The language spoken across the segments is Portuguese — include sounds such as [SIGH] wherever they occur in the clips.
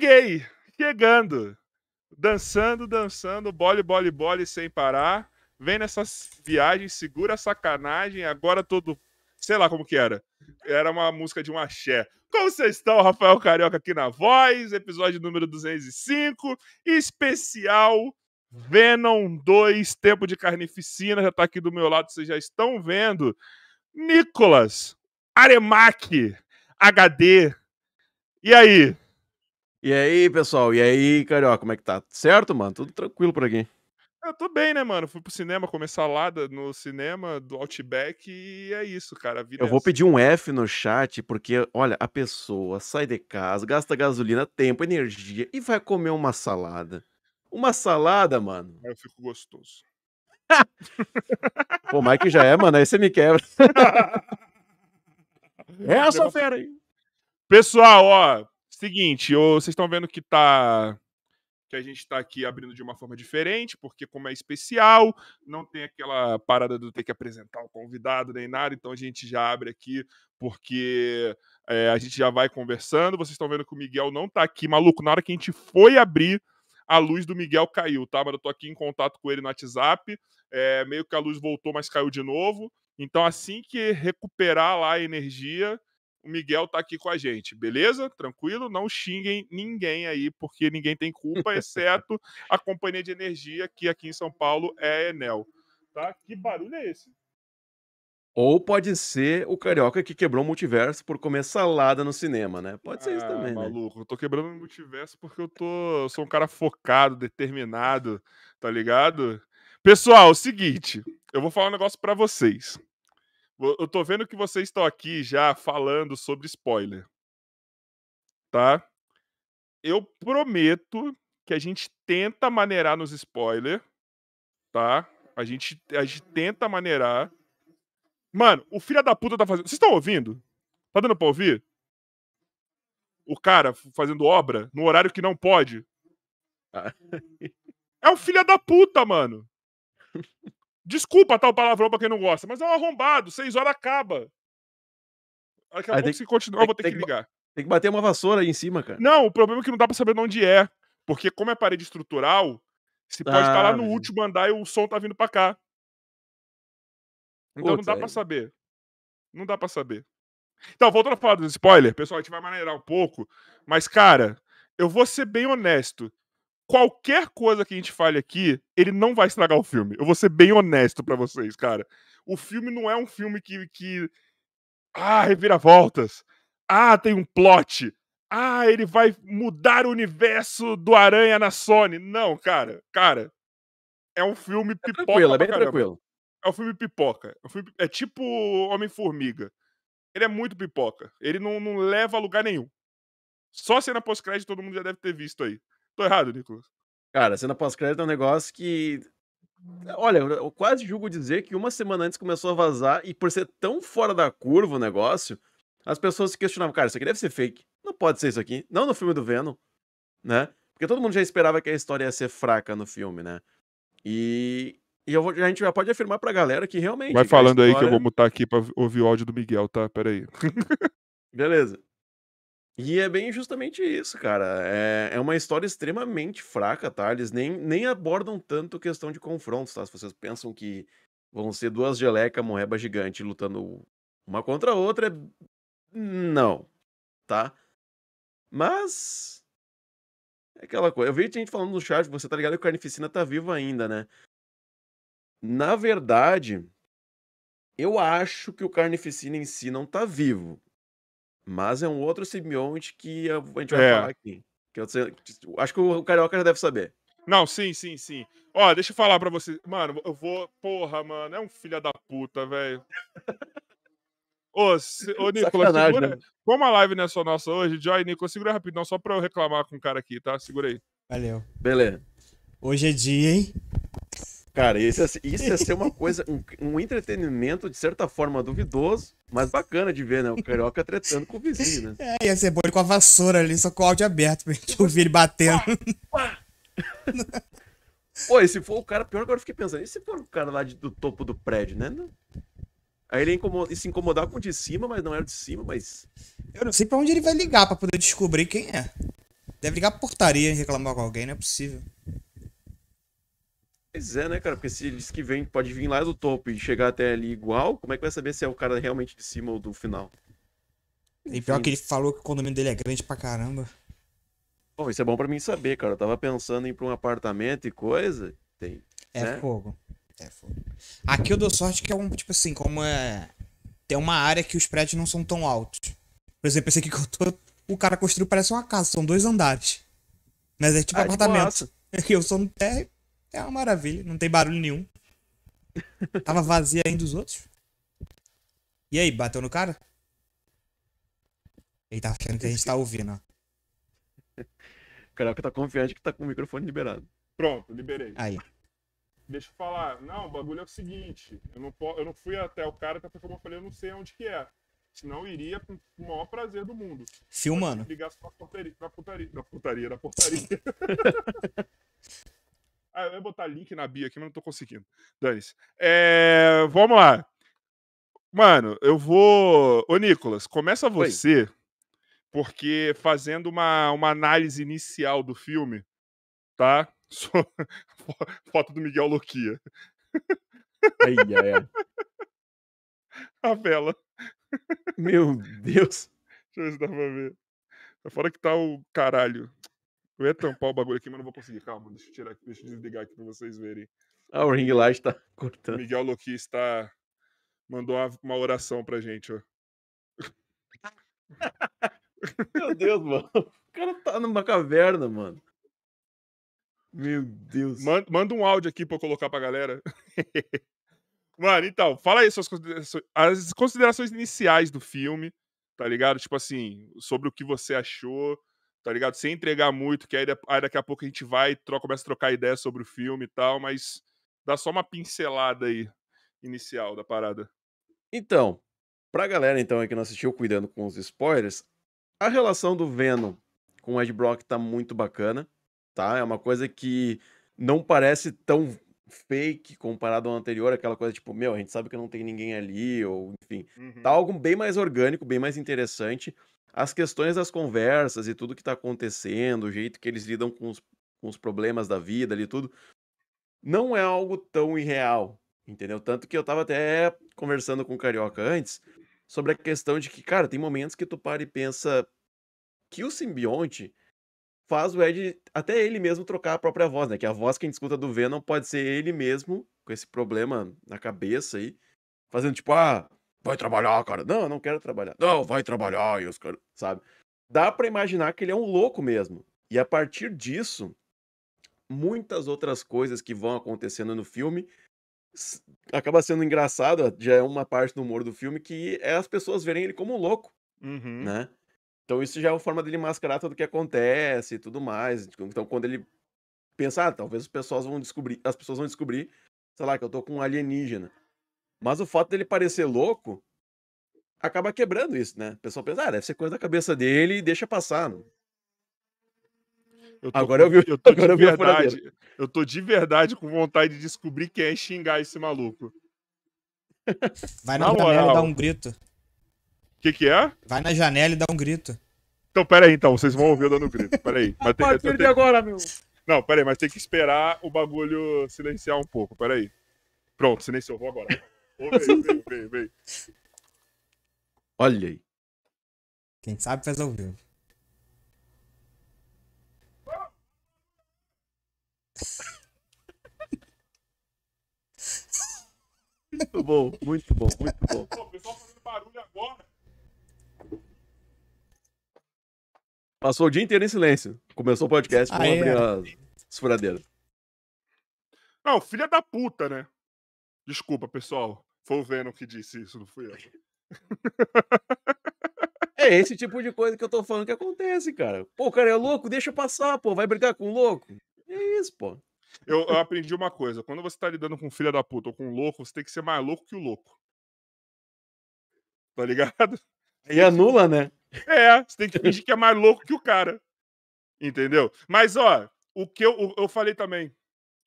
Cheguei! Chegando! Dançando, dançando, bole, bole, bole sem parar. Vem nessas viagens, segura a sacanagem. Agora todo. Sei lá como que era. Era uma música de um axé. Como vocês estão, Rafael Carioca aqui na voz, episódio número 205, especial Venom 2, Tempo de Carnificina, já tá aqui do meu lado, vocês já estão vendo. Nicolas, Aremac, HD. E aí? E aí, pessoal? E aí, Carioca, como é que tá? Certo, mano? Tudo tranquilo por aqui. Eu tô bem, né, mano? Fui pro cinema comer salada no cinema do Outback e é isso, cara. eu vou é pedir um F no chat, porque, olha, a pessoa sai de casa, gasta gasolina, tempo, energia e vai comer uma salada. Uma salada, mano. Eu fico gostoso. [LAUGHS] Pô, Mike já é, mano. Aí você me quebra. [LAUGHS] é essa fera aí. Pessoal, ó, Seguinte, vocês estão vendo que tá que a gente está aqui abrindo de uma forma diferente, porque como é especial, não tem aquela parada do ter que apresentar o convidado nem nada, então a gente já abre aqui porque é, a gente já vai conversando. Vocês estão vendo que o Miguel não está aqui, maluco. Na hora que a gente foi abrir, a luz do Miguel caiu, tá? Mas eu tô aqui em contato com ele no WhatsApp. É, meio que a luz voltou, mas caiu de novo. Então, assim que recuperar lá a energia, o Miguel tá aqui com a gente, beleza? Tranquilo? Não xinguem ninguém aí, porque ninguém tem culpa, [LAUGHS] exceto a companhia de energia que aqui em São Paulo é a Enel. Tá? Que barulho é esse? Ou pode ser o carioca que quebrou o multiverso por comer salada no cinema, né? Pode ser ah, isso também, maluco, né? Maluco, eu tô quebrando o multiverso porque eu tô, eu sou um cara focado, determinado, tá ligado? Pessoal, é o seguinte, eu vou falar um negócio para vocês. Eu tô vendo que vocês estão aqui já falando sobre spoiler. Tá? Eu prometo que a gente tenta maneirar nos spoilers. Tá? A gente, a gente tenta maneirar. Mano, o filho da puta tá fazendo. Vocês estão ouvindo? Tá dando pra ouvir? O cara fazendo obra no horário que não pode. Ah. É um filho da puta, mano. [LAUGHS] Desculpa tal palavrão pra quem não gosta, mas é um arrombado. Seis horas acaba. Daqui a aí pouco, se continuar, eu vou ter que, que ligar. Tem que bater uma vassoura aí em cima, cara. Não, o problema é que não dá pra saber de onde é. Porque, como é parede estrutural, você pode ah, estar lá no último andar e o som tá vindo pra cá. Então não dá aí. pra saber. Não dá pra saber. Então, voltando a falar dos spoilers, pessoal, a gente vai maneirar um pouco. Mas, cara, eu vou ser bem honesto qualquer coisa que a gente fale aqui, ele não vai estragar o filme. Eu vou ser bem honesto para vocês, cara. O filme não é um filme que, que. Ah, reviravoltas. Ah, tem um plot. Ah, ele vai mudar o universo do Aranha na Sony. Não, cara. Cara. É um filme é pipoca. Tranquilo, é bem caramba. tranquilo. É um filme pipoca. É, um filme... é tipo Homem-Formiga. Ele é muito pipoca. Ele não, não leva a lugar nenhum. Só cena pós-crédito todo mundo já deve ter visto aí. Tô errado, Nicolas? Cara, cena pós-crédito é um negócio que. Olha, eu quase julgo dizer que uma semana antes começou a vazar e por ser tão fora da curva o negócio, as pessoas se questionavam, cara, isso aqui deve ser fake. Não pode ser isso aqui. Não no filme do Venom, né? Porque todo mundo já esperava que a história ia ser fraca no filme, né? E, e vou, a gente já pode afirmar pra galera que realmente. Vai falando história... aí que eu vou mutar aqui pra ouvir o áudio do Miguel, tá? Pera aí. Beleza. E é bem justamente isso, cara. É, é uma história extremamente fraca, tá? Eles nem, nem abordam tanto questão de confrontos, tá? Se vocês pensam que vão ser duas geleca moeba gigante lutando uma contra a outra, é... não, tá? Mas é aquela coisa. Eu vi gente falando no chat, você tá ligado que o Carnificina tá vivo ainda, né? Na verdade, eu acho que o Carnificina em si não tá vivo. Mas é um outro simbionte que a gente vai é. falar aqui. Que eu, acho que o Carioca já deve saber. Não, sim, sim, sim. Ó, deixa eu falar pra você. Mano, eu vou. Porra, mano, é um filho da puta, velho. Ô, se... ô [LAUGHS] Nicolas, segura... Né? como a live não é só nossa hoje, Joy, Nicolas, segura rapidão, só pra eu reclamar com o cara aqui, tá? Segura aí. Valeu. Beleza. Hoje é dia, hein? Cara, isso, isso ia ser uma coisa, um, um, entretenimento de certa forma duvidoso, mas bacana de ver, né? O carioca tretando com o vizinho, né? É, ia ser bom ele com a vassoura ali, só com o áudio aberto, pra gente ouvir ele batendo. Pô, e se for o cara, pior agora eu fiquei pensando, e se for o cara lá de, do topo do prédio, né? Aí ele ia se incomodar com o de cima, mas não era de cima, mas. Eu não sei pra onde ele vai ligar pra poder descobrir quem é. Deve ligar pra portaria e reclamar com alguém, não é possível. Pois é, né, cara? Porque se ele diz que vem, pode vir lá do topo e chegar até ali igual, como é que vai saber se é o cara realmente de cima ou do final? E pior Enfim. que ele falou que o condomínio dele é grande pra caramba. Bom, isso é bom pra mim saber, cara. Eu tava pensando em ir pra um apartamento e coisa. Tem. É né? fogo. É fogo. Aqui eu dou sorte que é um, tipo assim, como é. Tem uma área que os prédios não são tão altos. Por exemplo, esse aqui que eu tô, o cara construiu parece uma casa, são dois andares. Mas é tipo Ah, de apartamento. boaça. [LAUGHS] Eu sou no térreo, é uma maravilha, não tem barulho nenhum. Tava vazia ainda os outros. E aí, bateu no cara? Ele tá achando que a gente tá ouvindo, ó. O Carioca tá confiante que tá com o microfone liberado. Pronto, liberei. Aí. Deixa eu falar. Não, o bagulho é o seguinte. Eu não, eu não fui até o cara, até porque, como eu falei, eu não sei onde que é. Senão eu iria com o maior prazer do mundo. Filmando. Ligasse pra portaria, pra putaria. Na putaria, na portaria. [LAUGHS] [LAUGHS] ah, eu ia botar link na bio aqui, mas não tô conseguindo. Dane-se. É, vamos lá. Mano, eu vou. Ô, Nicolas, começa Oi. você, porque fazendo uma, uma análise inicial do filme, tá? [LAUGHS] So- fo- Foto do Miguel Loquia. Ai, ai. [LAUGHS] A vela. Meu Deus. Deixa eu ver se dá pra ver. Fora que tá o caralho. Eu ia tampar o bagulho aqui, mas não vou conseguir. Calma, deixa eu tirar aqui, deixa eu desligar aqui pra vocês verem. Ah, o ring light tá O cortando. Miguel Loqui está. Mandou uma, uma oração pra gente, ó. [LAUGHS] Meu Deus, mano. O cara tá numa caverna, mano. Meu Deus. Man- Manda um áudio aqui pra eu colocar pra galera. [LAUGHS] Mano, então, fala aí suas considerações, as considerações iniciais do filme, tá ligado? Tipo assim, sobre o que você achou, tá ligado? Sem entregar muito, que aí, aí daqui a pouco a gente vai e troca, começa a trocar ideia sobre o filme e tal, mas dá só uma pincelada aí inicial da parada. Então, pra galera então aí que não assistiu, cuidando com os spoilers, a relação do Venom com o Ed Brock tá muito bacana, tá? É uma coisa que não parece tão fake comparado ao anterior, aquela coisa tipo, meu, a gente sabe que não tem ninguém ali, ou enfim. Uhum. Tá algo bem mais orgânico, bem mais interessante. As questões das conversas e tudo que tá acontecendo, o jeito que eles lidam com os, com os problemas da vida ali, tudo, não é algo tão irreal, entendeu? Tanto que eu tava até conversando com o Carioca antes sobre a questão de que, cara, tem momentos que tu para e pensa que o simbionte faz o Ed, até ele mesmo, trocar a própria voz, né? Que a voz que a gente escuta do Venom pode ser ele mesmo, com esse problema na cabeça aí, fazendo tipo, ah, vai trabalhar, cara. Não, eu não quero trabalhar. Não, vai trabalhar. E os caras, sabe? Dá pra imaginar que ele é um louco mesmo. E a partir disso, muitas outras coisas que vão acontecendo no filme acaba sendo engraçado, já é uma parte do humor do filme, que é as pessoas verem ele como um louco, Uhum. né? Então isso já é uma forma dele mascarar tudo que acontece e tudo mais. Então quando ele pensa, ah, talvez as pessoas vão descobrir, as pessoas vão descobrir, sei lá, que eu tô com um alienígena. Mas o fato dele parecer louco acaba quebrando isso, né? O pessoal pensa, ah, deve ser coisa da cabeça dele e deixa passar. né? Eu tô Agora com- eu vi- eu tô agora de eu verdade. Eu tô de verdade com vontade de descobrir quem é xingar esse maluco. Vai na, Na janela e dá um grito. O que que é? Vai na janela e dá um grito. Então, peraí, então. Vocês vão ouvir eu dando grito. Peraí. [LAUGHS] Mas tem, agora, meu. Não, peraí, mas tem que esperar o bagulho silenciar um pouco. Peraí. Pronto, silenciou. Vou agora. Ô, vem, vem, vem, vem. Olha aí. Quem sabe faz ao vivo. Muito bom, muito bom, muito bom. Pô, o pessoal fazendo barulho agora. Passou o dia inteiro em silêncio. Começou o podcast, vamos Ah, é? abrir as furadeiras. Não, filha da puta, né? Desculpa, pessoal. Foi o Venom que disse isso, não fui eu. É esse tipo de coisa que eu tô falando que acontece, cara. Pô, o cara é louco, deixa passar, pô. Vai brigar com o louco. É isso, pô. eu. Eu aprendi uma coisa. Quando você tá lidando com filha da puta ou com um louco, você tem que ser mais louco que o louco. Tá ligado? E anula, né? É, você tem que fingir que é mais louco que o cara. Entendeu? Mas, ó, o que eu, eu falei também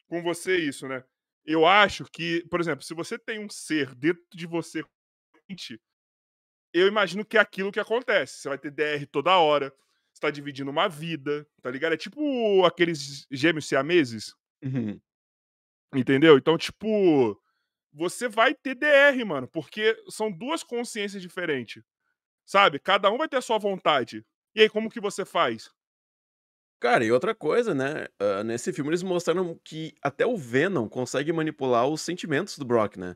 com você isso, né? Eu acho que, por exemplo, se você tem um ser dentro de você, eu imagino que é aquilo que acontece. Você vai ter DR toda hora, você tá dividindo uma vida, tá ligado? É tipo aqueles gêmeos siameses. Uhum. Entendeu? Então, tipo, você vai ter DR, mano, porque são duas consciências diferentes. Sabe? Cada um vai ter a sua vontade. E aí, como que você faz? Cara, e outra coisa, né? ah, nesse filme eles mostraram que até o Venom consegue manipular os sentimentos do Brock, né?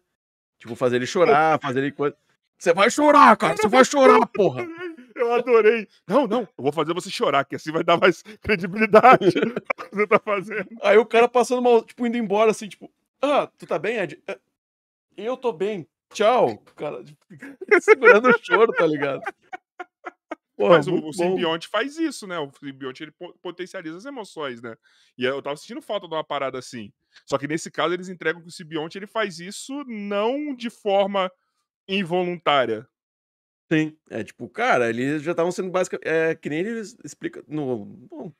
Tipo, fazer ele chorar, fazer ele. coisa- Você vai chorar, cara! Você vai chorar, porra! Eu adorei. Não, não, eu vou fazer você chorar, que assim vai dar mais [LAUGHS] credibilidade ao [LAUGHS] que você tá fazendo. Aí o cara passando mal, tipo, indo embora, assim, tipo, ah, tu tá bem, Ed? "É, Eu tô bem. Tchau. Cara, tipo, [LAUGHS] segurando o choro, tá ligado? Porra, Mas o, o simbionte faz isso, né? O simbionte ele po- potencializa as emoções, né? E eu tava sentindo falta de uma parada assim. Só que nesse caso eles entregam que o simbionte ele faz isso não de forma involuntária. Sim. É tipo, cara, eles já estavam sendo basicamente. É que nem eles explicam. No, bom,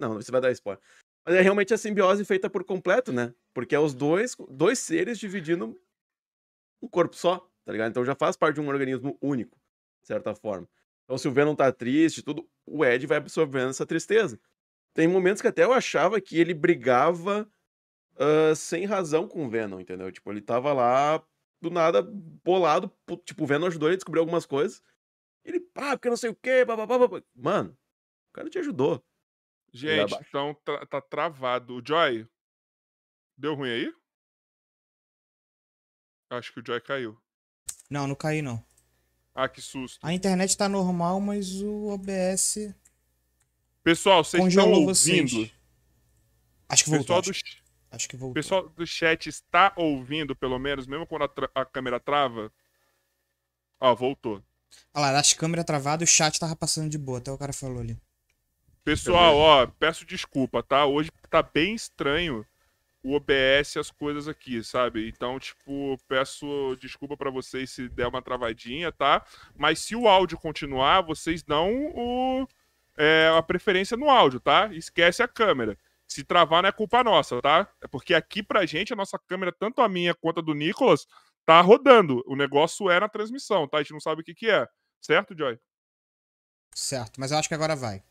não, você vai dar spoiler. Mas é realmente a simbiose feita por completo, né? Porque é os dois, dois seres dividindo um corpo só, tá ligado? Então já faz parte de um organismo único, de certa forma. Então se o Venom tá triste e tudo, o Ed vai absorvendo essa tristeza. Tem momentos que até eu achava que ele brigava ah, sem razão com o Venom, entendeu? Tipo, ele tava lá, do nada, bolado. Tipo, o Venom ajudou ele a descobrir algumas coisas. Ele, pá, porque não sei o quê, bababá, babá. Mano, o cara te ajudou. Gente, então tá, tá travado. O Joy, deu ruim aí? Acho que o Joy caiu. Não, não caí não. Ah, que susto. A internet tá normal, mas o OBS Pessoal, vocês estão ouvindo? vocês. Acho que voltou. pessoal, do, Acho, ch- acho que voltou. pessoal do chat está ouvindo, pelo menos, mesmo quando a, tra- a câmera trava? Ó, voltou. Olha lá, as câmeras travadas, o chat tava passando de boa, até o cara falou ali. Pessoal, ó, peço desculpa, tá? Hoje tá bem estranho o OBS as coisas aqui, sabe? Então, tipo, peço desculpa pra vocês se der uma travadinha, tá? Mas se o áudio continuar, vocês dão o, é, a preferência no áudio, tá? Esquece a câmera. Se travar não é culpa nossa, tá? É porque aqui pra gente, a nossa câmera, tanto a minha quanto a do Nicolas, tá rodando. O negócio é na transmissão, tá? A gente não sabe o que que é. Certo, Joy? Certo, mas eu acho que agora vai.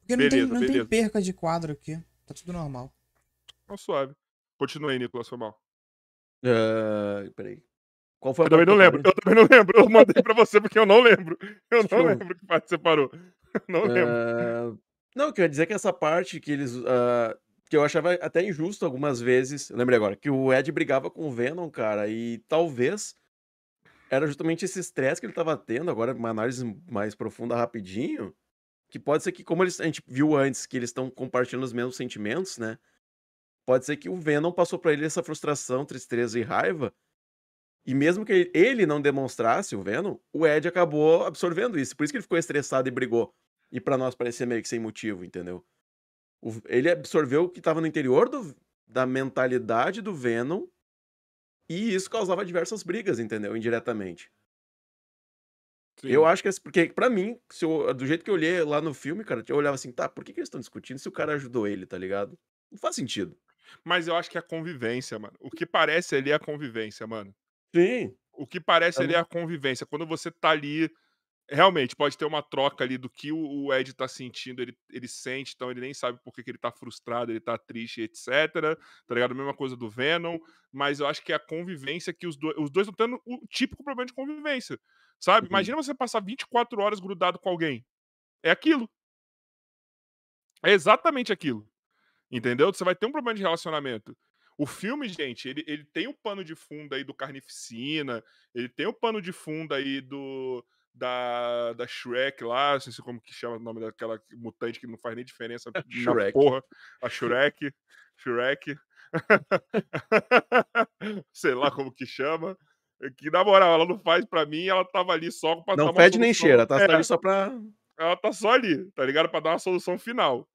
Porque não, Beleza, tem, não tem perca de quadro aqui. Tá tudo normal. Então, suave. Continua aí, Nicolas, foi mal. Ah, peraí. Qual foi a Eu também não que lembro. Eu também não lembro. Eu mandei pra você porque eu não lembro. Eu não Show. lembro que parte você parou. Eu não lembro. Ah, não, eu queria dizer que essa parte que eles. ah, que eu achava até injusto algumas vezes. Eu lembrei agora, que o Ed brigava com o Venom, cara, e talvez era justamente esse estresse que ele tava tendo, agora uma análise mais profunda rapidinho. Que pode ser que, como eles, a gente viu antes, que eles estão compartilhando os mesmos sentimentos, né? Pode ser que o Venom passou pra ele essa frustração, tristeza e raiva. E mesmo que ele- não demonstrasse o Venom, o Ed acabou absorvendo isso. Por isso que ele ficou estressado e brigou. E pra nós parecia meio que sem motivo, entendeu? O- ele absorveu o que tava no interior do- da mentalidade do Venom. E isso causava diversas brigas, entendeu? Indiretamente. Sim. Eu acho que, porque pra mim, eu- do jeito que eu olhei lá no filme, cara, eu olhava assim, tá, por que, que eles estão discutindo se o cara ajudou ele, tá ligado? Não faz sentido. Mas eu acho que é a convivência, mano. O que parece ali é a convivência, mano. Sim. O que parece É ali é a convivência. Quando você tá ali. Realmente, pode ter uma troca ali do que o Ed tá sentindo, ele, ele sente, então ele nem sabe por que, que ele tá frustrado, ele tá triste, etc. Tá ligado? Mesma coisa do Venom, mas eu acho que é a convivência que os, dois os dois estão tendo o típico problema de convivência. Sabe? Uhum. Imagina você passar 24 horas grudado com alguém. É aquilo. É exatamente aquilo. Entendeu? Você vai ter um problema de relacionamento. O filme, gente, ele, ele tem o pano de fundo aí do Carnificina, ele tem o pano de fundo aí do da, da Shrek lá, não sei como que chama o nome daquela mutante que não faz nem diferença [LAUGHS] Shrek. porra. A [LAUGHS] Shrek. Shrek. [LAUGHS] sei lá como que chama. Que, na moral, ela não faz pra mim, ela tava ali só pra dar Não fede nem cheira, tá É, ali só pra. ela tá só ali, tá ligado? Pra dar uma solução final.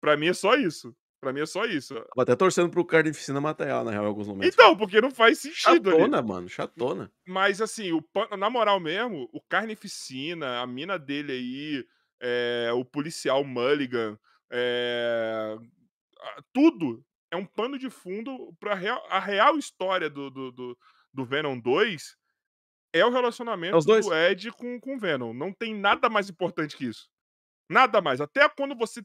Pra mim é só isso. Pra mim é só isso. Tava até torcendo pro Carnificina matar ela, na real, em alguns momentos. Então, porque não faz sentido ali. Chatona, mano, chatona. Mas assim, o, na moral mesmo, o Carnificina, a mina dele aí, é, o policial Mulligan, é, tudo é um pano de fundo pra real, a real história do, do, do, do Venom 2 é o relacionamento É os dois. do Ed com, com o Venom. Não tem nada mais importante que isso. Nada mais. Até quando você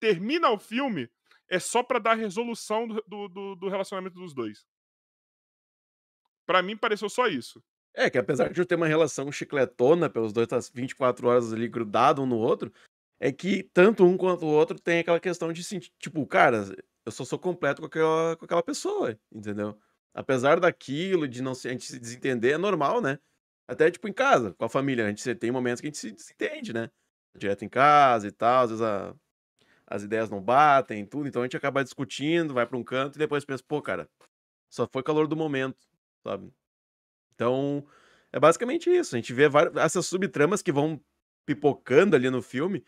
termina o filme, é só pra dar resolução do, do, do- relacionamento dos dois. Pra mim, pareceu só isso. É, que apesar de eu ter uma relação chicletona pelos dois estar 24 horas ali grudado um no outro, é que tanto um quanto o outro tem aquela questão de sentir, tipo, cara, eu só sou completo com aquela, com aquela pessoa, entendeu? Apesar daquilo, de não se, a gente se desentender, é normal, né? Até, tipo, em casa, com a família, a gente tem momentos que a gente se desentende, né? Direto em casa e tal, às vezes a- as ideias não batem, tudo, então a gente acaba discutindo, vai pra um canto e depois pensa, pô, cara, só foi calor do momento, sabe? Então, é basicamente isso. A gente vê várias, essas subtramas que vão pipocando ali no filme,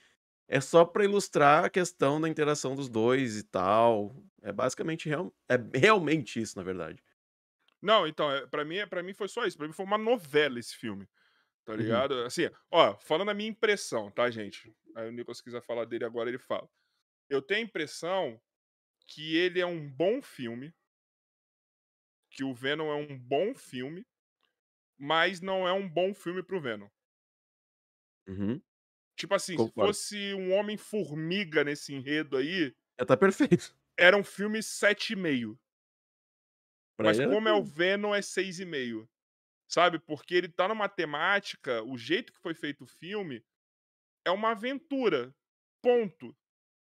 é só pra ilustrar a questão da interação dos dois e tal. É basicamente real, é realmente isso, na verdade. Não, então, é, pra, mim, pra mim foi só isso. Pra mim foi uma novela esse filme. Tá Uhum. ligado? Assim, ó, falando a minha impressão, tá, gente? Aí o Nicolas quiser falar dele agora, ele fala. Eu tenho a impressão que ele é um bom filme. Que o Venom é um bom filme. Mas não é um bom filme pro Venom. Uhum. Tipo assim, se Concordo. fosse um Homem-Formiga nesse enredo aí, É, tá perfeito. era um filme 7,5. Pra Mas como é o. Venom, é 6,5. Sabe? Porque ele tá numa temática, o jeito que foi feito o filme é uma aventura. Ponto.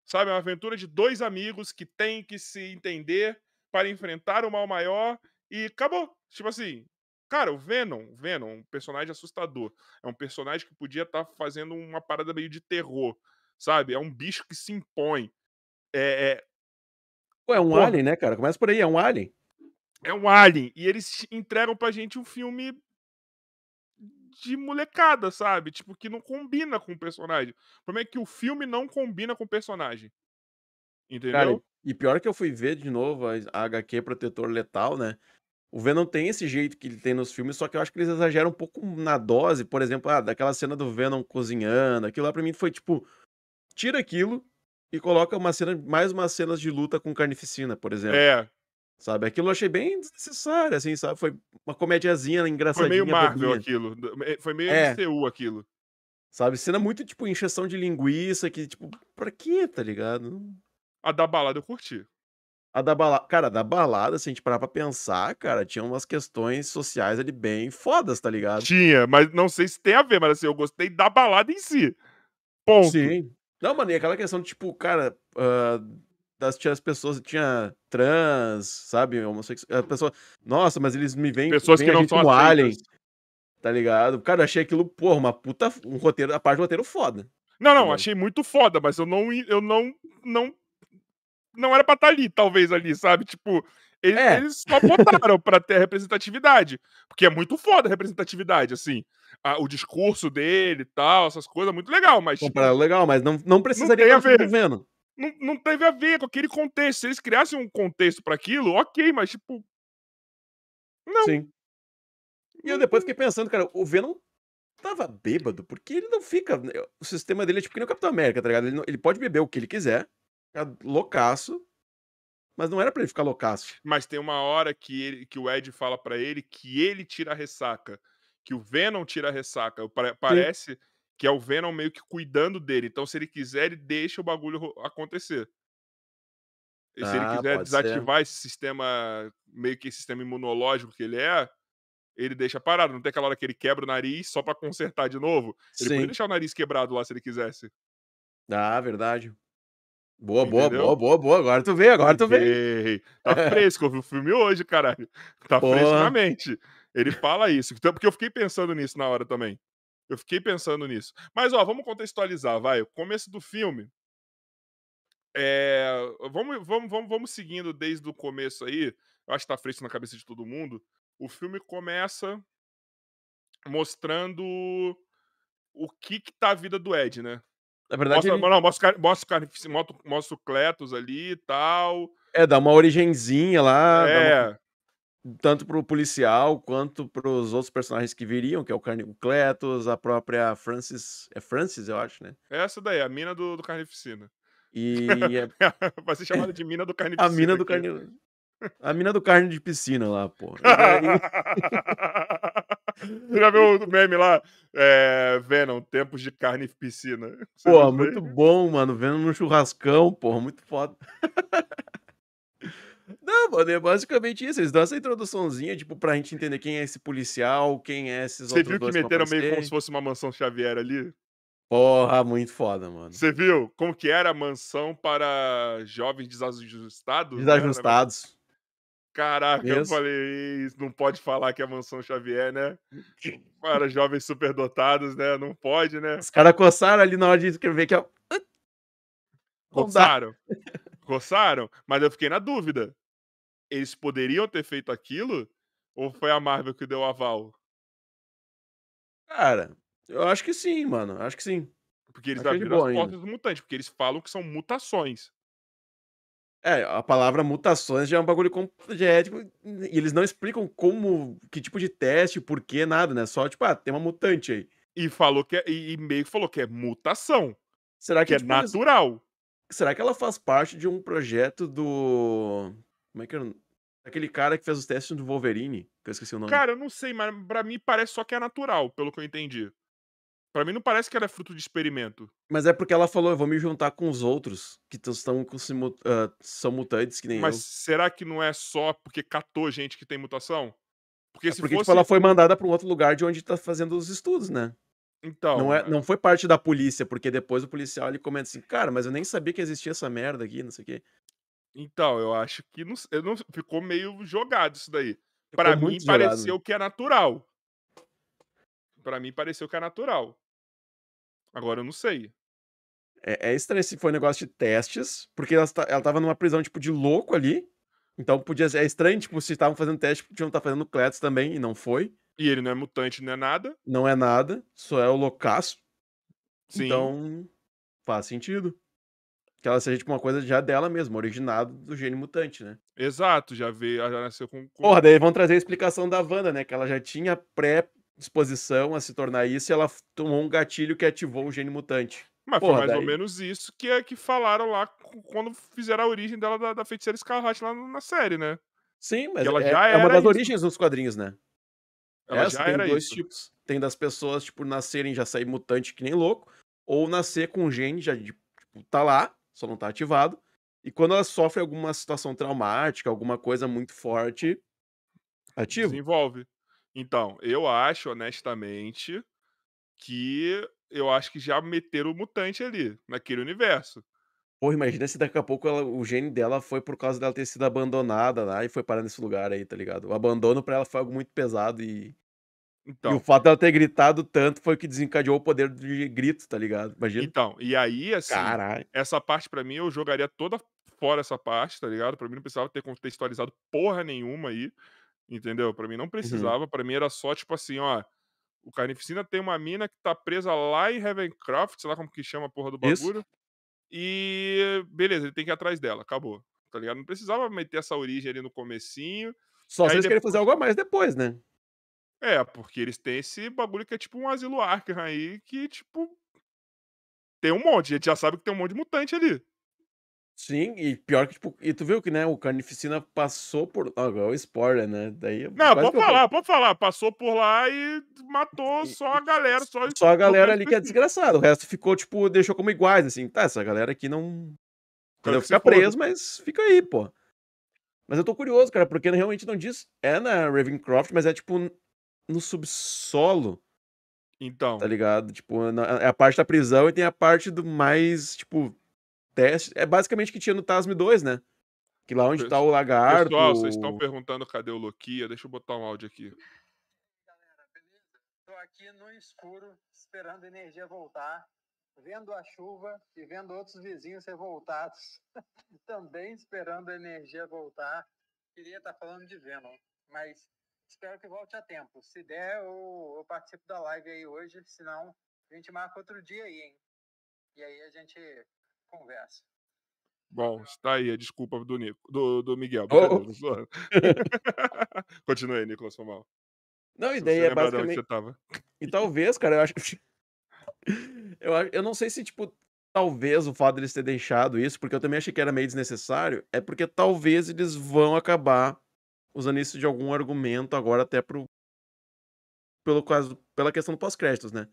Sabe? É uma aventura de dois amigos que têm que se entender para enfrentar o mal maior e acabou. Tipo assim, cara, o Venom, o Venom, um personagem assustador. É um personagem que podia estar fazendo uma parada meio de terror. Sabe? É um bicho que se impõe. É, é, Pô, é um Porra. alien, né, cara? Começa por aí, é um alien. é um alien. E eles entregam pra gente um filme de molecada, sabe? Tipo, que não combina com o personagem. O problema é que o filme não combina com o personagem. Cara, Entendeu? e pior que eu fui ver de novo a, a HQ Protetor Letal, né? O Venom tem esse jeito que ele tem nos filmes, só que eu acho que eles exageram um pouco na dose. Por exemplo, ah, daquela cena do Venom cozinhando, aquilo lá pra mim foi tipo, tira aquilo e coloca uma cena, mais umas cenas de luta com carnificina, por exemplo. É, Sabe? Aquilo eu achei bem desnecessário, assim, sabe? Foi uma comediazinha foi engraçadinha. meio Marvel bobinha, aquilo. Foi meio É. MCU aquilo. Sabe? Cena muito, tipo, encheção de linguiça, que, tipo, pra quê, tá ligado? A da balada eu curti. A da balada, cara, da balada, se a gente parar pra pensar, cara, tinha umas questões sociais ali bem fodas, tá ligado? Tinha, mas não sei se tem a ver, mas assim, eu gostei da balada em si. Ponto. Sim. Não, mano, e aquela questão de, tipo, cara, das, tinha as pessoas, tinha trans, sabe, homossexual, a pessoa, nossa, mas eles me veem, Pessoas veem que não gente são como alien, tá ligado? Cara, eu achei aquilo, porra, uma puta, um roteiro, a parte do roteiro foda. Não, não, Entendeu? achei muito foda, mas eu não. Eu não. Não, não era pra estar ali, talvez, ali, sabe? Tipo, eles, É. eles só botaram pra ter a representatividade. Porque é muito foda a representatividade, assim. A- o discurso dele e tal, essas coisas, muito legal, mas. tipo, Comparado legal, mas não, não precisaria a estar no não, não teve a ver com aquele contexto. Se eles criassem um contexto pra aquilo, ok, mas tipo. Não. Sim. E eu depois fiquei pensando, cara, o Venom tava bêbado, porque ele não fica. O sistema dele é tipo que nem o Capitão América, tá ligado? Ele, não- ele pode beber o que ele quiser, ficar loucaço, mas não era pra ele ficar loucaço. Mas tem uma hora que, ele, que o Ed fala pra ele que ele tira a ressaca. Que o Venom tira a ressaca. Pare- Parece que é o Venom meio que cuidando dele. Então, se ele quiser, ele deixa o bagulho acontecer. E se ele Ah, quiser pode ser. desativar esse sistema, meio que esse sistema imunológico que ele é, ele deixa parado. Não tem aquela hora que ele quebra o nariz só pra consertar de novo. Ele Sim. deixar o nariz quebrado lá se ele quisesse. Ah, verdade. Boa, boa, Entendeu? boa, boa, boa. Agora tu veio, agora tu. Ei, Tá [LAUGHS] fresco, eu vi o filme hoje, caralho. Tá Porra. fresco na mente. Ele fala isso. Então, porque eu fiquei pensando nisso na hora também. Eu fiquei pensando nisso. Mas, ó, vamos contextualizar, vai. O começo do filme. É, vamos, vamos, vamos, vamos seguindo desde o começo aí. Eu acho que tá fresco na cabeça de todo mundo. O filme começa mostrando o que que tá a vida do Ed, né? Na verdade, Mostra, ele não, mostra, mostra, mostra, mostra o Cletus ali e tal. é, dá uma origenzinha lá, dá uma- é, tanto pro policial quanto pros outros personagens que viriam, que é o Carne o Cletus, a própria Francis. É Francis, eu acho, né? essa daí, a mina do, do Carnificina. E [LAUGHS] é Vai ser chamada de mina do [LAUGHS] a Carnificina. mina do carne. A mina do carne de piscina lá, pô. [LAUGHS] Você já viu o meme lá? É, Venom, tempos de carne e piscina. Você Pô, muito bom, mano. Vendo no churrascão, porra, muito foda. Não, mano, é basicamente isso. Eles dão essa introduçãozinha, tipo, pra gente entender quem é esse policial, quem é esses Você viu que meteram meio como se fosse uma mansão Xavier ali? Porra, muito foda, mano. Você viu como que era a mansão para jovens desajustados? né? Desajustados. Caraca, eu Isso. falei, "Isso, não pode falar que é mansão Xavier, né? [LAUGHS] Para jovens superdotados, né? Não pode, né? Os caras coçaram ali na hora de escrever que é. Coçaram. Coçaram, mas eu fiquei na dúvida. Eles poderiam ter feito aquilo? Ou foi a Marvel que deu o aval? Cara, eu acho que sim, mano. Acho que sim. Porque eles Achei de abriram as ainda. portas do mutante, porque eles falam que são mutações. É, a palavra mutações já é um bagulho completo. E eles não explicam como, que tipo de teste, por que, nada, né? Só, tipo, ah, tem uma mutante aí. E falou que é, e meio que falou que é mutação, Será que que, é tipo, eles- natural. será que ela faz parte de um projeto do. Como é que era? Aquele cara que fez os testes do Wolverine, que eu esqueci o nome. Cara, eu não sei, mas pra mim parece só que é natural, pelo que eu entendi. Pra mim não parece que ela é fruto de experimento. Mas é porque ela falou, eu vou me juntar com os outros que tão- estão com ah, são mutantes que nem Mas eu. será que não é só porque catou gente que tem mutação? Porque É se porque, fosse. tipo, ela foi mandada pra um outro lugar de onde tá fazendo os estudos, né? Então. Não, é, não foi parte da polícia, porque depois o policial ele comenta assim, cara, mas eu nem sabia que existia essa merda aqui, não sei o quê. Então, eu acho que não, eu não ficou meio jogado isso daí. Pra mim jogado. pareceu que é natural. Pra mim pareceu que é natural. Agora eu não sei. É, é estranho se foi um negócio de testes, porque ela, ela tava numa prisão, tipo, de louco ali. Então podia ser. É estranho, tipo, se estavam fazendo teste, podiam estar fazendo Cletus também, e não foi. E ele não é mutante, não é nada. Não é nada, só é o loucaço. Sim. Então, faz sentido. Que ela seja, tipo, uma coisa já dela mesmo, originado do gene mutante, né? Exato, já veio, já nasceu com. com- Porra, daí vão trazer a explicação da Wanda, né? Que ela já tinha pré-disposição a se tornar isso e ela tomou um gatilho que ativou o gene mutante. Mas porra, foi mais ou daí- menos isso que, é, que falaram lá quando fizeram a origem dela da, da feiticeira escarlate lá na série, né? Sim, mas ela é, já é uma das isso. origens dos quadrinhos, né? Ela Essa já tem dois isso. tipos. Tem das pessoas, tipo, nascerem já sair mutante que nem louco, ou nascer com o gene já, de- tipo, tá lá, só não tá ativado. E quando ela sofre alguma situação traumática, alguma coisa muito forte, ativo. Desenvolve. Então, eu acho, honestamente, que eu acho que já meteram o mutante ali, naquele universo. Porra, imagina se daqui a pouco ela- o gene dela foi por causa dela ter sido abandonada lá e foi parar nesse lugar aí, tá ligado? O abandono pra ela foi algo muito pesado e, e Então, o fato dela ter gritado tanto foi o que desencadeou o poder de grito, tá ligado? Imagina. então, e aí, assim, Caralho. essa parte pra mim eu jogaria toda fora essa parte, tá ligado? Pra mim não precisava ter contextualizado porra nenhuma aí, entendeu? Pra mim Uhum. não precisava, pra mim era só tipo assim, ó, o Carnificina tem uma mina que tá presa lá em Ravencroft, sei lá como que chama a porra do Isso. bagulho. E beleza, ele tem que ir atrás dela, acabou. Tá ligado? Não precisava meter essa origem ali no comecinho. Só E se eles querem depois- fazer algo a mais depois, né? É, porque eles têm esse bagulho que é tipo um asilo Arkham aí, que tipo tem um monte, a gente já sabe que tem um monte de mutante ali. Sim, e pior que, tipo, e tu viu que, né, o Carnificina passou por. Ah, Agora é o spoiler, né? Daí. Não, quase pode que eu falar, pode falar. Passou por lá e matou E- só a galera, só, Só a galera ali que é desgraçada. O resto ficou, tipo, deixou como iguais, assim. Tá, essa galera aqui não. Se Fica preso, mas fica aí, pô. Mas eu tô curioso, cara, porque realmente não diz. É na Ravencroft, mas é tipo no subsolo, Então, tá ligado? Tipo, na- é a parte da prisão e tem a parte do mais, tipo, teste. É basicamente o que tinha no Tasme 2, né? Que lá onde tá o lagarto. pessoal, vocês estão perguntando cadê o Lokia? Deixa eu botar um áudio aqui. galera, beleza? Tô aqui no escuro, esperando a energia voltar, vendo a chuva e vendo outros vizinhos revoltados, [LAUGHS] também esperando a energia voltar. Queria estar falando de Venom, mas espero que volte a tempo. Se der, eu, eu participo da live aí hoje, senão a gente marca outro dia aí, hein? E aí a gente conversa. Bom, está aí a desculpa do Nico, do, do Miguel. Oh, [LAUGHS] oh. Continue aí, Nicolas, foi mal. Não, Se daí você é basicamente. você tava. E talvez, cara, eu acho. [LAUGHS] eu, acho- eu não sei se, tipo, talvez o fato deles ter deixado isso, porque eu também achei que era meio desnecessário, é porque talvez eles vão acabar usando isso de algum argumento agora até pro pelo caso, pela questão do pós-créditos, né?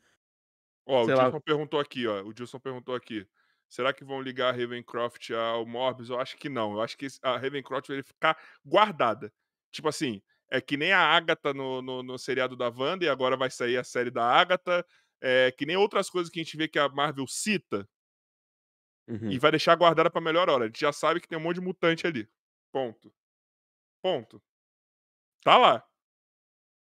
Ó, Sei o lá. Gilson perguntou aqui, ó. O Gilson perguntou aqui. Será que vão ligar a Ravencroft ao Morbius? Eu acho que não. Eu acho que a Ravencroft vai ficar guardada. Tipo assim, é que nem a Agatha no, no, no seriado da Wanda e agora vai sair a série da Agatha. É que nem outras coisas que a gente vê que a Marvel cita Uhum. e vai deixar guardada pra melhor hora. A gente já sabe que tem um monte de mutante ali. Ponto. Ponto. Tá lá.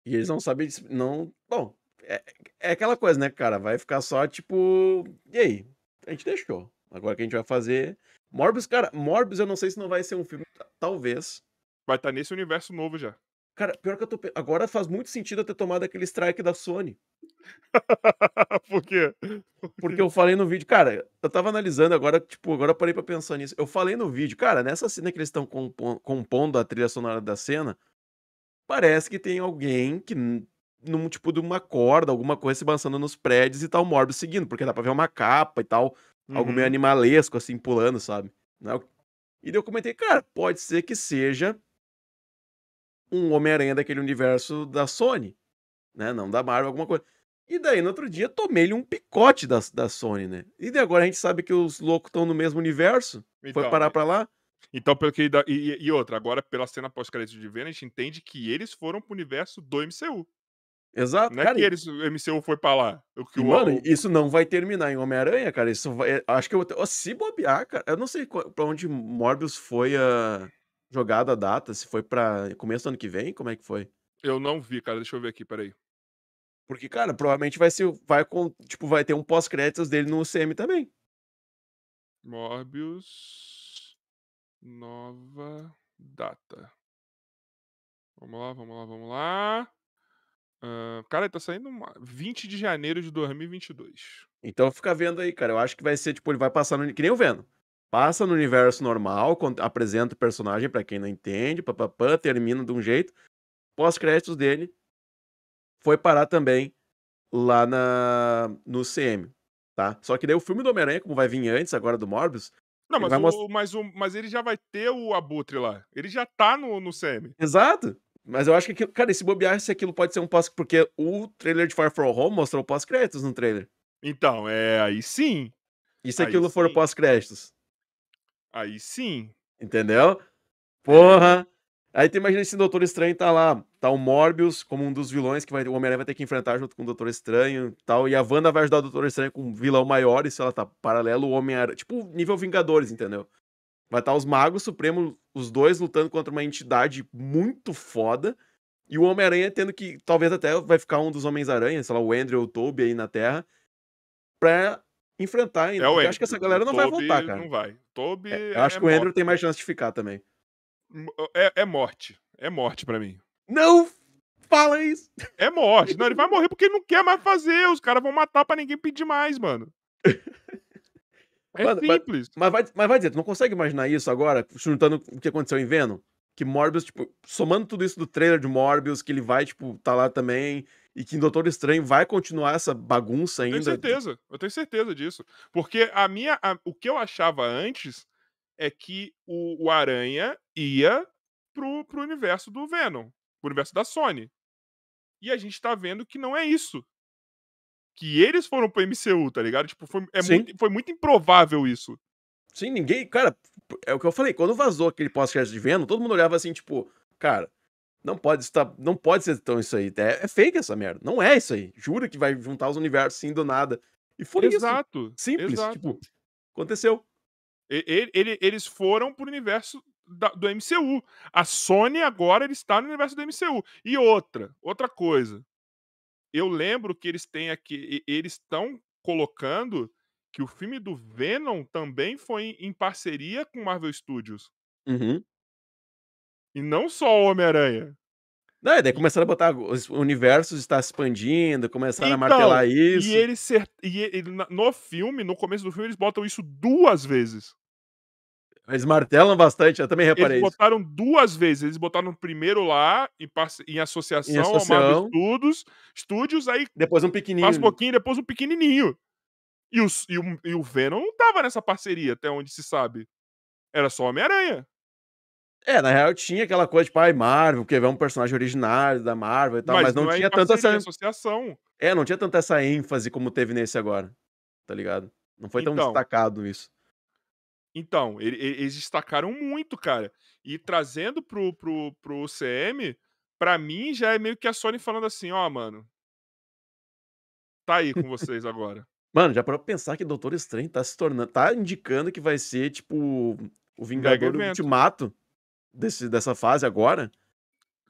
E eles não sabem. Não. Bom, é, é aquela coisa, né, cara? Vai ficar só tipo. E aí? A gente deixou. Agora que a gente vai fazer. Morbius, cara, Morbius eu não sei se não vai ser um filme. ta- Talvez. Vai estar nesse universo novo já. Cara, pior que eu tô. Agora faz muito sentido eu ter tomado aquele strike da Sony. [LAUGHS] Por quê? Porque eu falei no vídeo, cara, eu tava analisando agora, tipo, agora eu parei pra pensar nisso. Eu falei no vídeo, cara, nessa cena que eles estão compondo a trilha sonora da cena, parece que tem alguém que, num tipo de uma corda, alguma coisa se balançando nos prédios e tá o Morbius seguindo, porque dá pra ver uma capa e tal, algo meio Uhum. animalesco, assim, pulando, sabe? Né? E daí eu comentei, cara, pode ser que seja um Homem-Aranha daquele universo da Sony, né? Não da Marvel, alguma coisa. E daí, no outro dia, tomei-lhe um picote da, da Sony, né? E daí agora a gente sabe que os loucos estão no mesmo universo. Foi Então, parar pra lá. Então, pelo que. E, e- outra, agora, pela cena pós-crédito de Venom, a gente entende que eles foram pro universo do MCU. Exato, Não é cara. que e- eles, o MCU foi pra lá. O que e, o, mano, isso não vai terminar em Homem-Aranha, cara. Isso vai. é, Acho que eu. Se bobear, cara. Eu não sei qual- pra onde Morbius foi a jogada a data. Se foi pra começo do ano que vem, como é que foi? eu não vi, cara. Deixa eu ver aqui, peraí. Porque, cara, provavelmente vai ser. Vai com, tipo, vai ter um pós-créditos dele no CM também. Morbius. Nova data. Vamos lá, vamos lá, vamos lá. Ah, cara, ele tá saindo uma- 20 de janeiro de 2022. Então fica vendo aí, cara. Eu acho que vai ser, tipo, ele vai passar no. Que nem o Venom. Passa no universo normal, apresenta o personagem pra quem não entende, papapã, termina de um jeito. Pós-créditos dele foi parar também lá na no CM, tá? Só que daí o filme do Homem-Aranha, como vai vir antes agora do Morbius, Não, mas, o, mas, o, mas ele já vai ter o Abutre lá. Ele já tá no, no CM. Exato. Mas eu acho que, aquilo, cara, esse bobear, se aquilo pode ser um pós... Porque o trailer de Far From Home mostrou pós-créditos no trailer. Então, é aí sim. E se Aí aquilo for sim. pós-créditos? Aí sim. Entendeu? Porra! Aí tu imagina esse Doutor Estranho tá lá, tá o Morbius como um dos vilões que vai, o Homem-Aranha vai ter que enfrentar junto com o Doutor Estranho e tal, e a Wanda vai ajudar o Doutor Estranho com um vilão maior, e se ela tá paralelo, o Homem-Aranha, tipo nível Vingadores, entendeu? Vai estar os Magos Supremos, os dois lutando contra uma entidade muito foda, e o Homem-Aranha tendo que, talvez até vai ficar um dos Homens-Aranha, sei lá, o Andrew ou o Toby aí na Terra, pra enfrentar ainda. É o acho que essa galera não vai Toby voltar, cara. Não vai. Toby. É, eu acho que o Andrew tem mais chance de ficar também. morte. É, é morte. É morte pra mim. Não fala isso! É morte. Não, ele vai [LAUGHS] morrer porque ele não quer mais fazer. Os caras vão matar pra ninguém pedir mais, mano. É Mano, mas- simples. Mas vai, mas vai dizer, tu não consegue imaginar isso agora, juntando o que aconteceu em Venom? Que Morbius, tipo, somando tudo isso do trailer de Morbius, que ele vai, tipo, tá lá também, e que em Doutor Estranho vai continuar essa bagunça Eu ainda. tenho certeza. Eu tenho certeza disso. Porque a minha. a- o que eu achava antes é que o, o Aranha ia pro, pro universo do Venom. Pro universo da Sony. E a gente tá vendo que não é isso. Que eles foram pro MCU, tá ligado? Tipo, foi, é muito, foi muito improvável isso. Sim, ninguém. Cara, é o que eu falei, quando vazou aquele pós-crédito de Venom, todo mundo olhava assim, tipo, cara, não pode estar. Não pode ser tão isso aí. É, é fake essa merda. Não é isso aí. Jura que vai juntar os universos assim do nada. E foi isso. Exato. Simples. exato. Tipo, aconteceu. Ele- ele- eles foram pro universo da- do MCU. A Sony agora ele está no universo do MCU. E outra, outra coisa. Eu lembro que eles têm aqui, eles estão colocando que o filme do Venom também foi em parceria com Marvel Studios Uhum. E não só o Homem-Aranha. Não, e daí começaram a botar os universos está se expandindo, começaram a Então, martelar isso. E ele cer- e ele- no filme, no começo do filme, eles botam isso duas vezes. Eles martelam bastante, eu também reparei Eles isso. botaram duas vezes. Eles botaram primeiro lá, em, em associação, ao associação. Marvel Studios, Studios, aí Depois um pequenininho. passa um pouquinho, depois um pequenininho. E, os- e o, e o Venom não tava nessa parceria, até onde se sabe. Era só Homem-Aranha. É, na real tinha aquela coisa, tipo, ai, Marvel, quer ver um personagem originário da Marvel e tal, mas, não é em tinha tanta é essa. associação. É, não tinha tanta essa ênfase como teve nesse agora. Tá ligado? Não foi tão Então. destacado isso. Então, ele- ele- eles destacaram muito, cara. E trazendo pro, pro, pro UCM, pra mim já é meio que a Sony falando assim, ó, mano. Tá aí com [LAUGHS] vocês agora. Mano, já parou pra pensar que Doutor Estranho tá se tornando. Tá indicando que vai ser, tipo, o Vingador do. Ultimato desse, dessa fase agora?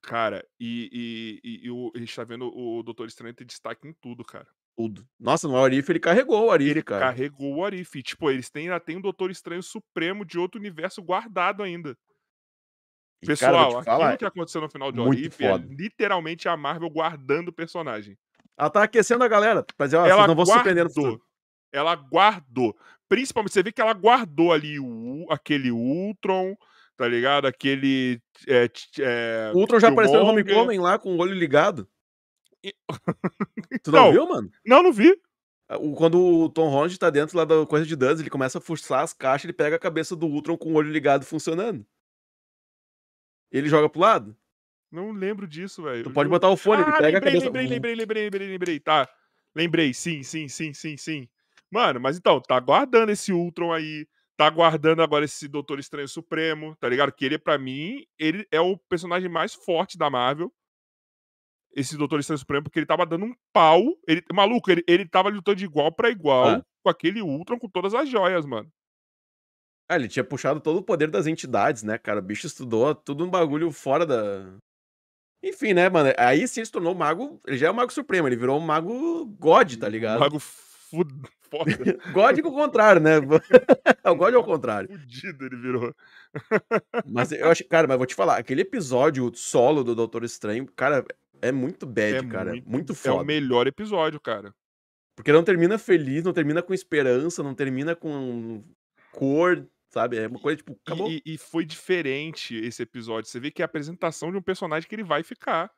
Cara, e, e, e, o, a gente tá vendo o Doutor Estranho ter destaque em tudo, cara. Tudo. Nossa, no Arif ele carregou o Arif, Ele cara. carregou o Arif. E, Tipo, eles têm, ainda tem um Doutor Estranho Supremo de outro universo guardado ainda. E, cara, Pessoal, vou te falar, aquilo que aconteceu no final de Orif é literalmente a Marvel guardando o personagem. ela tá aquecendo a galera. Pra dizer, ó, ela não vão se surpreender no futuro. Ela guardou. Principalmente, você vê que ela guardou ali o, aquele Ultron, tá ligado? Aquele. É, é, O Ultron já apareceu no. Homecoming lá com o olho ligado. E- [LAUGHS] Tu não Então, viu, mano? Não, não vi. O- Quando o Tom Holland tá dentro lá da coisa de Dance, ele começa a fuçar as caixas, ele pega a cabeça do Ultron com o olho ligado funcionando. Ele joga pro lado. Não lembro disso, velho. Tu pode botar o fone, ele ah, pega a lembrei, cabeça. lembrei, lembrei, lembrei, lembrei, lembrei. Tá. Lembrei, sim, sim, sim, sim, sim. Mano, mas então, tá guardando esse Ultron aí. Tá guardando agora esse Doutor Estranho Supremo, tá ligado? Que ele, pra mim, ele é o personagem mais forte da Marvel. Esse Doutor Estranho Supremo, porque ele tava dando um pau. Ele, maluco, ele, ele tava lutando de igual pra igual Ah. com aquele Ultron com todas as joias, mano. Ah, ele tinha puxado todo o poder das entidades, né, cara? O bicho estudou tudo um bagulho fora da. Enfim, né, mano? Aí sim ele se tornou mago. Ele já é um mago supremo, ele virou um mago God, tá ligado? Mago [LAUGHS] foda, God com o contrário, né? [LAUGHS] o God ao contrário. fudido ele virou. Mas eu acho, cara, mas vou te falar, aquele episódio solo do Doutor Estranho, cara, é muito bad, É cara. muito- Muito, É o foda. melhor episódio, cara. Porque não termina feliz, não termina com esperança, não termina com cor, sabe? É uma coisa tipo, acabou. E, e- e foi diferente esse episódio. Você vê que é a apresentação de um personagem que ele vai ficar.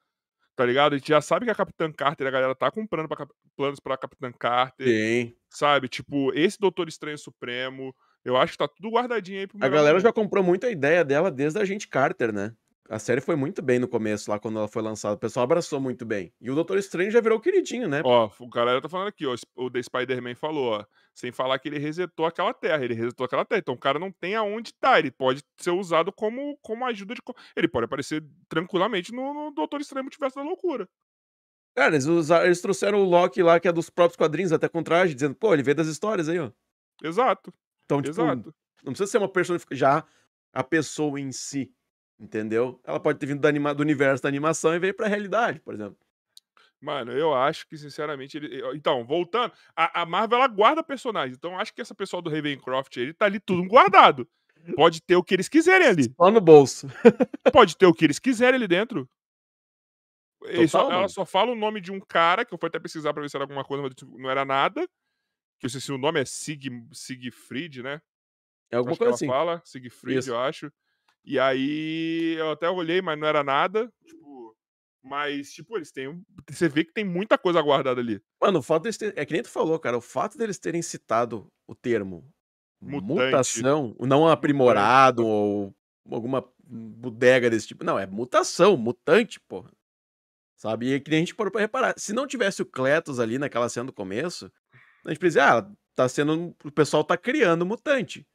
Tá ligado? A gente já sabe que a Capitã Carter, a galera tá comprando pra planos pra Capitã Carter. Tem. Sabe? Tipo, esse Doutor Estranho Supremo. Eu acho que tá tudo guardadinho aí pro A galera momento. já comprou muito a ideia dela desde a gente Carter, né? A série foi muito bem no começo, lá quando ela foi lançada. O pessoal abraçou muito bem. E o Doutor Estranho já virou queridinho, né? Ó, o galera tá falando aqui, ó. O The Spider-Man falou, ó. Sem falar que ele resetou aquela terra. Ele resetou aquela terra. Então o cara não tem aonde tá. Ele pode ser usado como, como ajuda de. Ele pode aparecer tranquilamente no, no Doutor Estranho Multiverso da Loucura. Cara, eles, usaram- eles trouxeram o Loki lá, que é dos próprios quadrinhos, até com traje, dizendo, pô, ele veio das histórias aí, ó. Exato, Então, tipo, exato. não precisa ser uma personificação, já a pessoa em si, entendeu? Ela pode ter vindo da anima- do universo da animação e veio pra realidade, por exemplo. Mano, eu acho que, sinceramente, ele. Então, voltando, a, a Marvel ela guarda personagens. Então, acho que essa pessoa do Ravencroft ele tá ali tudo guardado. Pode ter o que eles quiserem ali. Só no bolso. [LAUGHS] Pode ter o que eles quiserem ali dentro. Só- ela só fala o nome de um cara, que eu fui até pesquisar pra ver se era alguma coisa, mas não era nada. Que eu sei se o nome é Sig, Sigfried, né? É alguma acho que coisa ela assim. fala, Sigfried, Isso. eu acho. E aí eu até olhei, mas não era nada. Tipo, mas, tipo, eles têm. Você vê que tem muita coisa guardada ali. Mano, o fato deles terem. É que nem tu falou, cara. O fato deles terem citado o termo Mutante. mutação, não aprimorado ou alguma bodega desse tipo. Não, é mutação, mutante, porra. Sabe? E é que nem a gente parou pra reparar. Se não tivesse o Cletus ali naquela cena do começo, a gente pensa, ah, tá sendo. O pessoal tá criando mutante.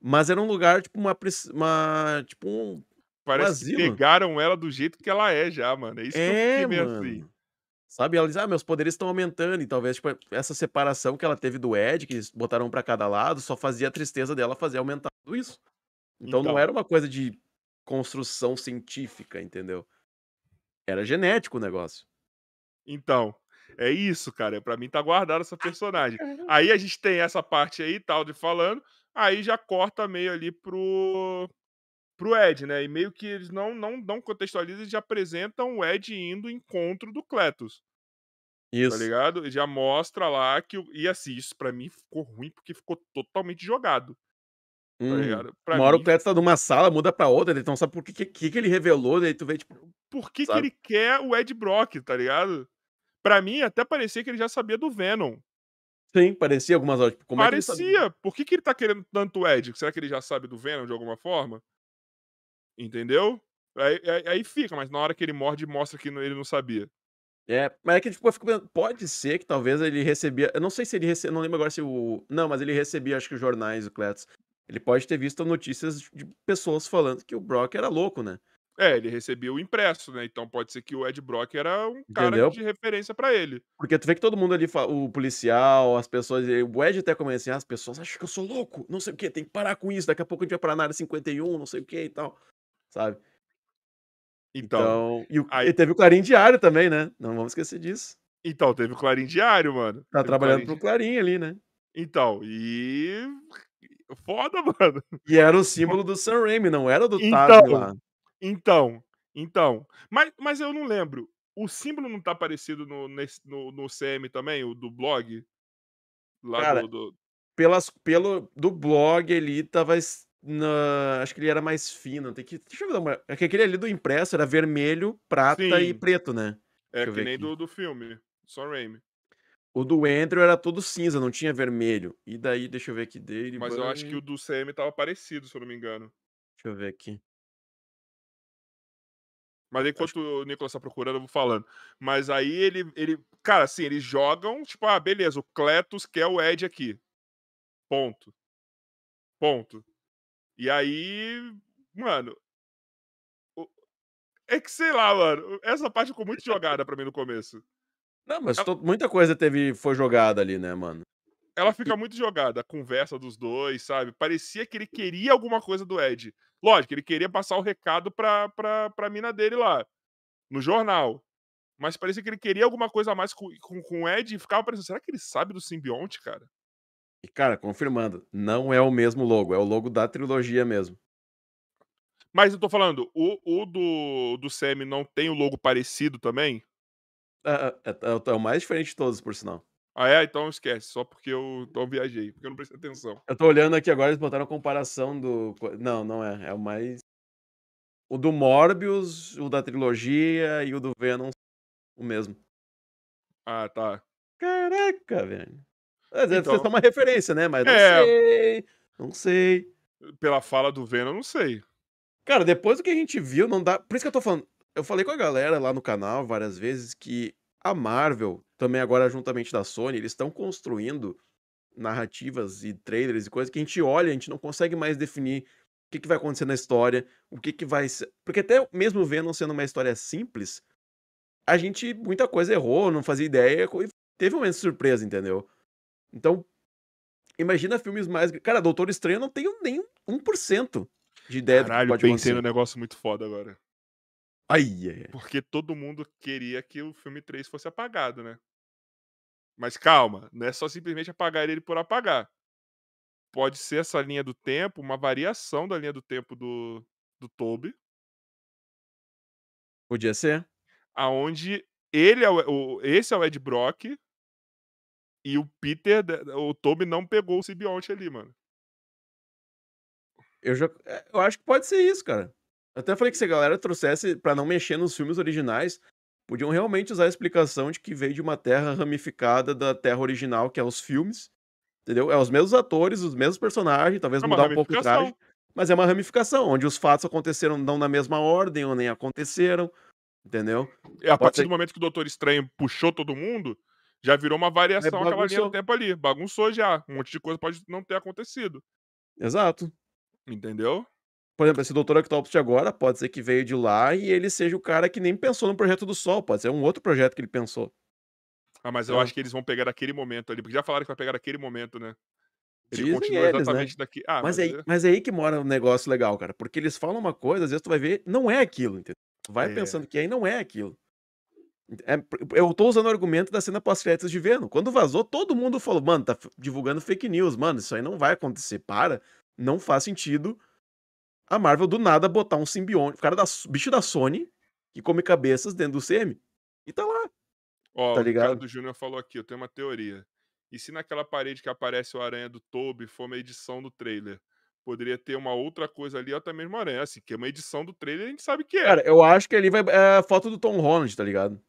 Mas era um lugar, tipo, uma. uma tipo, um. Parece que asilo. pegaram ela do jeito que ela é já, mano. É isso que eu É, fiquei meio mano. assim. Sabe? Ela diz, ah, meus poderes estão aumentando. E talvez, tipo, essa separação que ela teve do Ed, que eles botaram um pra cada lado, só fazia a tristeza dela fazer aumentar tudo isso. Então, Então. não era uma coisa de construção científica, entendeu? Era genético o negócio. Então, é isso, cara. Pra mim tá guardada essa personagem. Aí a gente tem essa parte aí, tal, de falando. Aí já corta meio ali pro. Pro Ed, né? E meio que eles não, não, não contextualizam, eles já apresentam o Ed indo encontro do Cletus. Isso. Tá ligado? E já mostra lá que. E assim, isso pra mim ficou ruim porque ficou totalmente jogado. Tá Uhum. ligado? Pra Uma hora mim, o Cletus tá numa sala, muda pra outra, ele não sabe por que, que, que ele revelou, daí tu vê, tipo, por que, que ele quer o Ed Brock, tá ligado? Pra mim, até parecia que ele já sabia do Venom. Sim, parecia algumas horas. Tipo, como é que parecia. Por que, que ele tá querendo tanto o Ed? Será que ele já sabe do Venom de alguma forma? Entendeu? Aí, aí, aí fica, mas na hora que ele morde, mostra que ele não sabia. É, mas é que tipo, eu fico pensando, pode ser que talvez ele recebia. Eu não sei se ele recebia. Não lembro agora se o. Não, mas ele recebia, acho que os jornais, o Cletus. Ele pode ter visto notícias de pessoas falando que o Brock era louco, né? É, ele recebia o impresso, né? Então pode ser que o Ed Brock era um cara Entendeu? de referência pra ele. Porque tu vê que todo mundo ali, fa- o policial, as pessoas. O Ed até começa assim, ah, as pessoas acham que eu sou louco, não sei o que, tem que parar com isso, daqui a pouco a gente vai parar na área 51, não sei o que e tal. Sabe? Então, Então. E, o- aí- e teve o Clarim Diário também, né? Não vamos esquecer disso. então teve o Clarim Diário, mano. Tá Teve trabalhando Clarim pro Clarim ali, né? Então, e. Foda, [LAUGHS] mano. E era o símbolo do Sam Raimi, não era do Então, Taz lá. Então, então. Mas, mas eu não lembro. O símbolo não tá aparecido no, nesse- no, no CM também, o do blog? Lá Cara, do, do- Pelas, pelo do blog ele tava. Na, acho que ele era mais fino. Tem que, deixa eu dar uma. É que aquele ali do impresso era vermelho, prata e Sim. preto, né? É Deixa que ver nem aqui. do, do filme. Sam Raimi. O do Andrew era todo cinza, não tinha vermelho. E daí, deixa eu ver aqui dele. Mas eu acho que o do CM tava parecido, se eu não me engano. Deixa eu ver aqui. Mas enquanto o Nicolas tá procurando, eu vou falando. Mas aí ele, ele. Cara, assim, eles jogam, tipo, ah, beleza, o Cletus quer o Ed aqui. Ponto. Ponto. E aí, mano. É que sei lá, mano. Essa parte ficou muito jogada pra mim no começo. Não, mas Ela- to- muita coisa teve, foi jogada ali, né, mano? Ela fica muito jogada, a conversa dos dois, sabe? Parecia que ele queria alguma coisa do Ed. Lógico, ele queria passar o recado pra, pra, pra mina dele lá, no jornal. Mas parecia que ele queria alguma coisa a mais com, com, com o Ed e ficava parecendo, será que ele sabe do simbionte, cara? E, cara, confirmando, não é o mesmo logo, é o logo da trilogia mesmo. Mas eu tô falando, o, o do, do Sam não tem o logo parecido também? É, é- é- é o mais diferente de todos, por sinal. Ah, é? Então esquece, só porque eu então eu viajei, porque eu não prestei atenção. Eu tô olhando aqui agora, eles botaram a comparação do. Não, não é. É o mais. O do Morbius, o da trilogia e o do Venom, o mesmo. Ah, tá. Caraca, velho. Deve Então- só uma referência, né? Mas não É. sei. Não sei. Pela fala do Venom, eu não sei. Cara, depois do que a gente viu, não dá. Por isso que eu tô falando. Eu falei com a galera lá no canal várias vezes que a Marvel, também agora juntamente da Sony, eles estão construindo narrativas e trailers e coisas que a gente olha, a gente não consegue mais definir o que, que vai acontecer na história, o que, que vai ser. Porque até mesmo Venom sendo uma história simples, a gente muita coisa errou, não fazia ideia, e teve um momento de surpresa, entendeu? Então, imagina filmes mais. Cara, Doutor Estranho eu não tenho nem 1% de ideia do que Caralho, pode pensei acontecer. num negócio muito foda agora. Ai, ai, ai. Porque todo mundo queria que o filme 3 fosse apagado, né? Mas calma, não é só simplesmente apagar ele por apagar. Pode ser essa linha do tempo, uma variação da linha do tempo do, do Toby, Podia ser. aonde ele é o, esse é o Ed Brock e o Peter, o Toby não pegou o simbionte ali, mano. Eu, já, é, eu acho que pode ser isso, cara. Até falei que se a galera trouxesse pra não mexer nos filmes originais, podiam realmente usar a explicação de que veio de uma terra ramificada da terra original, que é os filmes. Entendeu? É os mesmos atores, os mesmos personagens, talvez É mudar um pouco o traje. Mas é uma ramificação, onde os fatos aconteceram não na mesma ordem ou nem aconteceram. Entendeu? E a Pode partir ser- do momento que o Doutor Estranho puxou todo mundo, já virou uma variação aquela linha do tempo ali. Bagunçou já. Um monte de coisa pode não ter acontecido. Exato. Entendeu? Por exemplo, esse Dr. Octopus de agora pode ser que veio de lá e ele seja o cara que nem pensou no projeto do Sol. Pode ser um outro projeto que ele pensou. Ah, mas eu É. acho que eles vão pegar daquele momento ali, porque já falaram que vai pegar daquele momento, né? Ele Dizem continua eles, né? exatamente daqui. Ah, mas, aí, é- mas é aí que mora um negócio legal, cara. Porque eles falam uma coisa, às vezes tu vai ver, não é aquilo, entendeu? Tu vai É. pensando que aí não é aquilo. É, eu tô usando o argumento da cena pós-créditos de Venom. Quando vazou, todo mundo falou, mano, tá divulgando fake news, mano, isso aí não vai acontecer. Para, não faz sentido a Marvel do nada botar um simbionte, o cara da bicho da Sony, que come cabeças dentro do CM. E tá lá. Ó, tá o ligado? Ricardo Júnior falou aqui, eu tenho uma teoria. E se naquela parede que aparece o aranha do Toby for uma edição do trailer? Poderia ter uma outra coisa ali, até mesmo aranha. Assim, que é uma edição do trailer, a gente sabe que é. Cara, eu acho que ali vai. É a foto do Tom Holland, tá ligado?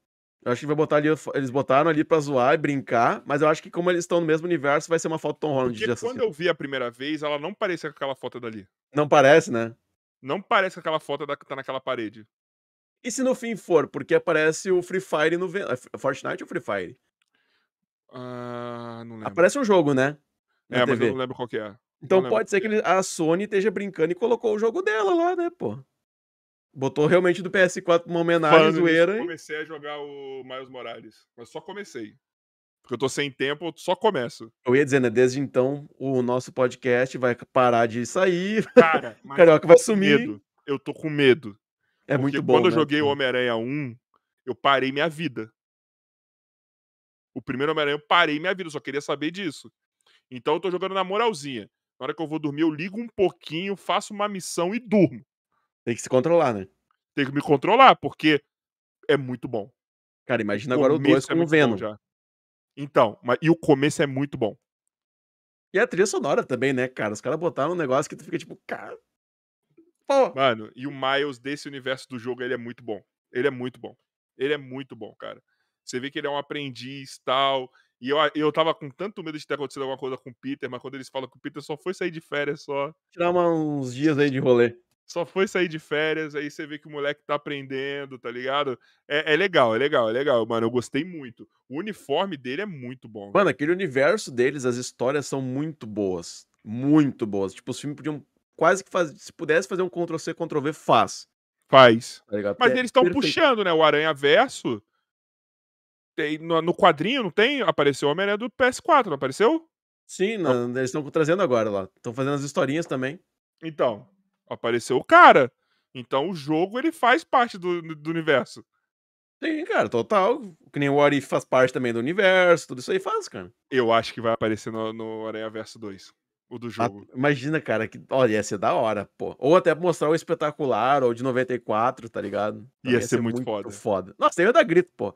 Eu acho que vai botar ali. Eles botaram ali pra zoar e brincar, mas eu acho que como eles estão no mesmo universo, vai ser uma foto Tom Holland. Porque quando eu vi a primeira vez, ela não parecia com aquela foto dali. Não parece, né? Não parece aquela foto da, que tá naquela parede. E se no fim for, porque aparece o Free Fire no. É Fortnite ou Free Fire? Ah, não lembro. Aparece um jogo, né? Na é, mas eu TV. não lembro qual que é. Então pode ser que a Sony esteja brincando e colocou o jogo dela lá, né, pô? Botou realmente do PS4 uma homenagem Falando zoeira. eu comecei a jogar o Miles Morales. Mas só comecei. Porque eu tô sem tempo, eu só começo. Eu ia dizendo, né, desde então o nosso podcast vai parar de sair. Cara, [LAUGHS] Carioca eu vai sumir. medo. Eu tô com medo. É Porque muito bom. quando eu né, joguei o pô? Homem-Aranha 1, eu parei minha vida. O primeiro Homem-Aranha eu parei minha vida, eu só queria saber disso. Então eu tô jogando na moralzinha. Na hora que eu vou dormir, eu ligo um pouquinho, faço uma missão e durmo. Tem que se controlar, né? Tenho que me controlar, porque é muito bom. Cara, imagina agora o 2 começo é com o Venom. já. Então, mas, e o começo é muito bom. E a trilha sonora também, né, cara? Os caras botaram um negócio que tu fica tipo, cara. Pô, Mano, e o Miles desse universo do jogo, ele é muito bom. Ele é muito bom. Ele é muito bom, cara. Você vê que ele é um aprendiz tal. E eu, eu tava com tanto medo de ter acontecido alguma coisa com o Peter, mas quando eles falam que o Peter só foi sair de férias só. tirar uns dias aí de rolê. Só foi sair de férias, aí você vê que o moleque tá aprendendo, tá ligado? É, é legal, é legal, é legal, mano. Eu gostei muito. O uniforme dele é muito bom. Mano, aquele universo deles, as histórias são muito boas. Muito boas. Tipo, os filmes podiam quase que fazer. Se pudesse fazer um Ctrl-C, Ctrl-V, faz. Faz. Tá? Mas é eles estão puxando, né? O Aranha Verso. Tem, no, no quadrinho, não tem? Apareceu o Homem-Aranha do PS4, não apareceu? Sim, eles estão trazendo agora lá. Estão fazendo as historinhas também. Então, apareceu o cara. Então o jogo ele faz parte do, do universo. Sim, cara, total. Que nem o What If faz parte também do universo, tudo isso aí faz, cara. Eu acho que vai aparecer no, no Aranha Verso 2. O do Ah, jogo. imagina, cara, que. Olha, ia ser da hora, pô. Ou até mostrar o espetacular, ou de 94, tá ligado? Ia ser muito foda. Nossa, tem o da grito, pô.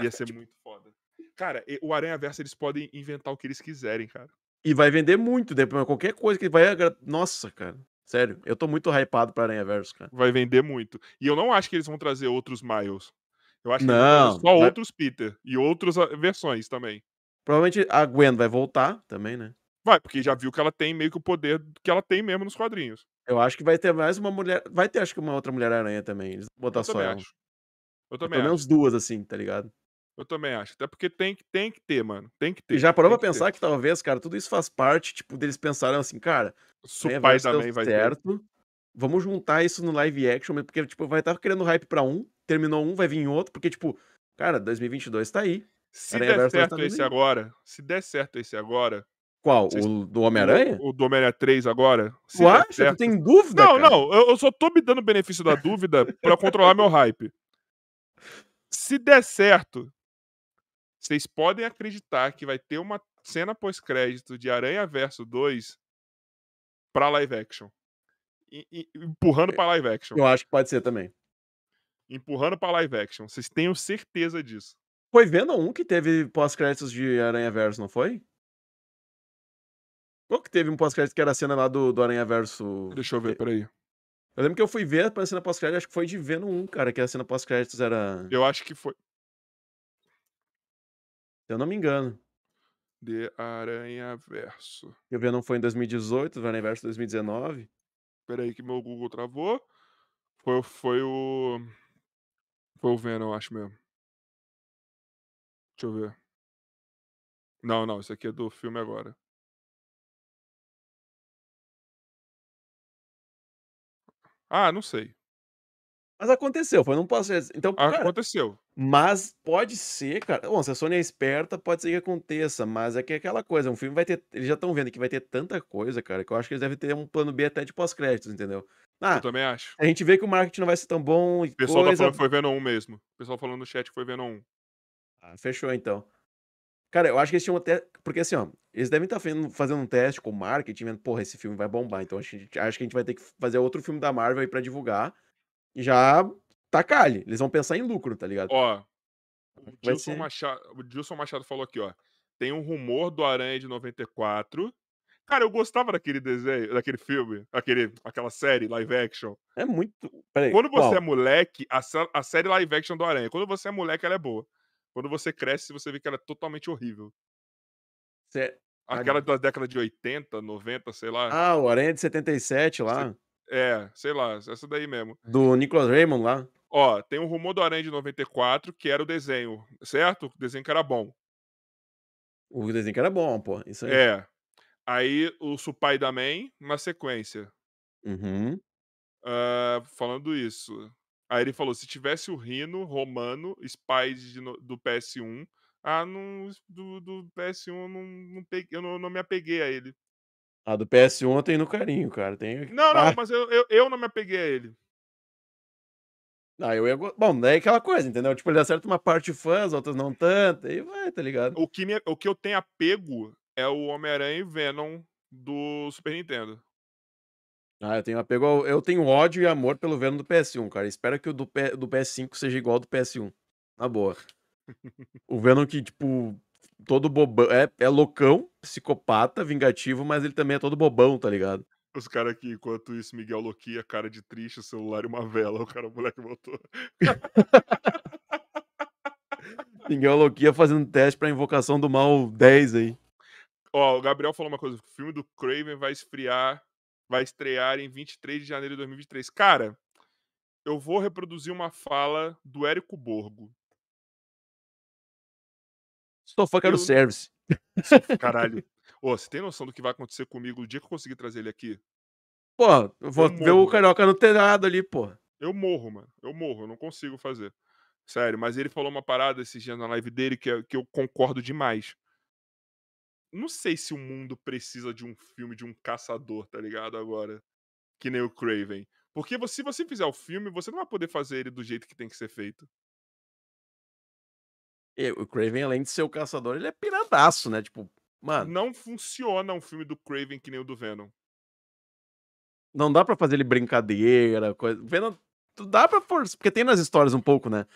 Ia ser muito foda. Cara, o Aranha Verso eles podem inventar o que eles quiserem, cara. E vai vender muito, depois qualquer coisa que vai. Nossa, cara. Sério, eu tô muito hypado pra Aranha Verso, cara. Vai vender muito. E eu não acho que eles vão trazer outros Miles. Eu acho que eles vão Não, trazer só vai- outros Peter. E outras ah, versões também. Provavelmente a Gwen vai voltar também, né? Vai, porque já viu que ela tem meio que o poder que ela tem mesmo nos quadrinhos. Eu acho que vai ter mais uma mulher. Vai ter, acho que uma outra Mulher-Aranha também. Eles vão botar Eu só também ela. acho. Eu Ou também Pelo menos duas, assim, tá ligado? Eu também acho. Até porque tem, que- tem que ter, mano. Tem que ter. E já parou pra que ter. pensar que talvez, cara, tudo isso faz parte, tipo, deles pensaram assim, cara, Se o Aranha pai Verso deu também vai ter. certo. Vamos juntar isso no live action, porque, tipo, vai estar criando hype pra um, terminou um, vai vir outro, porque, tipo, cara, 2022 tá aí. Se Aranha der vai certo tá esse aí. agora, se der certo esse agora, Qual? Vocês- O do Homem-Aranha? o, o do Homem-Aranha 3 agora, se Tu acha? Tu tem dúvida? Não, cara? não, eu, eu só tô me dando benefício da dúvida pra controlar meu hype. Se der certo, vocês podem acreditar que vai ter uma cena pós-crédito de Aranha Verso 2 pra live action. E- e- empurrando pra live action. Eu acho que pode ser também. Empurrando pra live action. Vocês tenham certeza disso. Foi vendo um que teve pós-créditos de Aranha Verso, não foi? Qual que teve um pós-crédito que era a cena lá do, do Aranha Verso? Deixa eu ver, peraí. Eu lembro que eu fui ver a cena pós-crédito, acho que foi de Venom 1, cara, que a cena pós-créditos era. Eu acho que foi Se eu não me engano. De Aranha Verso. E o Venom foi em 2018, o Aranha Verso 2019. Peraí que meu Google travou. Foi, o- foi o. Foi o Venom, eu acho mesmo. Deixa eu ver. Não, não, isso aqui é do filme agora. Ah, não sei. Mas aconteceu, foi num pós-crédito. Então, cara, Aconteceu. Mas pode ser, cara. Bom, se a Sony é esperta, pode ser que aconteça, mas é que é aquela coisa, um filme vai ter. Eles já estão vendo que vai ter tanta coisa, cara, que eu acho que eles devem ter um plano B até de pós-créditos, entendeu? Ah, Eu também acho. a gente vê que o marketing não vai ser tão bom O pessoal coisa. tá falando que foi Venom 1 mesmo. O pessoal falando no chat que foi Venom 1. Ah, fechou então. Cara, eu acho que eles tinham até. Porque assim, ó, eles devem estar fazendo, fazendo um teste com o marketing, vendo, porra, esse filme vai bombar. Então acho que, a gente- acho que a gente vai ter que fazer outro filme da Marvel aí pra divulgar. E já tacar ali. Eles vão pensar em lucro, tá ligado? Ó, o ser- Machado, o Dilson Machado falou aqui, ó. Tem um rumor do Aranha de 94. Cara, eu gostava daquele desenho, daquele filme, aquele, aquela série live action. É muito. Peraí. Quando você qual? é moleque, a, a série live action do Aranha, quando você é moleque, ela é boa. Quando você cresce, você vê que ela é totalmente horrível. Cê- Aquela da década de 80, 90, sei lá. Ah, o Aranha de 77 lá. É, sei lá, essa daí mesmo. Do Nicholas Raymond lá. Ó, tem um rumor do Aranha de 94, que era o desenho, certo? O desenho que era bom. O desenho que era bom, pô. Isso aí. É. Aí o Supai da Man, na sequência. Uhum. Ah, falando isso. Aí ele falou: se tivesse o Rino, Romano, Spies de do PS1. Ah, não, do, do PS1 eu não, não, peguei, eu não, não me apeguei a ele. A do PS1 eu tenho no carinho, cara. Tem... Não, não, Ah, [LAUGHS] mas eu, eu, eu não me apeguei a ele. Ah, eu ia... Bom, daí é aquela coisa, entendeu? Tipo, ele acerta uma parte fã, as outras não tanto. Aí vai, tá ligado? O que, me, o que eu tenho apego é o Homem-Aranha e Venom do Super Nintendo. Ah, eu tenho apego ao... Eu tenho ódio e amor pelo Venom do PS1, cara. Espero que o do, P... do PS5 seja igual ao do PS1. Na boa. [LAUGHS] o Venom que, tipo, todo bobão. É, é loucão, psicopata, vingativo, mas ele também é todo bobão, tá ligado? Os caras aqui, enquanto isso, Miguel Loquia, cara de triste, celular e uma vela. O cara, o moleque voltou. [LAUGHS] Miguel Loquia fazendo teste pra invocação do mal 10 aí. Ó, o Gabriel falou uma coisa: o filme do Craven vai esfriar, vai estrear em 23 de janeiro de 2023. Cara, eu vou reproduzir uma fala do Érico Borgo. Só quero Eu- service. Caralho. Ô, você tem noção do que vai acontecer comigo o dia que eu conseguir trazer ele aqui? Pô, eu vou Eu ver o morro. Carioca no telhado ali, pô. Eu morro, mano. Eu morro, eu não consigo fazer. Sério, mas ele falou uma parada esses dias na live dele que, é- que eu concordo demais. Não sei se o mundo precisa de um filme de um caçador, tá ligado? Agora. Que nem o Craven. Porque você- se você fizer o filme, você não vai poder fazer ele do jeito que tem que ser feito. E o Craven, além de ser o caçador, ele é piradaço, né? Tipo, mano, Não funciona um filme do Craven que nem o do Venom. não dá pra fazer ele brincadeira, coisa. Vendo, tu dá pra porque tem nas histórias um pouco, né?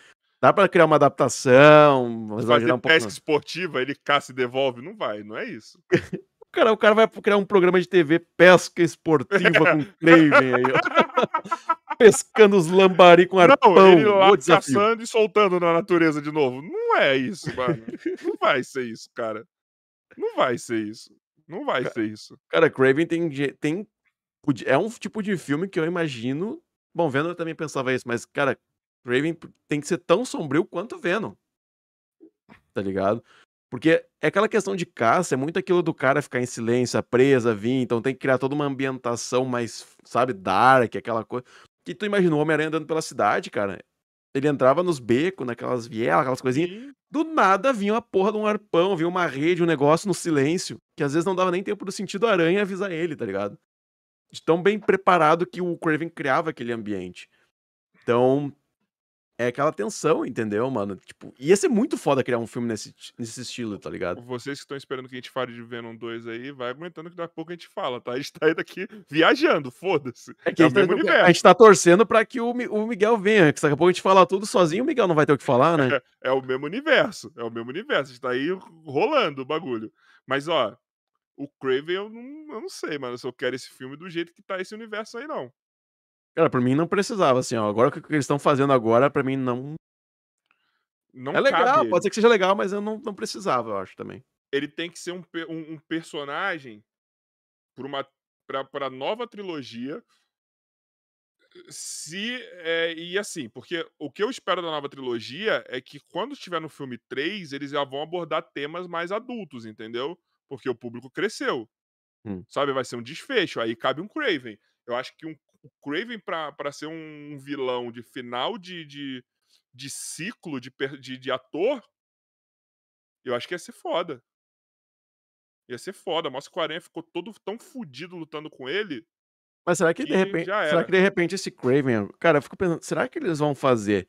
Dá pra criar uma adaptação, Fazer um pouco. pesca esportiva, ele caça e devolve. Não vai, não é isso. O [LAUGHS] cara, o cara vai criar um programa de TV pesca esportiva com [LAUGHS] Craven aí, ó. [LAUGHS] Pescando os lambari com arpão. Não, ele lá caçando e soltando na natureza de novo. Não é isso, mano. Não vai ser isso, cara. Não vai ser isso. Não vai ser isso. Cara, Craven tem, tem. É um tipo de filme que eu imagino. Bom, Venom eu também pensava isso, mas, cara, Craven tem que ser tão sombrio quanto Venom. Tá ligado? Porque é aquela questão de caça, é muito aquilo do cara ficar em silêncio, a presa vir, então tem que criar toda uma ambientação mais, sabe, dark, aquela coisa. Que tu imaginou o Homem-Aranha andando pela cidade, cara. Ele entrava nos becos, naquelas vielas, aquelas coisinhas. E Do nada vinha uma porra de um arpão, vinha uma rede, um negócio no silêncio, que às vezes não dava nem tempo do sentido aranha avisar ele, tá ligado? De tão bem preparado que o Craven criava aquele ambiente. Então, é aquela tensão, entendeu, mano? Tipo, ia ser muito foda criar um filme nesse, nesse estilo, tá ligado? vocês que estão esperando que a gente fale de Venom 2 aí, vai aguentando que daqui a pouco a gente fala, tá? A gente tá aí daqui viajando, foda-se. É que É a, o gente tá, mesmo a universo. gente tá torcendo pra que o, o Miguel venha, que daqui a pouco a gente falar tudo sozinho, o Miguel não vai ter o que falar, né? [LAUGHS] É o mesmo universo. É o mesmo universo. A gente tá aí rolando o bagulho. Mas, ó, o Craven eu não, eu não sei, mano, se eu quero esse filme do jeito que tá esse universo aí, não. Cara, pra mim não precisava, assim, ó. Agora o que eles estão fazendo agora, pra mim não. Não é legal, cabe pode ser que seja legal, mas eu não, não precisava, eu acho também. ele tem que ser um, um- um personagem para uma pra, pra nova trilogia. Se é, e assim, porque o que eu espero da nova trilogia é que quando estiver no filme 3, eles já vão abordar temas mais adultos, entendeu? Porque o público cresceu. Hum. Sabe, vai ser um desfecho, aí cabe um Craven. Eu acho que um, o Craven pra pra ser um vilão de final de, de, de ciclo de, de, de ator, eu acho que ia ser foda. Ia ser foda. Mostra que o Aranha ficou todo tão fudido lutando com ele. Mas será que de que repente. já Será que de repente esse Craven. Cara, eu fico pensando, será que eles vão fazer?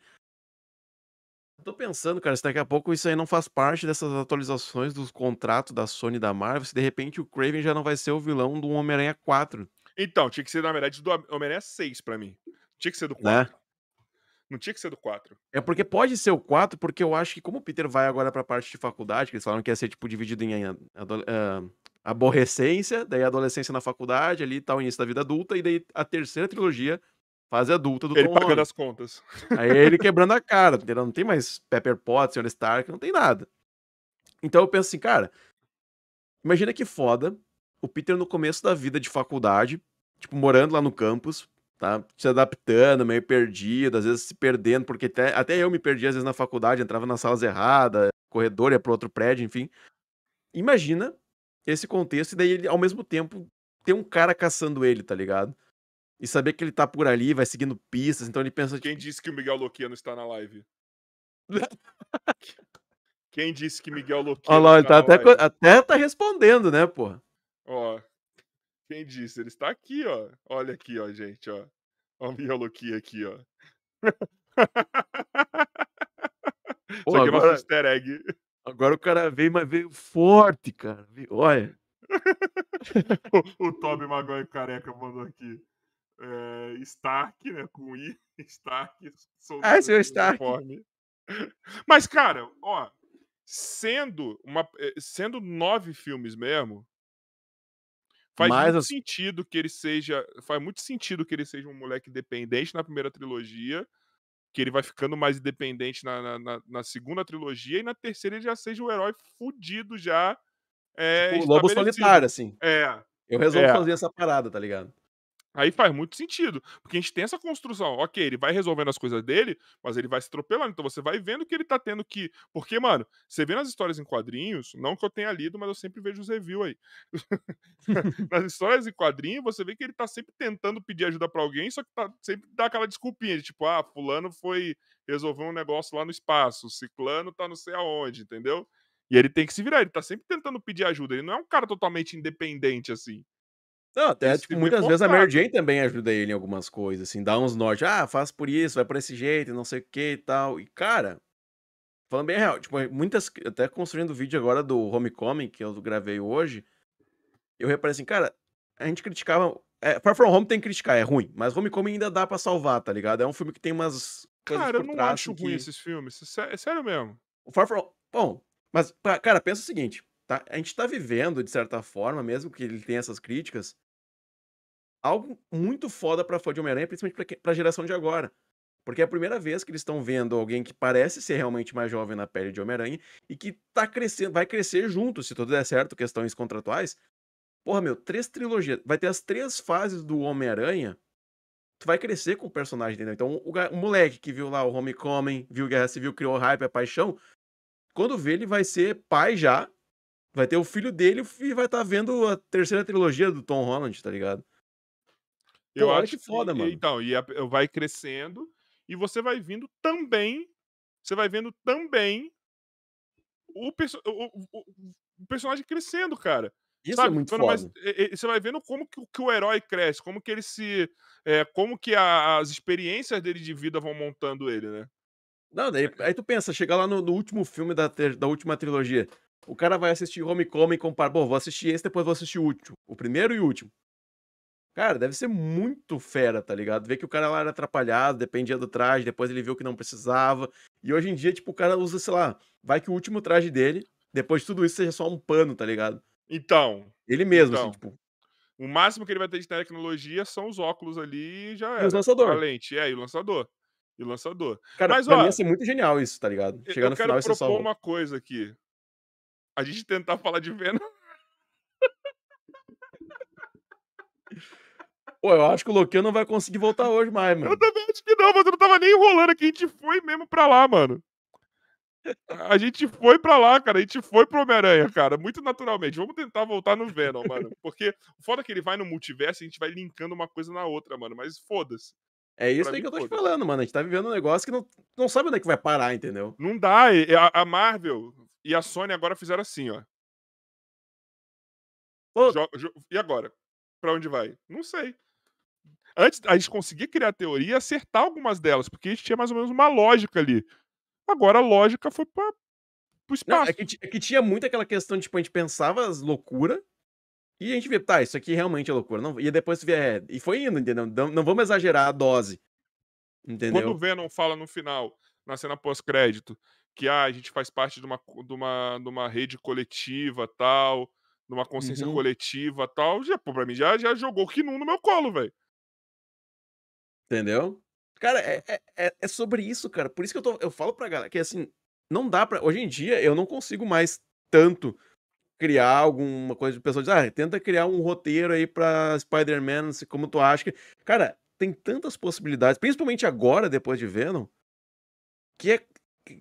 Eu Tô pensando, cara, se daqui a pouco isso aí não faz parte dessas atualizações dos contratos da Sony e da Marvel, se de repente o Craven já não vai ser o vilão do Homem-Aranha 4, Então, tinha que ser, na verdade, do Homem-Aranha 6 pra mim. Tinha que ser do né? 4. Não tinha que ser do 4. É porque pode ser o 4, porque eu acho que como o Peter vai agora pra parte de faculdade, que eles falaram que ia ser tipo dividido em ah, aborrecência, daí adolescência na faculdade, ali tal, início da vida adulta, e daí a terceira trilogia, fase adulta do Ele Tom pagando Holland. as contas. Aí é ele [LAUGHS] quebrando a cara, entendeu? Não tem mais Pepper Potts, Sr. Stark, não tem nada. Então eu penso assim, cara, imagina que foda o Peter no começo da vida de faculdade, tipo, morando lá no campus, tá se adaptando, meio perdido, às vezes se perdendo, porque até, até eu me perdi às vezes na faculdade, entrava nas salas erradas, corredor ia para outro prédio, enfim. Imagina esse contexto e daí ele, ao mesmo tempo, ter um cara caçando ele, tá ligado? E saber que ele tá por ali, vai seguindo pistas, então ele pensa, Quem disse que o Miguel Loquiano está na live? [LAUGHS] Quem disse que Miguel Olha Loquiano lá, ele tá até, live? até tá respondendo, né, porra? Ó, quem disse? Ele está aqui, ó. Olha aqui, ó, gente, ó. Ó o Loquiano aqui, ó. Isso [LAUGHS] Pô, aqui é nosso agora, easter egg. agora o cara veio, mas veio forte, cara. Olha. [LAUGHS] o, o Toby Maguire careca mandou aqui. É, Stark, né? Com I. [LAUGHS] Stark. Ah, seu Stark. uniforme. Mas, cara, ó. Sendo, uma, eh, sendo nove filmes mesmo, faz Mais muito as- sentido que ele seja. Faz muito sentido que ele seja um moleque independente na primeira trilogia. Que ele vai ficando mais independente na, na, na- na segunda trilogia. E na terceira ele já seja um herói fudido já. É, O lobo solitário, assim. É. Eu resolvo É. fazer essa parada, tá ligado? Aí faz muito sentido. Porque a gente tem essa construção. Ok, ele vai resolvendo as coisas dele, mas ele vai se atropelando. Então você vai vendo que ele tá tendo que. Porque, mano, você vê nas histórias em quadrinhos, não que eu tenha lido, mas eu sempre vejo os reviews aí. [LAUGHS] nas histórias em quadrinhos, você vê que ele tá sempre tentando pedir ajuda pra alguém, só que tá, sempre dá aquela desculpinha de tipo, ah, fulano foi resolver um negócio lá no espaço, ciclano tá não sei aonde, entendeu? E ele tem que se virar, ele tá sempre tentando pedir ajuda. Ele não é um cara totalmente independente assim. Não, até, Isso tipo, muitas vezes a Mary. Jane também ajuda ele em algumas coisas, assim, dá uns norte, ah, faz por isso, vai por esse jeito, não sei o que e tal. E, cara, falando bem real, tipo, muitas, até construindo o vídeo agora do Homecoming, que eu gravei hoje, eu reparei assim, cara, a gente criticava, é, Far From Home tem que criticar, é ruim, mas Homecoming ainda dá pra salvar, tá ligado? É um filme que tem umas coisas Cara, eu não acho assim, ruim que- esses filmes. É sé- sério mesmo. O Far From Bom, mas, cara, pensa o seguinte, tá? A gente tá vivendo, de certa forma, mesmo que ele tenha essas críticas, algo muito foda pra fã de Homem-Aranha, principalmente pra, pra geração de agora. Porque é a primeira vez que eles estão vendo alguém que parece ser realmente mais jovem na pele de Homem-Aranha e que tá crescendo, vai crescer junto, se tudo der certo, questões contratuais. Porra, meu, três trilogias. Vai ter as três fases do Homem-Aranha. Tu vai crescer com o personagem, entendeu? Então, o, o moleque que viu lá o Homecoming, viu Guerra Civil, criou hype, a paixão. Quando vê, ele vai ser pai já. Vai ter o filho dele e vai estar vendo a terceira trilogia do Tom Holland, tá ligado? Eu Pô, acho que foda, mano. Então, e a- vai crescendo e você vai vindo também. Você vai vendo também o, perso- o- o- o- personagem crescendo, cara. Isso sabe? é muito mais- foda. e- você vai vendo como que, o- que o herói cresce, como que ele se. é, como que a- as experiências dele de vida vão montando ele, né? Não, daí, aí tu pensa, chegar lá no, no último filme da, da última trilogia. O cara vai assistir Homecoming e compara, pô, vou assistir esse, depois vou assistir o último. O primeiro e o último. Cara, deve ser muito fera, tá ligado? Ver que o cara lá era atrapalhado, dependia do traje, depois ele viu que não precisava. E hoje em dia, tipo, o cara usa, sei lá, vai que o último traje dele, depois de tudo isso, seja só um pano, tá ligado? Então, Ele mesmo, Então, assim, tipo. o máximo que ele vai ter de tecnologia são os óculos ali e já E os lançador. A lente, é, e o lançador. E o lançador. Cara, Mas, pra ó, mim ia ser muito genial isso, tá ligado? Eu- Chegar eu no quero final e ser propor só. uma coisa aqui. A gente tentar falar de Venom. [LAUGHS] Pô, eu acho que o Lokian não vai conseguir voltar hoje mais, mano. Eu também acho que não, mas eu não tava nem enrolando aqui. A gente foi mesmo pra lá, mano. A gente foi pra lá, cara. A gente foi pro Homem-Aranha, cara. Muito naturalmente. Vamos tentar voltar no Venom, mano. Porque o foda é que ele vai no multiverso e a gente vai linkando uma coisa na outra, mano. Mas foda-se. É isso Pra aí mim, que eu tô te falando, mano. A gente tá vivendo um negócio que não, não sabe onde é que vai parar, entendeu? Não dá. A, a Marvel e a Sony agora fizeram assim, ó. Pô, Jo- jo- e agora? Pra onde vai? Não sei. Antes a gente conseguia criar teoria e acertar algumas delas, porque a gente tinha mais ou menos uma lógica ali. Agora a lógica foi pra, pro Não, espaço. é que, é que tinha muito aquela questão, tipo, a gente pensava as loucuras e a gente via, tá, isso aqui realmente é loucura. Não, e depois via, é, e foi indo, entendeu? Não, não vamos exagerar a dose. Quando Entendeu? o Venom fala no final, na cena pós-crédito, que ah, a gente faz parte de uma, de uma, de uma rede coletiva tal, de uma consciência Uhum. coletiva tal, já, pô, pra mim já, já jogou o Kinun no meu colo, velho. Entendeu? Cara, é, é, é- é sobre isso, cara. Por isso que eu, tô, eu falo pra galera que, assim, não dá pra. Hoje em dia, eu não consigo mais tanto criar alguma coisa de pessoa diz, ah, tenta criar um roteiro aí pra Spider-Man, como tu acha que. Cara, tem tantas possibilidades, principalmente agora, depois de Venom, que é.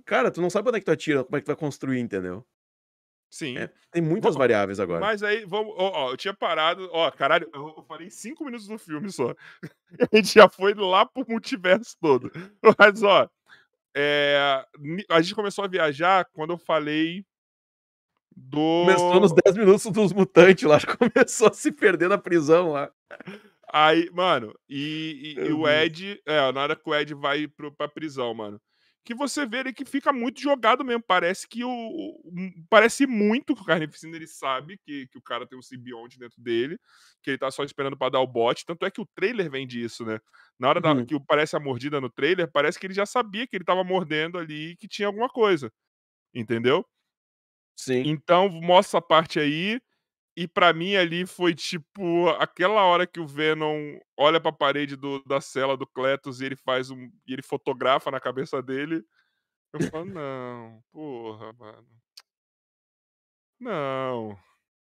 Cara, tu não sabe onde é que tu atira, como é que tu vai construir, entendeu? Sim. É, tem muitas variáveis agora. Mas aí, vamos. Ó, ó, eu tinha parado. Ó, caralho, eu falei cinco minutos do filme só. [LAUGHS] A gente já foi lá pro multiverso todo. [LAUGHS] Mas, ó. é, a gente começou a viajar quando eu falei do. Começou nos 10 minutos dos mutantes lá, [LAUGHS] começou a se perder na prisão lá. Aí, mano, e, e- e o. Ed, é, na hora que o Ed vai pro, pra prisão, mano. Que você vê ele que fica muito jogado mesmo. Parece que o. o- Parece muito que o Carnificina ele sabe que, que o cara tem um simbionte dentro dele, que ele tá só esperando pra dar o bote. Tanto é que o trailer vem disso, né? Na hora da- Uhum. que o- parece a mordida no trailer, parece que ele já sabia que ele tava mordendo ali e que tinha alguma coisa. Entendeu? Sim. Então, mostra essa parte aí. E pra mim ali foi tipo aquela hora que o Venom olha pra parede do- da cela do Cletus e ele faz um. e ele fotografa na cabeça dele. Eu falo, não, porra, mano. Não,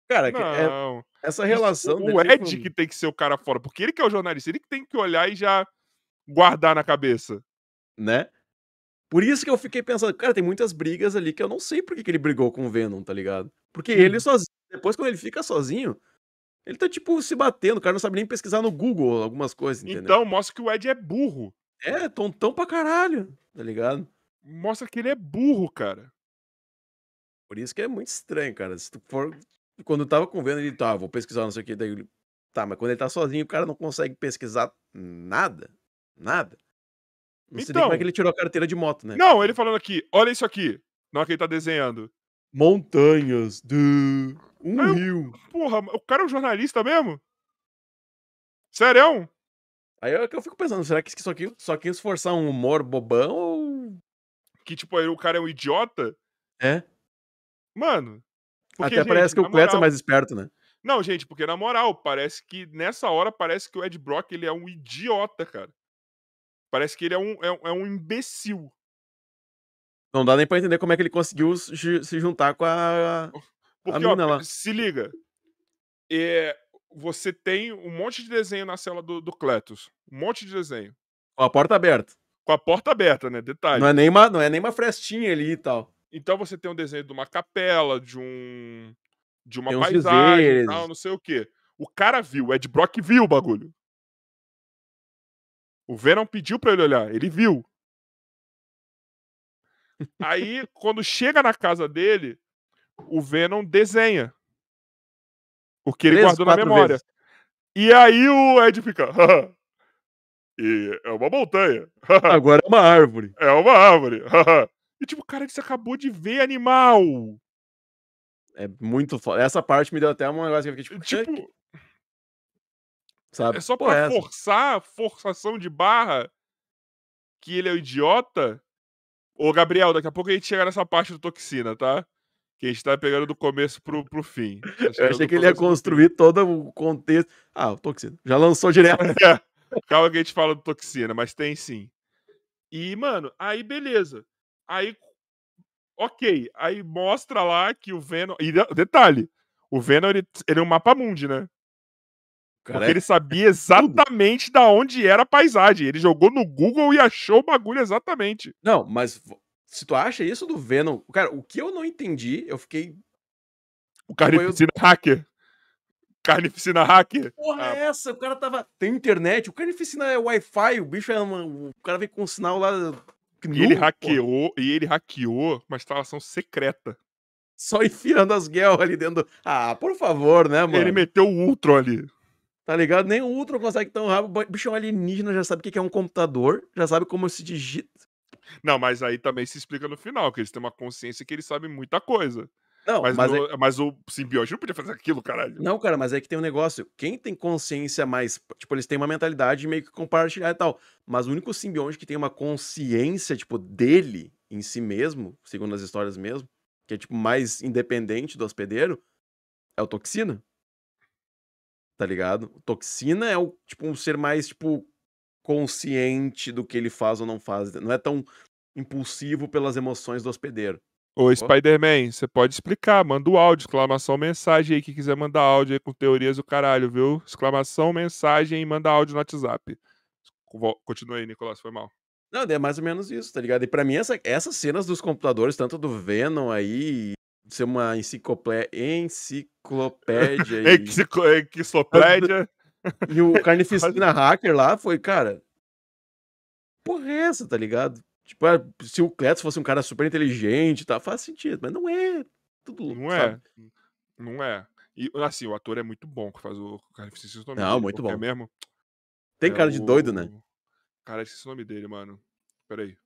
Cara, é- não. essa Isso, relação o dele Ed com- que tem que ser o cara fora, porque ele que é o jornalista, ele que tem que olhar e já guardar na cabeça. né? Por isso que eu fiquei pensando, cara, tem muitas brigas ali que eu não sei por que, que ele brigou com o Venom, tá ligado? Porque ele Uhum. sozinho, depois quando ele fica sozinho, ele tá tipo se batendo, o cara não sabe nem pesquisar no Google algumas coisas, entendeu? Então, mostra que o Ed é burro. É, tontão pra caralho, tá ligado? Mostra que ele é burro, cara. Por isso que é muito estranho, cara. Se tu for. Quando eu tava com o Venom, ele tá, vou pesquisar não sei o que, daí ele. Tá, mas quando ele tá sozinho, o cara não consegue pesquisar nada. Nada. Não sei nem como é Então. que ele tirou a carteira de moto, né? Não, ele falando aqui, olha isso aqui. Na hora que ele tá desenhando. Montanhas de um Aí eu- rio. Porra, o cara é um jornalista mesmo? Sério? Aí é que eu fico pensando, será que isso aqui só quis forçar um humor bobão ou. Que, tipo, aí o cara é um idiota? É? Mano. porque, Até parece gente, que o na Cletson é moral- mais esperto, né? Não, gente, porque na moral, parece que nessa hora parece que o Ed Brock ele é um idiota, cara. Parece que ele é um, é, é um imbecil. Não dá nem pra entender como é que ele conseguiu se se juntar com a. Porque, ó, lá. se liga. É, você tem um monte de desenho na cela do, do Cletus. Um monte de desenho. Com a porta aberta. Com a porta aberta, né? Detalhe. Não é, nem uma, não é nem uma frestinha ali e tal. Então você tem um desenho de uma capela, de um. De uma paisagem tal, não sei o quê. O cara viu, o Ed Brock viu o bagulho. O Venom pediu pra ele olhar, ele viu. Aí, quando chega na casa dele, o Venom desenha. O que ele Três, guardou na memória. vezes. E aí o Ed fica. [LAUGHS] e é uma montanha. [LAUGHS] Agora é uma árvore. é uma árvore. [LAUGHS] e tipo, cara, você acabou de ver animal. É muito foda. Essa parte me deu até um negócio que eu fiquei tipo. Tipo, sabe? é só Pô, pra essa? forçar, forçação de barra, que ele é o idiota. Ô, Gabriel, daqui a pouco a gente chega nessa parte do toxina, tá? Que a gente tá pegando do começo pro, pro fim. Eu achei que ele ia construir todo o contexto. Ah, o Toxina. Já lançou direto. [LAUGHS] É, calma que a gente fala do toxina, mas tem sim. E, mano, aí beleza. Aí, ok. Aí mostra lá que o Venom. E de- detalhe: o Venom ele, ele é um mapa mundi, né? Cara, Porque ele sabia [LAUGHS] exatamente da onde era a paisagem. Ele jogou no Google e achou o bagulho exatamente. Não, mas se tu acha isso do Venom. Cara, o que eu não entendi, eu fiquei. O Carnificina Hacker. Carnificina Hacker. Porra, Ah. é essa? O cara tava. Tem internet, o Carnificina é Wi-Fi, o bicho é uma. O cara vem com um sinal lá. E ele hackeou, e ele hackeou uma instalação secreta. Só enfiando as guerras ali dentro. do- Ah, por favor, né, mano? Ele meteu o Ultron ali. Tá ligado? Nem o Ultron consegue tão rápido. O bicho é um alienígena, já sabe o que é um computador, já sabe como se digita. Não, mas aí também se explica no final, que eles têm uma consciência que eles sabem muita coisa. Não, Mas, mas, é- no- mas o simbionte não podia fazer aquilo, caralho. Não, cara, mas é que tem um negócio. Quem tem consciência mais. Tipo, eles têm uma mentalidade meio que compartilhar e tal. Mas o único simbionte que tem uma consciência, tipo, dele em si mesmo, segundo as histórias mesmo, que é, tipo, mais independente do hospedeiro, é o Toxina. Tá ligado? O Toxina é o, tipo, um ser mais, tipo, consciente do que ele faz ou não faz. Não é tão impulsivo pelas emoções do hospedeiro. Ô, Spider-Man, você pode explicar, manda o áudio, exclamação, mensagem aí, que quiser mandar áudio aí com teorias do caralho, viu? Exclamação, mensagem e manda áudio no WhatsApp. Continua aí, Nicolas, foi mal. Não, é mais ou menos isso, tá ligado? E pra mim, essa- essas cenas dos computadores, tanto do Venom aí, ser uma enciclopé- enciclopédia É e, que, é e o [LAUGHS] Carnificina Hacker lá, foi, cara. Porra, é essa, tá ligado? Tipo, ah, se o Cletus fosse um cara super inteligente, tá, faz sentido, mas não é. Tudo, Não sabe? é. Não é. E assim, o ator é muito bom que faz o. Esqueci o nome Não, muito bom. É mesmo? Tem É cara de doido, né? o- Cara, esqueci o nome dele, mano. Peraí.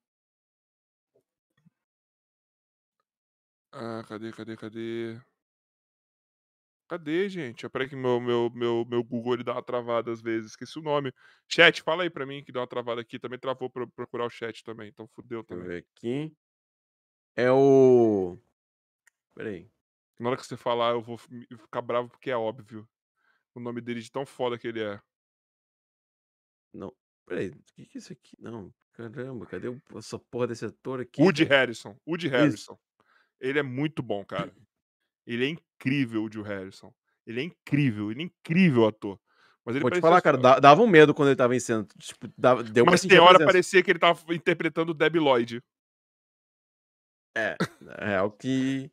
Ah, cadê, cadê, cadê? Cadê, gente? Peraí que meu, meu, meu, meu Google ele dá uma travada às vezes. Esqueci o nome. Chat, fala aí pra mim que deu uma travada aqui. Também travou pra eu procurar o chat também. Então fudeu Deixa eu também. ver aqui. É o. Peraí. Na hora que você falar, eu vou ficar bravo porque é óbvio. O nome dele de tão foda que ele é. Não. Peraí. O que, que é isso aqui? Não. Caramba, cadê o- essa porra desse ator aqui? Woody? Harrison. Woody Harrison. Ele é muito bom, cara. Ele é incrível, o Woody Harrison. Ele é incrível, ele é incrível ator. Mas ele Vou te falar, cara, só- dava um medo quando ele tava em cena. Tipo, dava, deu Mas tem hora parecia que ele tava interpretando o Debbie Lloyd. É, é o que.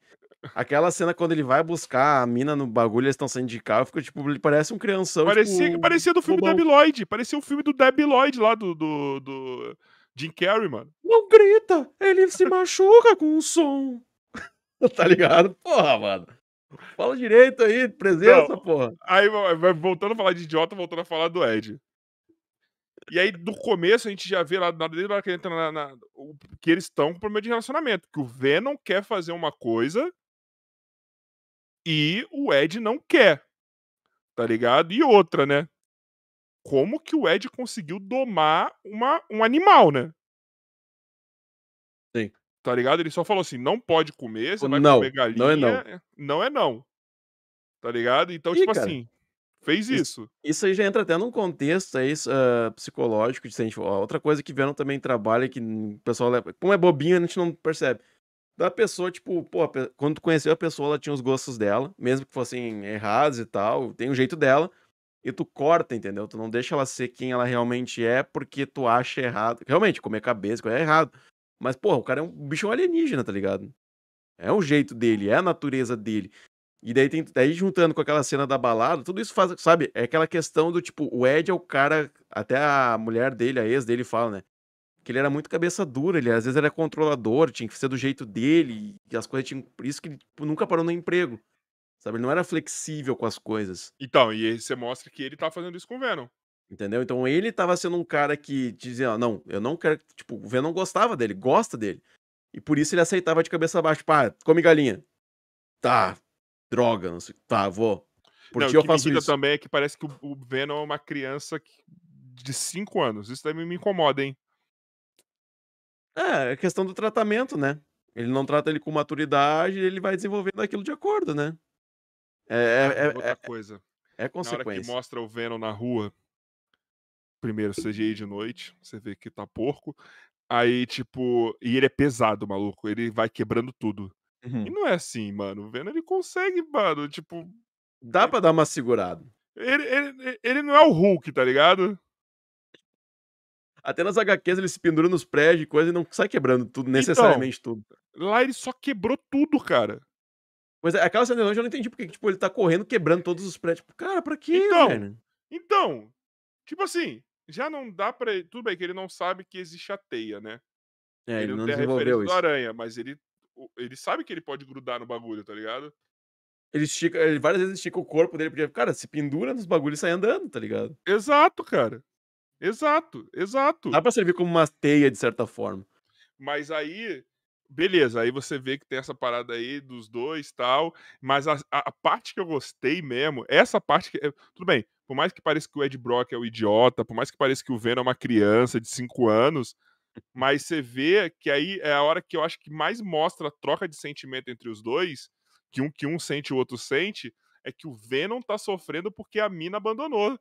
Aquela cena quando ele vai buscar a mina no bagulho, eles estão saindo de carro, fica tipo, ele parece um crianção. Parecia, tipo, parecia do filme. Debbie Lloyd. Parecia o filme do Debbie Lloyd lá do, do, do Jim Carrey, mano. Não grita, ele se machuca com o som. [LAUGHS] tá ligado? Porra, mano. Fala direito aí, presença, Não. porra. Aí voltando a falar de idiota, voltando a falar do Ed. E aí, do começo, a gente já vê lá, desde a hora que ele entra na, na- que eles estão com problema de relacionamento. Que o Venom quer fazer uma coisa e o Ed não quer. Tá ligado? E outra, né? Como que o Ed conseguiu domar uma, um animal, né? Sim. Tá ligado? Ele só falou assim: não pode comer, você vai não, comer galinha. não é não. Não é não. Tá ligado? Então, Ih, tipo cara, assim, fez isso- isso. Isso aí já entra até num contexto aí, ah, psicológico. De, gente- ó, outra coisa que Venom também trabalha, que o pessoal leva. Como é bobinho, a gente não percebe. Da pessoa, tipo, pô, quando tu conheceu a pessoa, ela tinha os gostos dela, mesmo que fossem errados e tal, tem o jeito dela, e tu corta, entendeu? Tu não deixa ela ser quem ela realmente é porque tu acha errado. Realmente, comer cabeça é errado. Mas, pô, o cara é um bicho alienígena, tá ligado? É o jeito dele, é a natureza dele. E daí, tem, daí juntando com aquela cena da balada, tudo isso faz, sabe? É aquela questão do tipo, o Ed é o cara, até a mulher dele, a ex dele fala, né? Que ele era muito cabeça dura, ele às vezes era controlador, tinha que ser do jeito dele, e as coisas tinham. Por isso que ele tipo, nunca parou no emprego. Sabe? Ele não era flexível com as coisas. Então, e aí você mostra que ele tá fazendo isso com o Venom. Entendeu? Então ele tava sendo um cara que dizia, ó, não, eu não quero. Tipo, o Venom gostava dele, gosta dele. E por isso ele aceitava de cabeça baixa. Pá, come galinha. Tá, droga, não sei. Tá, vou. Por Não, ti eu faço isso. também é que parece que o, Venom é uma criança de 5 anos. Isso também me incomoda, hein? É, é questão do tratamento, né? Ele não trata ele com maturidade, ele vai desenvolvendo aquilo de acordo, né? É, é, Ah, é- outra é- coisa. é Na hora que consequência. mostra o Venom na rua, primeiro CGI de noite, você vê que tá porco. Aí, tipo, e ele é pesado, maluco. Ele vai quebrando tudo. E Uhum. não é assim, mano. O Venom ele consegue, mano. Tipo, Dá pra dar uma segurada. ele, ele, ele não é o Hulk, tá ligado? Até nas HQs ele se pendura nos prédios e coisa e não sai quebrando tudo, Então. necessariamente tudo. Lá ele só quebrou tudo, cara. Mas é, aquela cena de longe eu não entendi porque tipo, ele tá correndo quebrando todos os prédios. Tipo, cara, pra quê, Então, velho? Então, tipo assim, já não dá pra. ele- Tudo bem que ele não sabe que existe a teia, né? É, ele não tem a referência isso. do aranha, mas ele, ele sabe que ele pode grudar no bagulho, tá ligado? Ele estica, ele várias vezes estica o corpo dele, porque, cara, se pendura nos bagulhos e sai andando, tá ligado? Exato, cara. Exato, exato. Dá pra servir como uma teia, de certa forma. Mas aí, beleza, aí você vê que tem essa parada aí dos dois tal. Mas a, a- parte que eu gostei mesmo, essa parte que. é- Tudo bem, por mais que pareça que o Ed Brock é o idiota, por mais que pareça que o Venom é uma criança de 5 anos, mas você vê que aí é a hora que eu acho que mais mostra a troca de sentimento entre os dois, que um que um sente e o outro sente, é que o Venom tá sofrendo porque a mina abandonou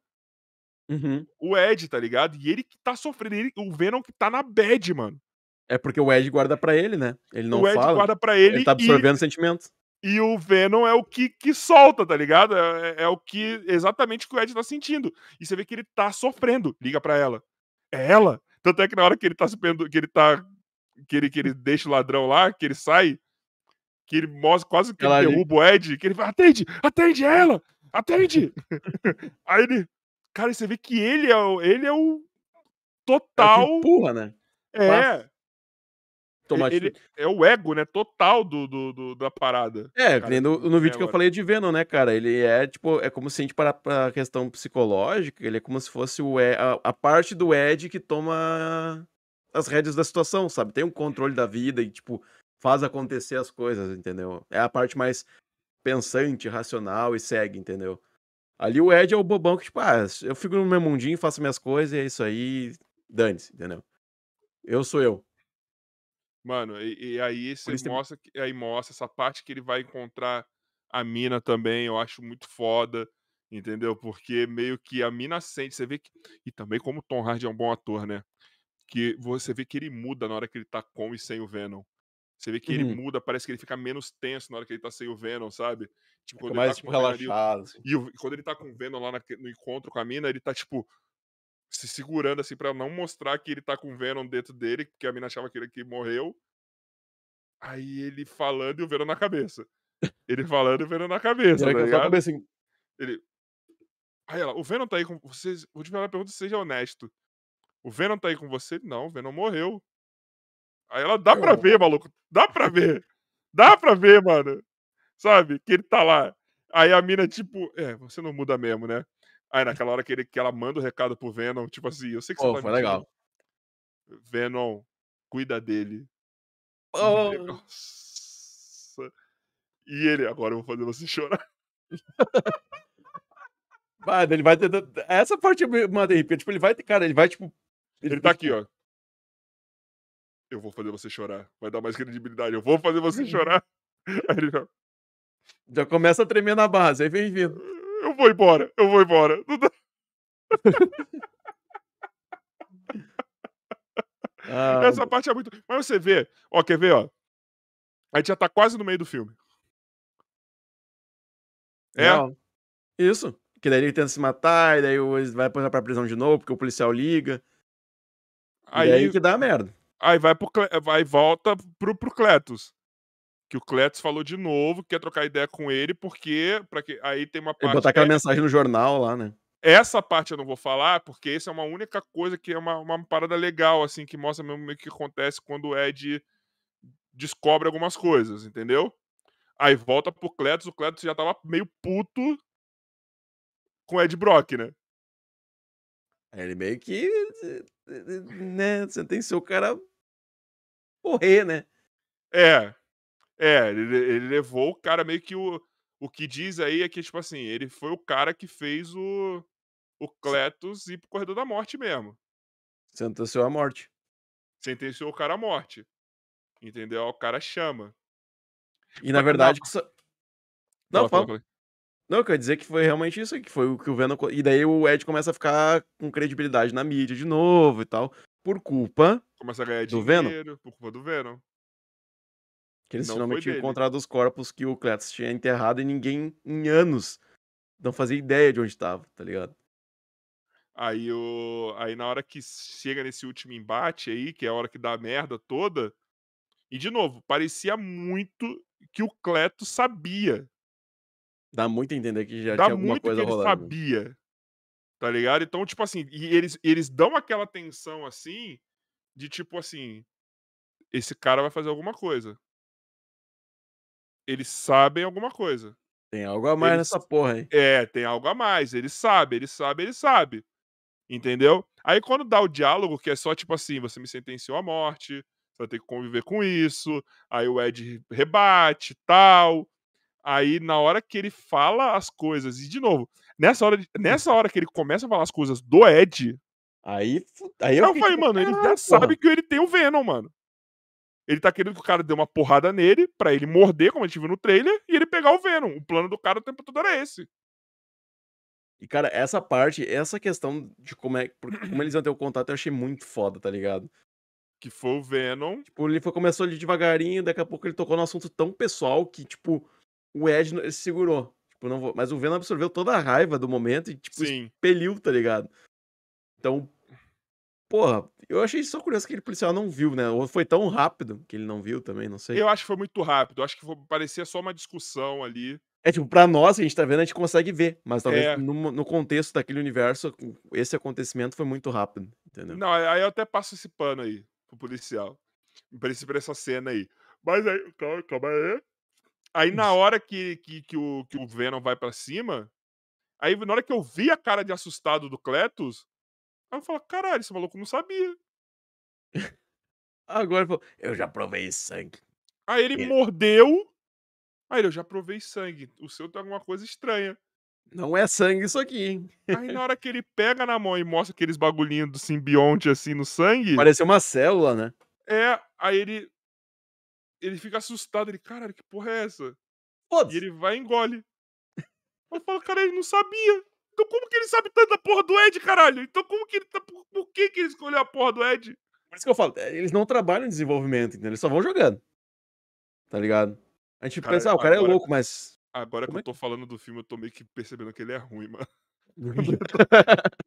Uhum. o Ed, tá ligado? E ele que tá sofrendo, ele, o Venom que tá na bad, mano. É porque o Ed guarda pra ele, né? Ele não o Ed fala. guarda pra ele, Ele tá e- absorvendo sentimentos. e, o Venom é o que, que solta, tá ligado? É, é o que exatamente o que o Ed tá sentindo. E você vê que ele tá sofrendo. Liga pra ela. É ela? Tanto é que na hora que ele tá que ele tá. Que ele, que ele deixa o ladrão lá, que ele sai, que ele mostra quase que Ela ele ali. derruba o Ed, que ele vai, atende, atende é ela, atende. [LAUGHS] Aí ele, cara, e você vê que ele é o, ele é o É o que total, empurra, né? é, Tomar ele atitude. é o ego, né, total do, do, do- da parada. É, cara, no, no vídeo que eu falei de Venom, né, cara? Ele é, tipo, é como se a gente parar pra questão psicológica, ele é como se fosse o Ed, a, a parte do Ed que toma as rédeas da situação, sabe? Tem um controle da vida e, tipo, faz acontecer as coisas, entendeu? É a parte mais pensante, racional e segue, entendeu? Ali o Ed é o bobão que, tipo, ah, eu fico no meu mundinho, faço minhas coisas e é isso aí, dane-se, entendeu? Eu sou eu. Mano, e, e aí você tem- mostra, que- aí mostra essa parte que ele vai encontrar a mina também, eu acho muito foda, entendeu? Porque meio que a mina sente, você vê que. E também como o Tom Hardy é um bom ator, né? Que você vê que ele muda na hora que ele tá com e sem o Venom. Você vê que ele Uhum. muda, parece que ele fica menos tenso na hora que ele tá sem o Venom, sabe? Tipo, quando mais, ele tá tipo, com o Venom ali, relaxado, assim. e quando ele tá com o Venom lá naque- no encontro com a mina, ele tá, tipo, se segurando, assim, pra não mostrar que ele tá com o Venom dentro dele, porque a mina achava que ele que morreu. Aí ele falando e o Venom na cabeça. Ele falando e o Venom na cabeça, tá ligado? assim, Ele... Aí ela, o Venom tá aí com vocês. Vou te fazer uma pergunta, seja honesto. O Venom tá aí com você? Não, o Venom morreu. Aí ela, dá pra ver, maluco. Dá pra ver. Dá pra ver, mano. Sabe? Que ele tá lá. Aí a mina, tipo, é, você não muda mesmo, né? Aí naquela hora que, ele, que ela manda o recado pro Venom, tipo assim, eu sei que você Pô, tá foi mentindo. legal. Venom, cuida dele. Oh, Nossa. E ele, agora eu vou fazer você chorar. vai, ele vai ter. Essa parte manda arrepio. Tipo, ele vai. Cara, ele vai, tipo. Ele tá aqui, ó. Eu vou fazer você chorar. Vai dar mais credibilidade. Eu vou fazer você [LAUGHS] chorar. Aí ele, ó, Já começa a tremer na base, aí vem vindo. Eu vou embora, eu vou embora. Ah, Essa parte é muito. Mas você vê, ó, quer ver, ó? A gente já tá quase no meio do filme. É? Não. Isso. Que daí ele tenta se matar, e daí vai pra prisão de novo, porque o policial liga. Aí, e aí que dá merda. aí vai pro vai volta pro, pro Cletus. Que o Cletus falou de novo que quer trocar ideia com ele, porque. Pra que, aí tem uma parte. botar aquela é- mensagem no jornal lá, né? Essa parte eu não vou falar, porque essa é uma única coisa que é uma, uma parada legal, assim, que mostra mesmo o que acontece quando o Ed descobre algumas coisas, entendeu? Aí volta pro Cletus, o Cletus já tava meio puto com o Ed Brock, né? Ele meio que. Né? Sentenciou o cara. Morrer, né? É. É, ele, ele levou o cara meio que o. O que diz aí é que, tipo assim, ele foi o cara que fez o. O Cletus ir pro corredor da morte mesmo. Sentenciou a morte. Sentenciou o cara à morte. Entendeu? O cara chama. E na Mas- verdade. que só- Não, Fala, fala. Não, eu quero dizer que foi realmente isso aí, que foi o que o Venom. E daí o Ed começa a ficar com credibilidade na mídia de novo e tal. Por culpa Começa a ganhar Do Venom? por culpa do Venom. Que eles Não finalmente encontrado os corpos que o Cletus tinha enterrado e ninguém, em anos, não fazia ideia de onde tava, tá ligado? Aí, o... aí na hora que chega nesse último embate aí, que é a hora que dá a merda toda. E de novo, parecia muito que o Cleto sabia. Dá muito a entender que já Dá tinha alguma muito que coisa ele rolando. sabia. Tá ligado? Então, tipo assim, e eles, eles dão aquela tensão assim, de tipo assim, esse cara vai fazer alguma coisa. Eles sabem alguma coisa. Tem algo a mais Eles- nessa porra aí. É, tem algo a mais. Ele sabe, ele sabe, ele sabe. Entendeu? Aí quando dá o diálogo, que é só tipo assim, você me sentenciou à morte, você vai ter que conviver com isso. Aí o Ed rebate tal. Aí na hora que ele fala as coisas, e de novo, nessa hora, de- nessa hora que ele começa a falar as coisas do Ed, Aí, aí eu, eu, falei, tipo, mano, ele já "Caralho, sabe porra." que ele tem o Venom, mano. Ele tá querendo que o cara dê uma porrada nele, pra ele morder, como a gente viu no trailer, e ele pegar o Venom. O plano do cara o tempo todo era esse. E, cara, essa parte, essa questão de como é como eles iam ter o contato, eu achei muito foda, tá ligado? Que foi o Venom. Tipo, ele foi, começou ali devagarinho, daqui a pouco ele tocou num assunto tão pessoal que, tipo, o Ed ele se segurou. Tipo, não vou... Mas o Venom absorveu toda a raiva do momento e, tipo, Sim. expeliu, tá ligado? Então, porra, eu achei só curioso que aquele policial não viu, né? Ou foi tão rápido que ele não viu também, não sei. Eu acho que foi muito rápido. Eu acho que parecia só uma discussão ali. É tipo, pra nós que a gente tá vendo, a gente consegue ver. Mas talvez É. no, no contexto daquele universo, esse acontecimento foi muito rápido, entendeu? Não, aí eu até passo esse pano aí pro policial. Pra esse- pra essa cena aí. Mas aí, calma, calma aí. Aí na hora que, que, que, o, que o Venom vai pra cima, aí na hora que eu vi a cara de assustado do Cletus, aí eu falo, caralho, esse maluco não sabia. Agora ele falou, eu já provei sangue. Aí ele Ele- mordeu. Aí ele, eu já provei sangue. O seu tem alguma coisa estranha. Não é sangue isso aqui, hein? Aí na [LAUGHS] hora que ele pega na mão e mostra aqueles bagulhinhos do simbionte assim no sangue, Pareceu uma célula, né? é, aí ele ele fica assustado, ele, caralho, que porra é essa? E Foda-se. ele vai e engole. Eu falo, cara, ele não sabia. Então como que ele sabe tanto da porra do Ed, caralho? Então como que ele tá. Por, por que que ele escolheu a porra do Ed? Por isso que eu falo, é, eles não trabalham em desenvolvimento, entendeu? Eles só vão jogando. Tá ligado? A gente Cara, pensa, ah, o cara agora- é louco, mas. Agora que Como é eu tô falando do filme, eu tô meio que percebendo que ele é ruim, mano. [LAUGHS] [LAUGHS]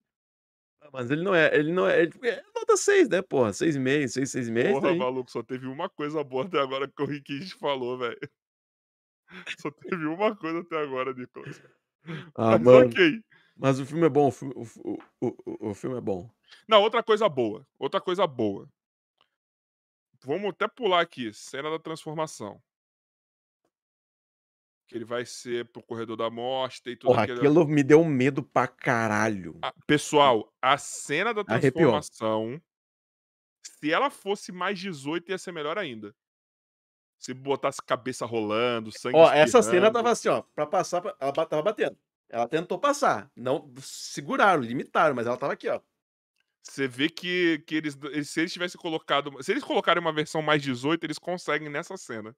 Mas ele não é, ele não é. Ele é nota 6, né, porra? 6,5, 6, 6,5. é isso Porra, aí. maluco, só teve uma coisa boa até agora que o Ricky falou, velho. [LAUGHS] Só teve uma coisa até agora, Nicolas. Ah, Mas mano. ok. Mas o filme é bom, o filme, o, o, o, filme é bom. Não, outra coisa boa. Outra coisa boa. Vamos até pular aqui. Cena da transformação. Que ele vai ser pro corredor da morte, tem tudo Porra, aquele. aquilo me deu medo pra caralho. Ah, pessoal, a cena da Arrepiou. transformação, se ela fosse mais 18, ia ser melhor ainda. Se botasse cabeça rolando, sangue Ó, essa cena tava assim, ó, pra passar, pra- ela tava batendo. Ela tentou passar, não seguraram, limitaram, mas ela tava aqui, ó. Você vê que, que eles, se eles tivessem colocado. Se eles colocarem uma versão mais 18, eles conseguem nessa cena.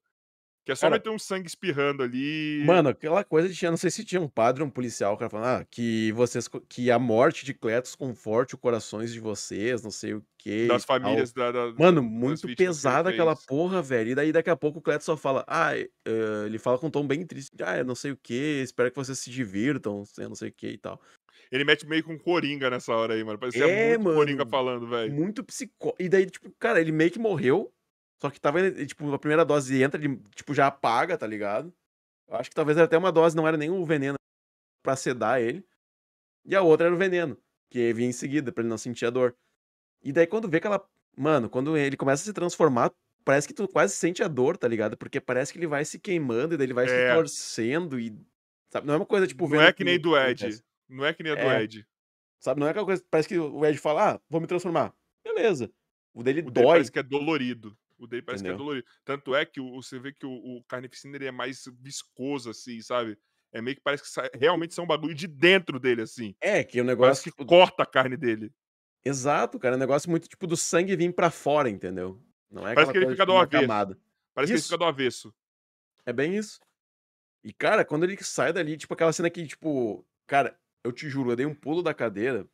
Que é só Cara, meter um sangue espirrando ali. Mano, aquela coisa de tinha, não sei se tinha um padre um policial, cara falando, ah, que vocês, que a morte de Cletus conforte os corações de vocês, não sei o que. das famílias da, da- Mano, muito que pesada aquela porra, velho. E daí daqui a pouco o Cletus só fala, ah, ele fala com um tom bem triste, ah, não sei o que, espero que vocês se divirtam, não sei o que e tal. Ele mete meio com coringa nessa hora aí, mano. Parecia É, muito coringa mano. falando, velho. Muito psicó. E daí, tipo, cara, ele meio que morreu. Só que tava, tipo, a primeira dose entra, ele, tipo, já apaga, tá ligado? Eu acho que talvez era até uma dose, não era nem o veneno pra sedar ele. E a outra era o veneno, que vinha em seguida, pra ele não sentir a dor. E daí, quando vê aquela. Mano, quando ele começa a se transformar, parece que tu quase sente a dor, tá ligado? Porque parece que ele vai se queimando e daí ele vai É. se torcendo e. Sabe? Não é uma coisa, tipo, Não é que nem do Ed. acontece. Não é que nem a do É. Ed. Sabe? Não é aquela coisa. Parece que o Ed fala, ah, vou me transformar. Beleza. O dele O dele dói. parece que é dolorido. O dele parece que é Entendeu? dolorido. Tanto é que o, você vê que o, o carnificina ele é mais viscoso, assim, sabe? É meio que parece que sai- realmente são um bagulho de dentro dele, assim. É, que o Parece negócio. que tipo, corta a carne dele. Exato, cara. É um negócio muito tipo do sangue vir pra fora, entendeu? Não é Parece que ele fica do avesso. camada. Parece que ele Isso. fica do avesso. É bem isso. E, cara, quando ele sai dali, tipo, aquela cena que, tipo, cara, eu te juro, eu dei um pulo da cadeira.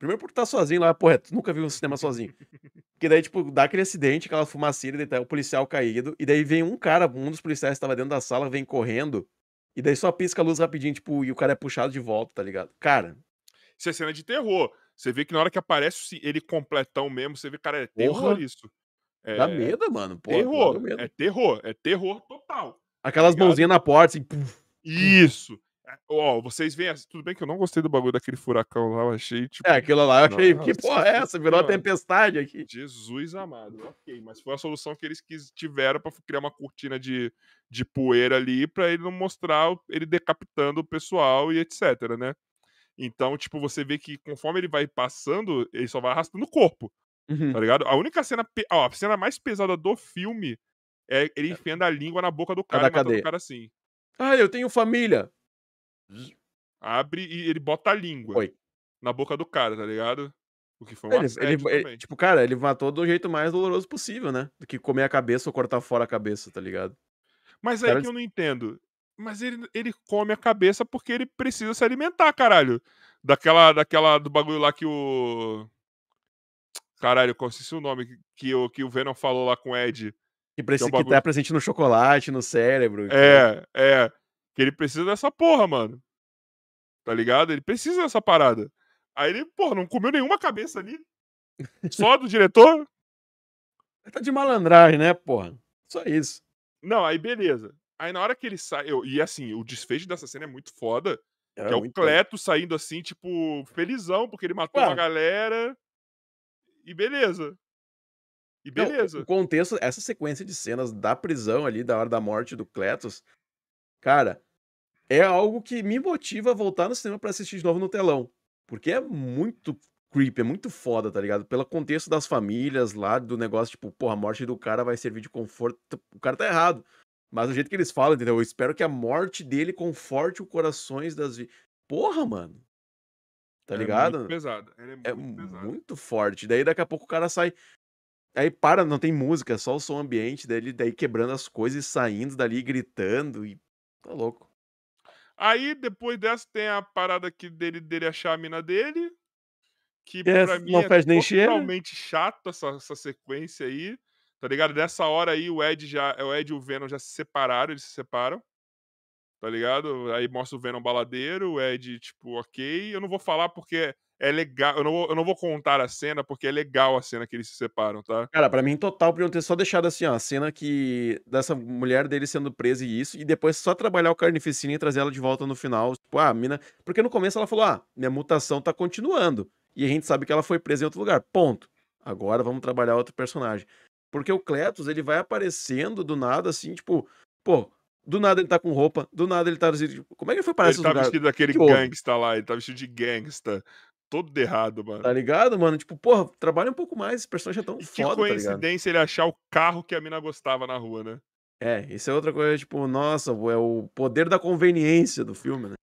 Primeiro por estar sozinho lá, porra, tu nunca viu um cinema sozinho. Porque daí, tipo, dá aquele acidente, aquela fumaceira, daí tá o policial caído, e daí vem um cara, um dos policiais que tava dentro da sala, vem correndo, e daí só pisca a luz rapidinho, tipo, e o cara é puxado de volta, tá ligado? Cara, Isso é cena de terror. Você vê que na hora que aparece ele completão mesmo, você vê, cara, é terror Porra. isso. dá É medo, mano. Porra, terror. dá medo. É terror. É terror total. Aquelas ligado? mãozinhas na porta, assim, puf, Isso. É, Ó, vocês veem. assim, Tudo bem que eu não gostei do bagulho daquele furacão lá, eu achei, tipo. É, aquilo lá eu achei, que [LAUGHS] porra é essa? Virou uma tempestade aqui. Jesus amado, ok, mas foi a solução que eles tiveram pra criar uma cortina de, de poeira ali pra ele não mostrar ele decapitando o pessoal e etc, né? Então, tipo, você vê que conforme ele vai passando, ele só vai arrastando o corpo, Uhum. tá ligado? A única cena, pe- ó, a cena mais pesada do filme é ele enfiando a língua na boca do cara da e matando o cara assim. Ah, eu tenho família. Abre e ele bota a língua Oi. na boca do cara, tá ligado? O que foi um Ele, ele- ele- tipo, cara, ele matou do jeito mais doloroso possível, né? Do que comer a cabeça ou cortar fora a cabeça, tá ligado? Mas cara que eu não entendo. Mas ele, ele come a cabeça porque ele precisa se alimentar, caralho. Daquela, daquela do bagulho lá que o. Caralho, eu esqueci o nome que, que, o, que o Venom falou lá com o Ed. Que, precisa, que bagulho- tá presente no chocolate, no cérebro. que- É, é. Que ele precisa dessa porra, mano. Tá ligado? Ele precisa dessa parada. Aí ele, porra, não comeu nenhuma cabeça ali. Só do diretor? Tá de malandragem, né, porra? Só isso. Não, aí beleza. Aí na hora que ele sai. eu- e assim, o desfecho dessa cena é muito foda. É, que é o Cleto saindo assim, tipo, felizão, porque ele matou uma galera. E beleza. E Não, beleza. o contexto, essa sequência de cenas da prisão ali, da hora da morte do Cletus, cara, é algo que me motiva a voltar no cinema pra assistir de novo no telão. Porque é muito creepy, é muito foda, tá ligado? Pelo contexto das famílias lá, do negócio, tipo, porra, a morte do cara vai servir de conforto. O cara tá errado. Mas do jeito que eles falam, entendeu? Eu espero que a morte dele conforte os corações das. Porra, mano. Tá É ligado? muito pesado. Ele é É muito pesado. muito forte. Daí daqui a pouco o cara sai. Aí para, não tem música, só o som ambiente dele, daí quebrando as coisas e saindo dali, gritando e. Tá louco. Aí, depois dessa, tem a parada aqui dele, dele achar a mina dele. Que É, pra mim não é fede nem totalmente chato essa, essa sequência aí. Tá ligado? Nessa hora aí, o Ed já. O Ed e o Venom já se separaram, eles se separam. Tá ligado? Aí mostra o Venom baladeiro, o Ed, tipo, ok. Eu não vou falar porque é legal. Eu não vou, eu não vou contar a cena porque é legal a cena que eles se separam, tá? Cara, pra mim, total, podiam ter só deixado assim, ó, a cena que. dessa mulher dele sendo presa e isso, e depois só trabalhar o carnificina e trazer ela de volta no final. Tipo, ah, a mina. Porque no começo ela falou, ah, minha mutação tá continuando. E a gente sabe que ela foi presa em outro lugar. Ponto. Agora vamos trabalhar outro personagem. Porque o Cletus, ele vai aparecendo do nada, assim, tipo, pô, do nada ele tá com roupa, do nada ele tá. Como é que ele foi parar Ele tá vestido daquele gangsta lá, ele tá vestido de gangsta. Todo errado, mano. Tá ligado, mano? Tipo, porra, trabalha um pouco mais, esse personagem é tão E que foda, tá ligado? coincidência ele achar o carro que a mina gostava na rua, né? É, isso é outra coisa, tipo, nossa, é o poder da conveniência do filme, né?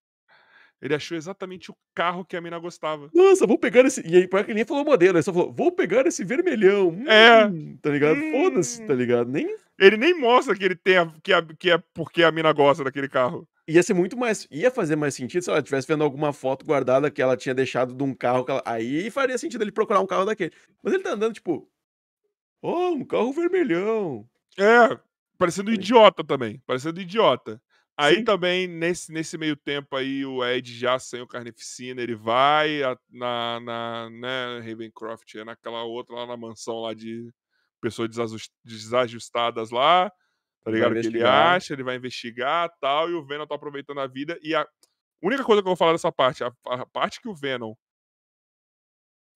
Ele achou exatamente o carro que a mina gostava. Nossa, vou pegar esse. E aí, pior que ele nem falou modelo, ele só falou, vou pegar esse vermelhão. É. hum, Tá ligado? Foda-se, tá Hum. ligado? Nem. Ele nem mostra que ele tem a, que, a- que é porque a mina gosta daquele carro. Ia ser muito mais. Ia fazer mais sentido se ela estivesse vendo alguma foto guardada que ela tinha deixado de um carro. Que ela... Aí faria sentido ele procurar um carro daquele. Mas ele tá andando, tipo. Oh, um carro vermelhão. É, parecendo Sim. idiota também. Parecendo idiota. Aí Sim. também, nesse, nesse meio tempo aí, o Ed já sem o Carnificina, ele vai a- na, na né, Ravencroft, é naquela outra lá na mansão lá de pessoas desajus- desajustadas lá, tá ligado? Que ele acha, ele vai investigar tal, e o Venom tá aproveitando a vida. E a única coisa que eu vou falar dessa parte, a, a parte que o Venom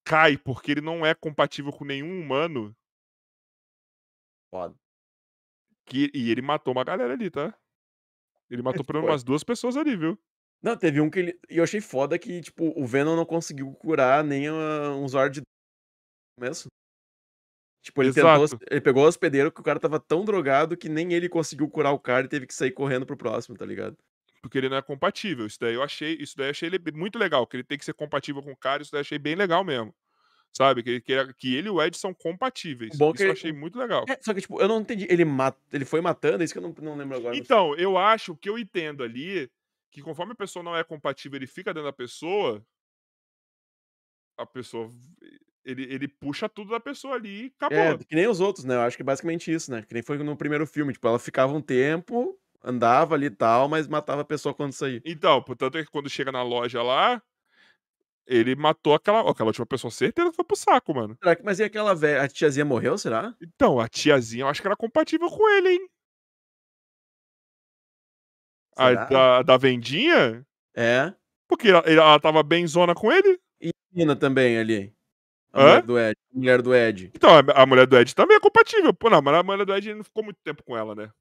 cai porque ele não é compatível com nenhum humano, Foda. que, e ele matou uma galera ali, tá? Ele matou [LAUGHS] pelo menos umas duas pessoas ali, viu? Não, teve um que ele. E eu achei foda que, tipo, o Venom não conseguiu curar nem um Zord de começo. Tipo, ele tentou. Ele pegou o hospedeiro que o cara tava tão drogado que nem ele conseguiu curar o cara e teve que sair correndo pro próximo, tá ligado? Porque ele não é compatível. Isso daí eu achei, isso daí eu achei ele muito legal, que ele tem que ser compatível com o cara, isso daí eu achei bem legal mesmo. Sabe? Que, que, que ele e o Ed são compatíveis. Bom isso que eu ele- achei muito legal. É, só que, tipo, eu não entendi. Ele, mata, ele foi matando, é isso que eu não, não lembro agora. Então, eu acho que eu entendo ali que conforme a pessoa não é compatível, ele fica dentro da pessoa, a pessoa. Ele, ele puxa tudo da pessoa ali e acabou. É, que nem os outros, né? Eu acho que é basicamente isso, né? Que nem foi no primeiro filme. Tipo, ela ficava um tempo, andava ali e tal, mas matava a pessoa quando saía. Então, portanto é que quando chega na loja lá, ele matou aquela, aquela última pessoa, certeza que foi pro saco, mano. Será que, mas e aquela velha? A tiazinha morreu, será? Então, a tiazinha, eu acho que era compatível com ele, hein? A da, da vendinha? É. Porque ela, ela tava bem zona com ele. E a menina também ali. A Hã? mulher do Ed. A mulher do Ed. Então, a, mulher do Ed também é compatível. Pô, não, mas a mulher do Ed não ficou muito tempo com ela, né?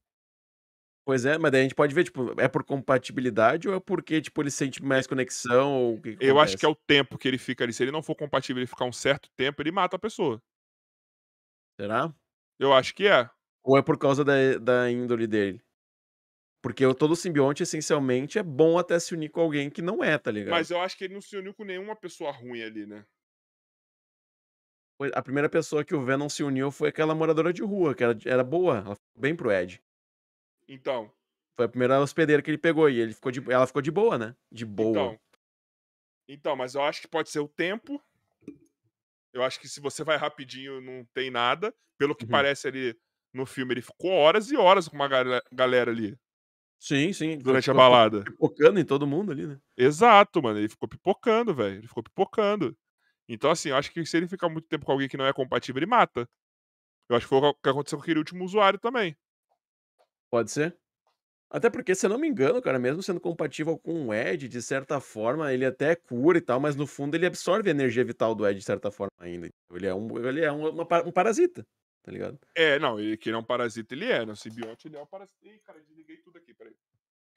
Pois é, mas daí a gente pode ver, tipo, é por compatibilidade ou é porque, tipo, ele sente mais conexão ou o que, que Eu acho que é o tempo que ele fica ali. Se ele não for compatível, ele ficar um certo tempo, ele mata a pessoa. Será? Eu acho que é. Ou é por causa da, da índole dele? Porque o- todo simbionte, essencialmente, é bom até se unir com alguém que não é, tá ligado? Mas eu acho que ele não se uniu com nenhuma pessoa ruim ali, né? A primeira pessoa que o Venom se uniu foi aquela moradora de rua, que era, era boa, ela ficou bem pro Ed. Então, Foi a primeira hospedeira que ele pegou e ele ficou de, ela ficou de boa, né? De boa. Então, então, mas eu acho que pode ser o tempo. Eu acho que se você vai rapidinho, não tem nada. Pelo que Uhum. parece ali no filme, ele ficou horas e horas com uma gale- galera ali Sim, sim. durante a ficou balada. Pipocando em todo mundo ali, né? Exato, mano. Ele ficou pipocando, velho. Ele ficou pipocando. Então, assim, eu acho que se ele ficar muito tempo com alguém que não é compatível, ele mata. Eu acho que foi o que aconteceu com aquele último usuário também. Pode ser. Até porque, se eu não me engano, cara, mesmo sendo compatível com o Ed, de certa forma, ele até cura e tal, mas no fundo ele absorve a energia vital do Ed de certa forma ainda. Ele é um, ele é um, uma um parasita, tá ligado? É, não, ele que ele é um parasita, ele é. No simbionte, ele é um parasita. Ih, cara, desliguei tudo aqui, peraí.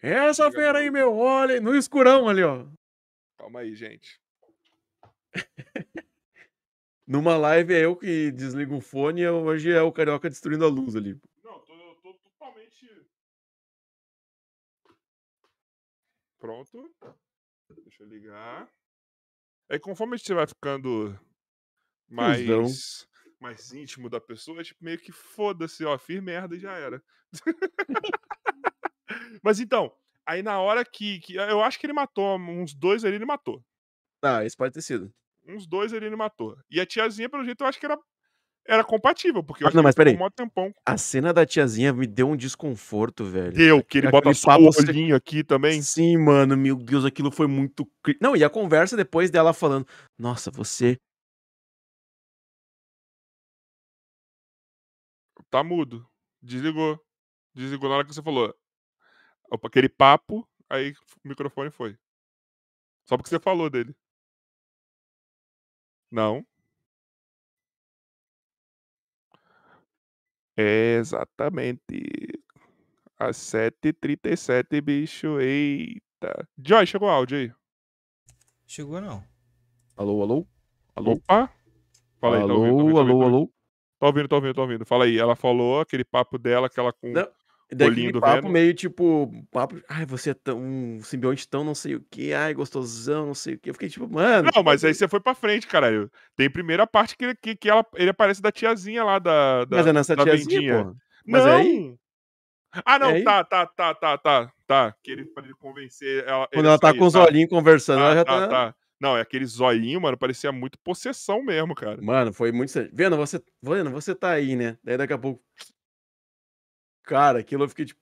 Essa fera aí, meu, olha, no escurão ali, ó. Calma aí, gente. [LAUGHS] Numa live é eu que desligo o fone e hoje é o Carioca destruindo a luz ali. Não, tô, tô totalmente. Pronto. Deixa eu ligar. Aí conforme a gente vai ficando mais, mais íntimo da pessoa, é tipo meio que foda-se, ó, fiz merda e já era. [LAUGHS] Mas então, aí na hora que, que. Eu acho que ele matou uns dois ali, ele matou. Ah, isso pode ter sido. Uns dois ali ele matou. E a tiazinha, pelo jeito, eu acho que era, era compatível, porque eu Ah, acho não, que mas ele peraí. um tempão. A cena da tiazinha me deu um desconforto, velho. Deu, que ele Aquele bota só o olhinho aqui também. Sim, mano, meu Deus, aquilo foi muito. Não, e a conversa depois dela falando: Nossa, você. Tá mudo. Desligou. Desligou na hora que você falou. Aquele papo, aí o microfone foi. Só porque você falou dele. Não. Exatamente. Às 7h37, bicho. Eita. Joy, chegou o áudio aí. Chegou não. Alô, alô? Alô? Opa. Fala aí, tá ouvindo, tá alô, ouvindo, tá alô, ouvindo, alô? Tá ouvindo, tá ouvindo, tá ouvindo. Fala aí. Ela falou aquele papo dela, aquela com. Não, E daí Olhinho aquele do papo Venom. meio tipo, papo, ai, você é tão um simbionte tão não sei o que, ai, gostosão, não sei o que. Eu fiquei tipo, mano. Não, mas aí você foi pra frente, caralho. Tem primeira parte que, ele- que, que ela, ele aparece da tiazinha lá da. da Mas é nessa da tiazinha, vendinha. porra. Mas não! é aí? Ah, não, É aí? tá, tá, tá, tá, tá, tá. Que ele, pra ele convencer ela. Quando ele ela tá sair, com os olhinhos conversando, Tá, ela já tá, tá. tá. Não, é aquele zoinho, mano, parecia muito possessão mesmo, cara. Mano, foi muito. Vendo, você. Vendo, você tá aí, né? Daí daqui a pouco. Cara, aquilo eu fiquei tipo,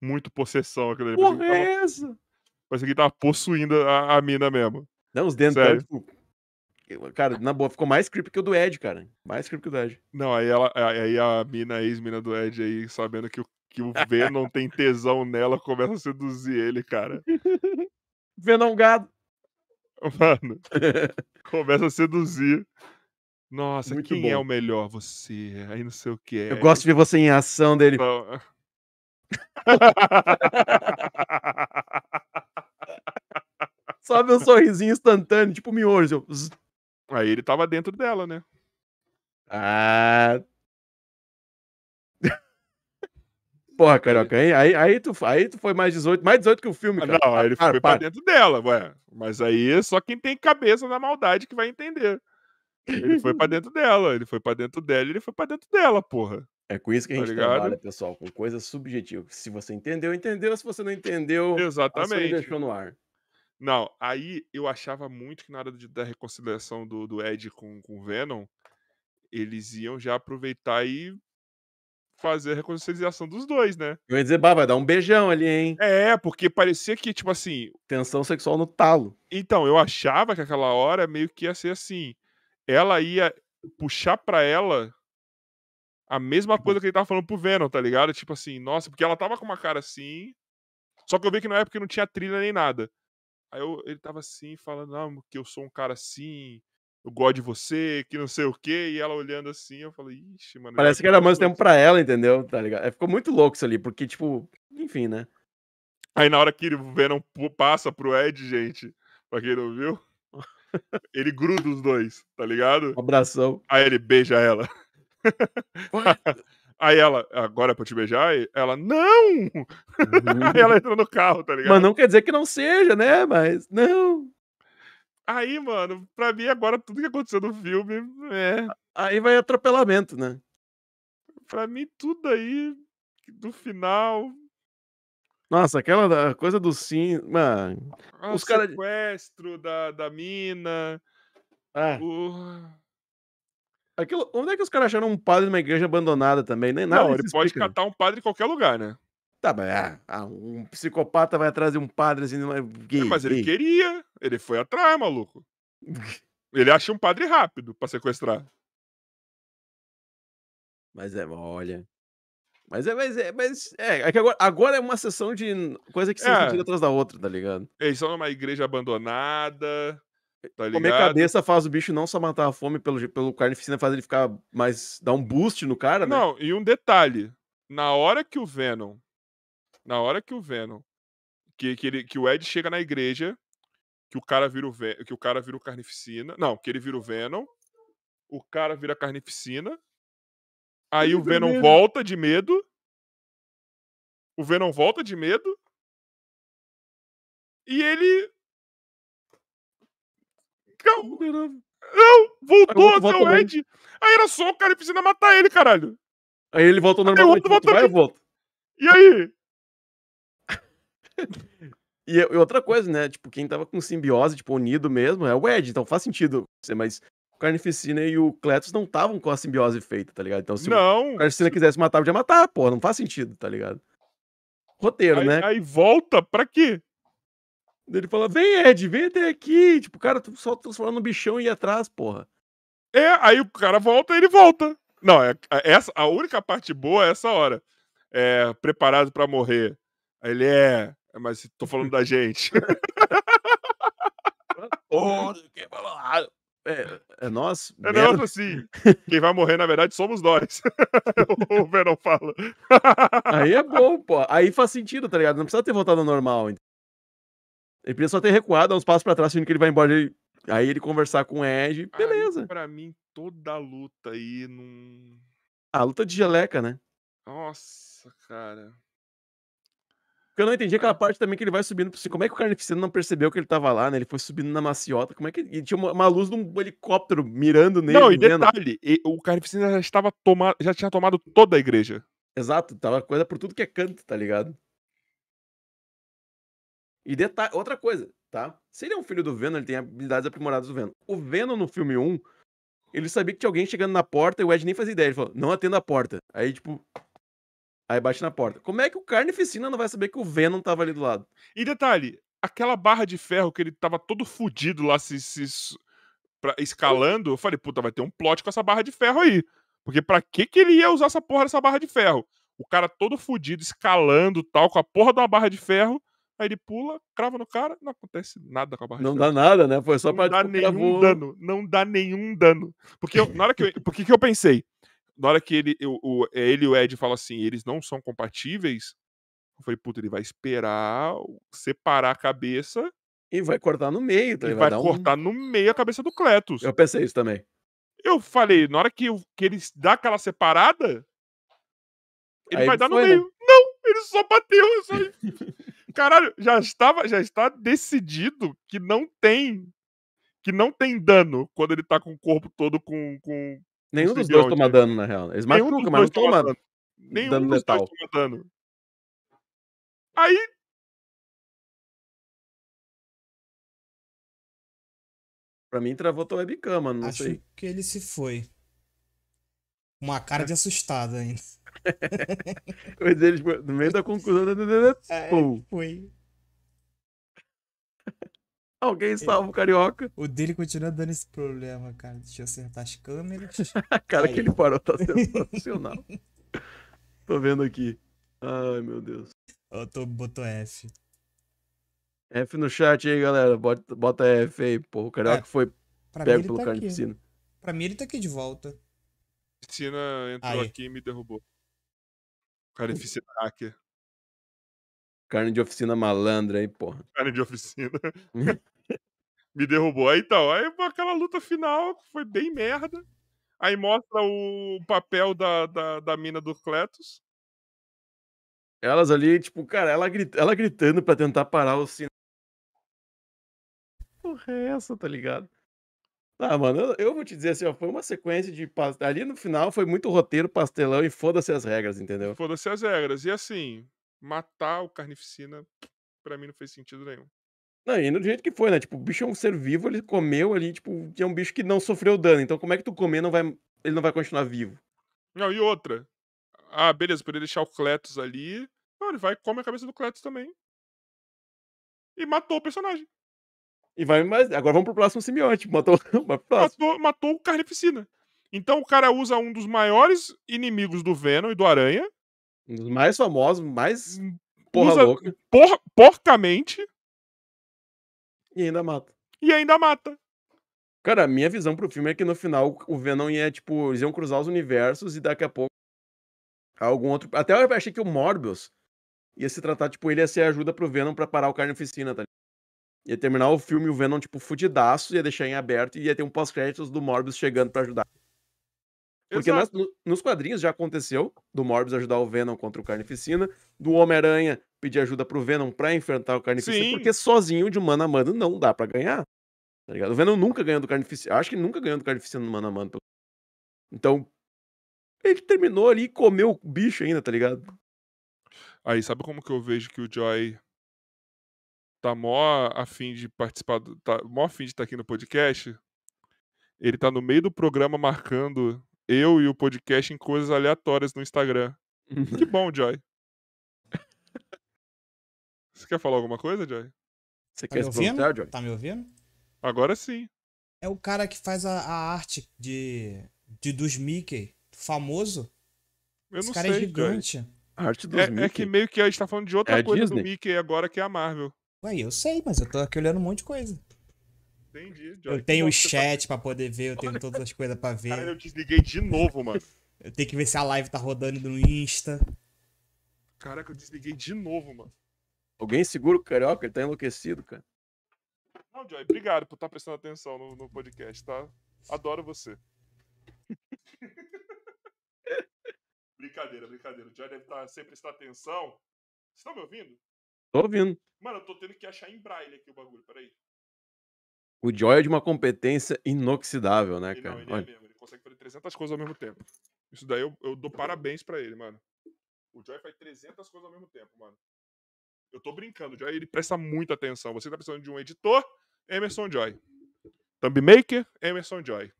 Muito possessão aquilo ali. porra é essa? parecia que tava possuindo a, a mina mesmo. Não, os dentão, tipo. Cara, na boa, ficou mais creepy que o do Ed, cara. Mais creepy que o do Ed. Não, aí ela. Aí a mina, a ex-mina do Ed aí, sabendo que o, que o Venom [LAUGHS] tem tesão nela, começa a seduzir ele, cara. Venom gado. [LAUGHS] Mano, começa a seduzir. Nossa, Muito quem é bom. o melhor? Você. Aí não sei o que é. Eu gosto de ver você em ação dele. Não. [LAUGHS] Sobe um sorrisinho instantâneo, tipo miojo. Aí ele tava dentro dela, né? Ah. [LAUGHS] Porra, carioca, aí, aí, aí, tu, aí tu foi mais 18, mais 18 que o filme, Ah, cara. Não, aí ele para, foi pra para. dentro dela, ué. Mas aí é só quem tem cabeça na maldade que vai entender. Ele foi pra dentro dela, ele foi pra dentro dela, ele foi pra dentro dela, porra. É com isso que a Tá gente ligado? trabalha, pessoal, com coisas subjetivas. Se você entendeu, entendeu. Se você não entendeu, Exatamente. deixou no ar. Não, aí eu achava muito que na hora de- da reconciliação do, do Ed com, com o Venom, eles iam já aproveitar e fazer a reconciliação dos dois, né? Eu ia dizer, bah, vai dar um beijão ali, hein? É, porque parecia que, tipo assim, Tensão sexual no talo. Então, eu achava que aquela hora meio que ia ser assim. Ela ia puxar pra ela a mesma coisa que ele tava falando pro Venom, tá ligado? Tipo assim, nossa, porque ela tava com uma cara assim. Só que eu vi que na época não tinha trilha nem nada. Aí eu- ele tava assim, falando, não, que eu sou um cara assim, eu gosto de você, que não sei o quê. E ela olhando assim, eu falei, ixi, mano. Parece que vai era mais tempo pra ela, entendeu? Tá ligado? É, Ficou muito louco isso ali, porque, tipo, enfim, né? Aí na hora que o Venom passa pro Ed, gente, pra quem não viu, ele gruda os dois, tá ligado? Um abração. Aí ele beija ela. [LAUGHS] Aí ela, agora é pra te beijar? E Ela, não! [LAUGHS] Aí ela entra no carro, tá ligado? Mas não quer dizer que não seja, né? Mas, não. Aí, mano, pra mim agora tudo que aconteceu no filme, é. Aí vai atropelamento, né? Pra mim tudo aí, do final, Nossa, aquela da- coisa do sim. Mano. ah, Os o cara- sequestro da, da mina, Ah, o... aquilo, onde é que os caras acharam um padre numa igreja abandonada também? Nem nada. Não, ele pode explica. catar um padre em qualquer lugar, né? Tá, mas ah, ah, um psicopata vai atrás de um padre assim. Numa... É, Gay, mas ele gay. queria, ele foi atrás, maluco. Ele acha um padre rápido pra sequestrar. Mas é, olha. Mas é, mas é, mas é, é que agora, agora é uma sessão de coisa que se É. atrás da outra, tá ligado? Eles estão numa igreja abandonada. Tá Comer ligado? cabeça faz o bicho não só matar a fome pelo, pelo carnificina, faz ele ficar mais. dar um boost no cara, né? Não, e um detalhe. Na hora que o Venom. Na hora que o Venom. Que, que, ele, que o Ed chega na igreja. Que o cara vira o, que o cara vira o carnificina. Não, que ele vira o Venom. O cara vira a carnificina. Aí o Venom vermelho. volta de medo. O Venom volta de medo. E ele. Não, não, voltou volta- até volta o bem. Ed. Aí era só o carnificina matar ele, caralho. Aí ele volta ao Aí o normal, outro tu volta vai e bem. volta. E aí? [LAUGHS] E, e outra coisa, né? Tipo, quem tava com simbiose, tipo, unido mesmo, é o Ed, então faz sentido. ser, Mas o Carnificina e o Cletus não estavam com a simbiose feita, tá ligado? Então, se o Não. Carnificina quisesse matar, podia matar, pô, não faz sentido, tá ligado? Roteiro, Aí, né? aí volta pra quê? Ele fala, vem, Ed, vem até aqui. Tipo, cara, tu só transformando no bichão e ir atrás, porra. É, aí o cara volta e ele volta. Não, é, é essa, a única parte boa é essa hora. É, preparado pra morrer. Aí ele é. Mas tô falando da [LAUGHS] gente. É, é nós? É negócio assim. Quem vai morrer, na verdade, somos nós. [LAUGHS] o Venom fala. Aí é bom, pô. Aí faz sentido, tá ligado? Não precisa ter voltado ao normal. Ele precisa só ter recuado, dar uns passos pra trás, sendo que ele vai embora. ele- Aí ele conversar com o Ed, beleza. Aí, pra mim, toda a luta aí não. A luta de geleca, né? Nossa, cara. Porque eu não entendi aquela parte também que ele vai subindo. Assim, como é que o Carnificina não percebeu que ele tava lá, né? Ele foi subindo na maciota. Como é que. E tinha uma, uma luz de um helicóptero mirando nele. não, e vendo. detalhe, e- o Carnificina já estava tomado, já tinha tomado toda a igreja. Exato, tava coisa por tudo que é canto, tá ligado? E detalhe, outra coisa, tá? Se ele é um filho do Venom, ele tem habilidades aprimoradas do Venom. O Venom no filme 1, ele sabia que tinha alguém chegando na porta e o Ed nem fazia ideia. Ele falou, não atenda a porta. Aí, tipo. Aí bate na porta. Como é que o Carnificina não vai saber que o Venom tava ali do lado? E detalhe, aquela barra de ferro que ele tava todo fudido lá se, se pra- escalando, eu falei, puta, vai ter um plot com essa barra de ferro aí. Porque pra que que ele ia usar essa porra dessa barra de ferro? O cara todo fudido, escalando tal, com a porra de uma barra de ferro, aí ele pula, crava no cara, não acontece nada com a barra Não de dá ferro. nada, né? Foi só não pra. dá tipo, nenhum voou. dano, não dá nenhum dano. Porque eu- na hora que eu, porque que eu pensei? Na hora que ele, eu- o, ele e o Ed falam assim, eles não são compatíveis, eu falei, puta, ele vai esperar separar a cabeça E vai cortar no meio, tá? e Ele vai um- cortar no meio a cabeça do Cletus. Eu pensei isso também. Eu falei, na hora que, eu- que ele dá aquela separada, ele Aí vai ele dar no foi, né? meio. Não, ele só bateu. eu [LAUGHS] Só... Caralho, já estava, já está decidido que não tem que não tem dano quando ele tá com o corpo todo com, com Nenhum dos dois toma dano, na real. Eles nenhum machucam, mas não toma toma dano. Nenhum dano dos letal. dois toma dano. Aí, Pra mim, travou tua webcam, mano. Não Acho sei. que ele se foi. Uma cara de [LAUGHS] assustado ainda. Mas ele, tipo, no meio da conclusão. [LAUGHS] É, Pum. foi. Alguém salva o carioca. O dele continua dando esse problema, cara. Deixa eu acertar as câmeras. [LAUGHS] Cara Aí. que ele parou tá [LAUGHS] sensacional. Tô vendo aqui. Ai, meu Deus. Eu tô, botou F. F no chat aí, galera. Bota, bota F aí, pô. O carioca É, foi pego pelo tá carne aqui. piscina. Pra mim ele tá aqui de volta. a piscina entrou Aí. aqui e me derrubou. Carnificina hacker. Carne de oficina malandra aí, porra. [LAUGHS] Carne de oficina. me derrubou. Aí então, aí aquela luta final foi bem merda. Aí mostra o papel da, da, da mina do Cletus. Elas ali, tipo, cara, ela, grit- ela gritando pra tentar parar o sinal. Porra, é essa, tá ligado? Ah, mano, eu, eu vou te dizer assim, ó, foi uma sequência de. Ali no final foi muito roteiro, pastelão e foda-se as regras, entendeu? Foda-se as regras. E assim, matar o Carnificina, pra mim não fez sentido nenhum. Não, e do jeito que foi, né? Tipo, o bicho é um ser vivo, ele comeu ali, tipo, que é um bicho que não sofreu dano. Então, como é que tu comer não vai. Ele não vai continuar vivo? Não, e outra. Ah, beleza, poderia deixar o Cletus ali. Não, ele vai e come a cabeça do Cletus também. E matou o personagem. E vai mais. Agora vamos pro próximo simbionte. Matou. [LAUGHS] Matou, matou o Carnificina. Então o cara usa um dos maiores inimigos do Venom e do Aranha, Um dos mais famosos, mais porra usa louca. por- porcamente E ainda mata. e ainda mata. Cara, a minha visão pro filme é que no final o Venom ia, tipo, eles iam cruzar os universos e daqui a pouco algum outro. Até eu achei que o Morbius ia se tratar, tipo, ele ia ser ajuda pro Venom pra parar o Carnificina, tá ligado? Ia terminar o filme e o Venom, tipo, fudidaço, ia deixar em aberto e ia ter um pós-créditos do Morbius chegando pra ajudar. Porque nas- no- nos quadrinhos já aconteceu do Morbius ajudar o Venom contra o Carnificina, do Homem-Aranha pedir ajuda pro Venom pra enfrentar o Carnificina, Sim. porque sozinho de mano a mano não dá pra ganhar. Tá ligado? O Venom nunca ganhou do Carnificina. Acho que nunca ganhou do Carnificina no mano a mano. Então, ele terminou ali e comeu o bicho ainda, tá ligado? Aí, sabe como que eu vejo que o Joy tá mó afim de participar, do, tá mó afim de estar aqui no podcast? Ele tá no meio do programa marcando eu e o podcast em coisas aleatórias no Instagram. Que [LAUGHS] bom, Joy. Você quer falar alguma coisa, Joy? Você Tá quer se pronunciar, Joy? Tá me ouvindo? Agora sim. É o cara que faz a, a arte de, de dos Mickey, famoso. Eu Esse não cara sei, é Joy. gigante. A arte dos É, é Mickey. que meio que a gente tá falando de outra É coisa Disney? do Mickey agora, que é a Marvel. Ué, eu sei, mas eu tô aqui olhando um monte de coisa. Entendi, Joy. Eu tenho o tá- chat pra poder ver, eu tenho todas as coisas pra Cara, ver. eu desliguei de novo, mano. [LAUGHS] Eu tenho que ver se a live tá rodando no Insta. Caraca, eu desliguei de novo, mano. Alguém segura o carioca, ele tá enlouquecido, cara. Não, Joy, obrigado por estar prestando atenção no, no podcast, tá? Adoro você. [LAUGHS] brincadeira, brincadeira. O Joy deve estar sem prestar atenção. Vocês estão me ouvindo? Tô ouvindo. Mano, eu tô tendo que achar em braille aqui o bagulho, peraí. O Joy é de uma competência inoxidável, né, cara? não, ele é mesmo, ele consegue fazer 300 coisas ao mesmo tempo. Isso daí eu, eu dou parabéns pra ele, mano. O Joy faz 300 coisas ao mesmo tempo, mano. Eu tô brincando, o Joy ele presta muita atenção. Você tá precisando de um editor, Emerson Joy. Thumb Maker, Emerson Joy.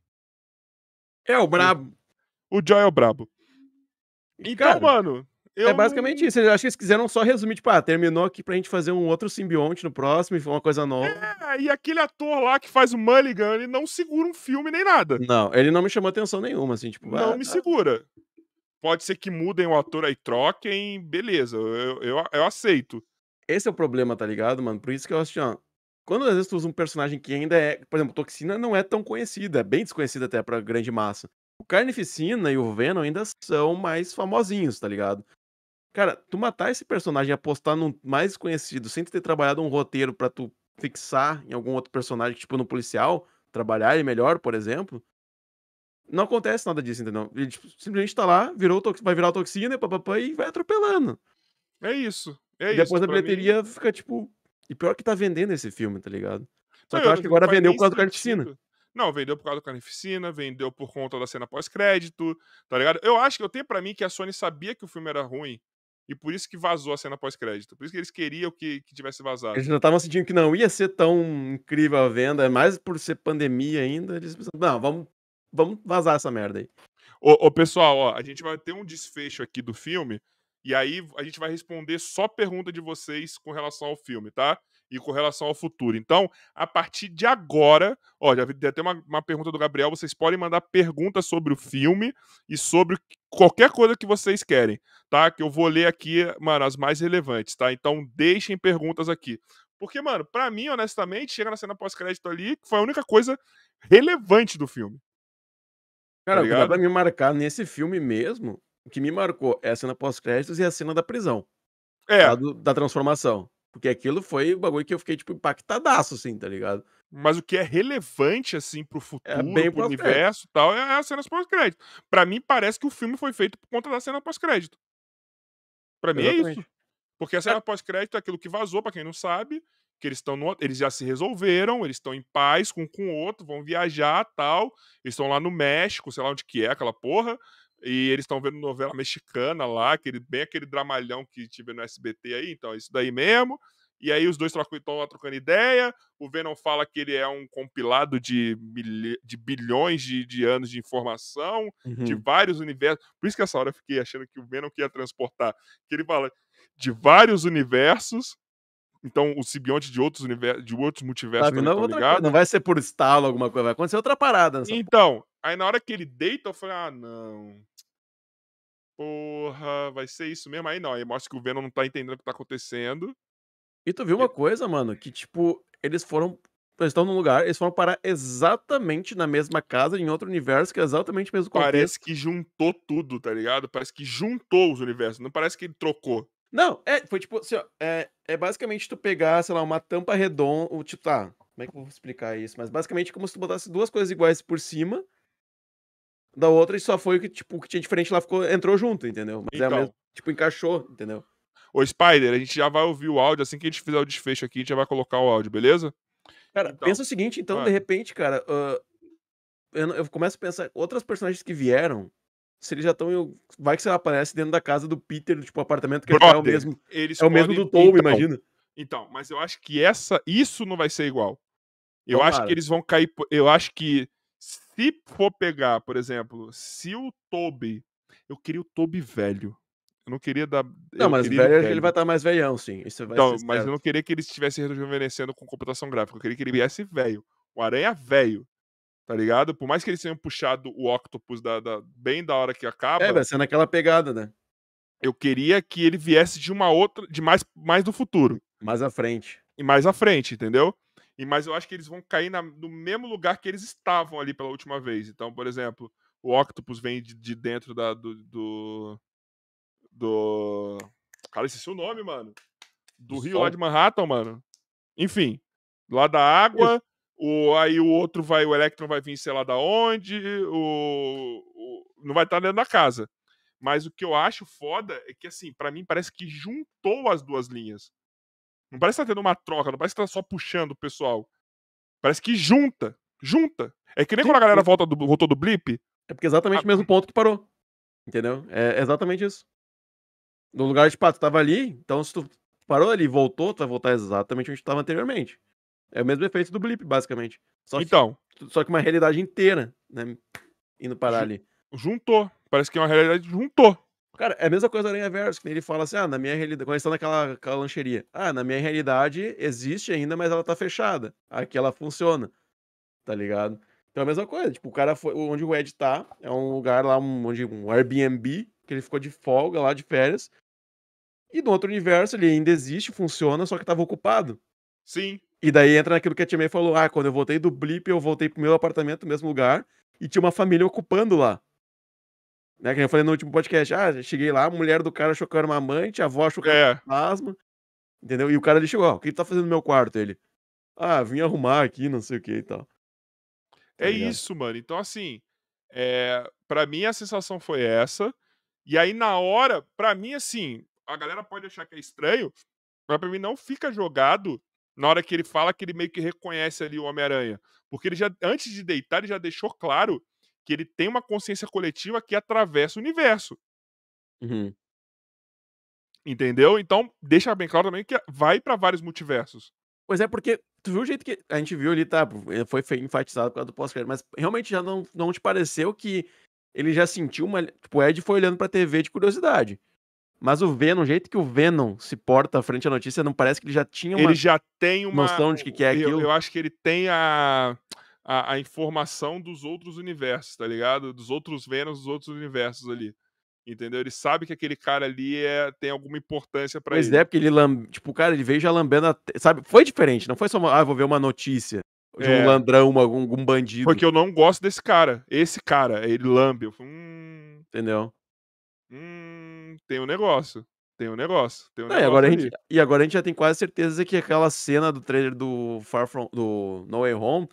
É o brabo. O Joy é o brabo. Então, cara, mano, eu é basicamente isso. Eu acho que eles quiseram só resumir, tipo, ah, terminou aqui pra gente fazer um outro simbionte no próximo e foi uma coisa nova. É, e aquele ator lá que faz o Mulligan, ele não segura um filme nem nada. Não, ele não me chamou atenção nenhuma, assim, tipo, Não ah, me tá. segura. Pode ser que mudem o ator aí, troquem, beleza, eu, eu, eu aceito. Esse é o problema, tá ligado, mano? Por isso que eu acho, ó, quando às vezes tu usa um personagem que ainda é, por exemplo, Toxina não é tão conhecida, é bem desconhecida até pra grande massa. O Carnificina e o Venom ainda são mais famosinhos, tá ligado? Cara, tu matar esse personagem e apostar num mais conhecido, sem ter trabalhado um roteiro pra tu fixar em algum outro personagem, tipo no policial, trabalhar ele melhor, por exemplo, não acontece nada disso, entendeu? Ele tipo, simplesmente tá lá, virou, vai virar toxina, papapá, e vai atropelando. É isso. É e isso. depois a pra mim- bilheteria fica tipo. E pior que tá vendendo esse filme, tá ligado? Só Não, que eu acho que agora vendeu por causa do Carnificina. Não, vendeu por causa do Carnificina, vendeu por conta da cena pós-crédito, tá ligado? Eu acho que eu tenho pra mim que a Sony sabia que o filme era ruim e por isso que vazou a cena pós-crédito. Por isso que eles queriam que, que tivesse vazado. Eles já estavam sentindo que não ia ser tão incrível a venda, mais por ser pandemia ainda. Eles pensaram, não, vamos, vamos vazar essa merda aí. Ô, ô, pessoal, ó, a gente vai ter um desfecho aqui do filme e aí a gente vai responder só pergunta de vocês com relação ao filme, tá? E com relação ao futuro. Então, a partir de agora, ó, já vi até uma, uma pergunta do Gabriel, vocês podem mandar perguntas sobre o filme e sobre qualquer coisa que vocês querem, tá? Que eu vou ler aqui, mano, as mais relevantes, tá? Então, deixem perguntas aqui. Porque, mano, pra mim, honestamente, chega na cena pós-crédito ali, que foi a única coisa relevante do filme. Cara, o que dá pra me marcar nesse filme mesmo, o que me marcou é a cena pós-créditos e a cena da prisão. É, do- da transformação. Porque aquilo foi o bagulho que eu fiquei, tipo, impactadaço, assim, tá ligado? Mas o que é relevante, assim, pro futuro, É pro universo e tal, é as cenas pós-crédito. Pra mim, parece que o filme foi feito por conta da cena pós-crédito. Pra mim é isso. Porque a cena pós-crédito é aquilo que vazou, pra quem não sabe, que eles estão no... eles já se resolveram, eles estão em paz com, com o outro, vão viajar tal. Eles estão lá no México, sei lá onde que é aquela porra. E eles estão vendo novela mexicana lá, aquele, bem aquele dramalhão que tive no SBT aí, então é isso daí mesmo. E aí os dois estão lá trocando ideia. O Venom fala que ele é um compilado de, de bilhões de, de anos de informação, de Uhum. vários universos. Por isso que essa hora eu fiquei achando que o Venom que ia transportar. Que ele fala de vários universos, Então, o simbionte de outros universos, de outros multiversos também estão outra. Não vai ser por estalo alguma coisa, vai acontecer outra parada Então, aí na hora que ele deita, eu falei, ah, não. Porra, vai ser isso mesmo? Aí não, aí mostra que o Venom não tá entendendo o que tá acontecendo. E tu viu uma coisa, mano, que tipo, eles foram. Eles estão num lugar, eles foram parar exatamente na mesma casa, em outro universo, que é exatamente o mesmo contexto. Parece que juntou tudo, tá ligado? Parece que juntou os universos, não parece que ele trocou. Não, é, foi tipo assim, ó, é, é basicamente tu pegar, sei lá, uma tampa redonda, tipo, tá, como é que eu vou explicar isso? Mas basicamente como se tu botasse duas coisas iguais por cima da outra e só foi o que, tipo, o que tinha diferente lá ficou, entrou junto, entendeu? Mas é Então. mesmo, tipo, encaixou, entendeu? Ô, Spider, a gente já vai ouvir o áudio, assim que a gente fizer o desfecho aqui, a gente já vai colocar o áudio, beleza? Cara, Então, pensa o seguinte, então, vai. de repente, cara, ah, eu, eu começo a pensar, outras personagens que vieram, se eles já estão, vai que você aparece dentro da casa do Peter, tipo, o apartamento que tá, é o Brother, mesmo, Eles é o mesmo do Toby, então, imagina. Então, mas eu acho que essa, isso não vai ser igual. Eu acho Tomara. que eles vão cair. Eu acho que se for pegar, por exemplo, se o Toby. Eu queria o Toby velho. Eu não queria dar. Não, mas velho, ele vai estar mais velhão, sim. Isso vai Então, mas eu não queria que ele estivesse rejuvenescendo com computação gráfica. Eu queria que ele viesse velho. O Aranha velho. Tá ligado? Por mais que eles tenham puxado o Octopus da, da- bem da hora que acaba, É, vai ser naquela pegada, né? eu queria que ele viesse de uma outra. de mais, mais do futuro. Mais à frente. e mais à frente, entendeu? E mas eu acho que eles vão cair na- no mesmo lugar que eles estavam ali pela última vez. Então, por exemplo, o Octopus vem de, de dentro da, do, do. Do- Cara, esqueci o nome, mano. Do Do rio lá Sol? de Manhattan, mano. Enfim, lá da água. O, aí o outro vai, o Electron vai vir, sei lá da onde. O, o- não vai estar dentro da casa. Mas o que eu acho foda é que, assim, pra mim parece que juntou as duas linhas. Não parece que tá tendo uma troca, não parece que tá só puxando o pessoal. Parece que junta. Junta. É que nem Sim, quando a galera volta do, voltou do blip. É porque é exatamente o mesmo ponto que parou. Entendeu? É exatamente isso. No lugar de pato, tava ali, então se tu parou ali e voltou, tu vai voltar exatamente onde tu tava anteriormente. É o mesmo efeito do blip, basicamente. Só que, Então, só que uma realidade inteira, né? Indo parar ali. juntou. Parece que é uma realidade juntou. Cara, é a mesma coisa do Aranha Verso, que ele fala assim, ah, na minha realidade, quando eles estão naquela aquela lancheria, ah, na minha realidade existe ainda, mas ela tá fechada. Aqui ela funciona, tá ligado? Então é a mesma coisa, tipo, o cara foi, onde o Ed tá, é um lugar lá, um, onde, um Airbnb, que ele ficou de folga lá, de férias, e no outro universo ele ainda existe, funciona, só que tava ocupado. Sim. E daí entra naquilo que a Tia May falou, ah, quando eu voltei do Blip, eu voltei pro meu apartamento, no mesmo lugar, e tinha uma família ocupando lá. Né, que eu falei no último podcast, ah, cheguei lá, a mulher do cara era uma amante, a avó era É. um fantasma, entendeu? E o cara ali chegou, ó, o que ele tá fazendo no meu quarto? Ele, ah, vim arrumar aqui, não sei o que e tal. Tá É ligado? isso, mano. Então, assim, é, para mim a sensação foi essa. E aí, na hora, pra mim, assim, a galera pode achar que é estranho, mas pra mim não fica jogado na hora que ele fala que ele meio que reconhece ali o Homem-Aranha. Porque ele já, antes de deitar, ele já deixou claro que ele tem uma consciência coletiva que atravessa o universo. Uhum. Entendeu? Então, deixa bem claro também que vai pra vários multiversos. Pois é, porque tu viu o jeito que a gente viu ali, tá? Foi enfatizado por causa do pós-crédito, mas realmente já não, não te pareceu que ele já sentiu uma. Tipo, o Ed foi olhando pra TV de curiosidade. Mas o Venom, o jeito que o Venom se porta à frente da notícia, não parece que ele já tinha uma. Ele já tem uma noção de que que é eu- aquilo? Eu, acho que ele tem a, a, a informação dos outros universos, tá ligado? Dos outros Venoms, dos outros universos ali. Entendeu? Ele sabe que aquele cara ali é, tem alguma importância pra Pois ele. é, porque ele lambe. Tipo, cara, ele veio já lambendo. a Sabe? Foi diferente, não foi só uma. Ah, vou ver uma notícia de É. um ladrão, algum, algum bandido. Porque eu não gosto desse cara. Esse cara, ele lambe. Eu falo, hum, Entendeu? hum, tem um negócio. Tem um negócio. Tem um Não, e, negócio agora a gente, e agora a gente já tem quase certeza que aquela cena do trailer do Far From. do No Way Home.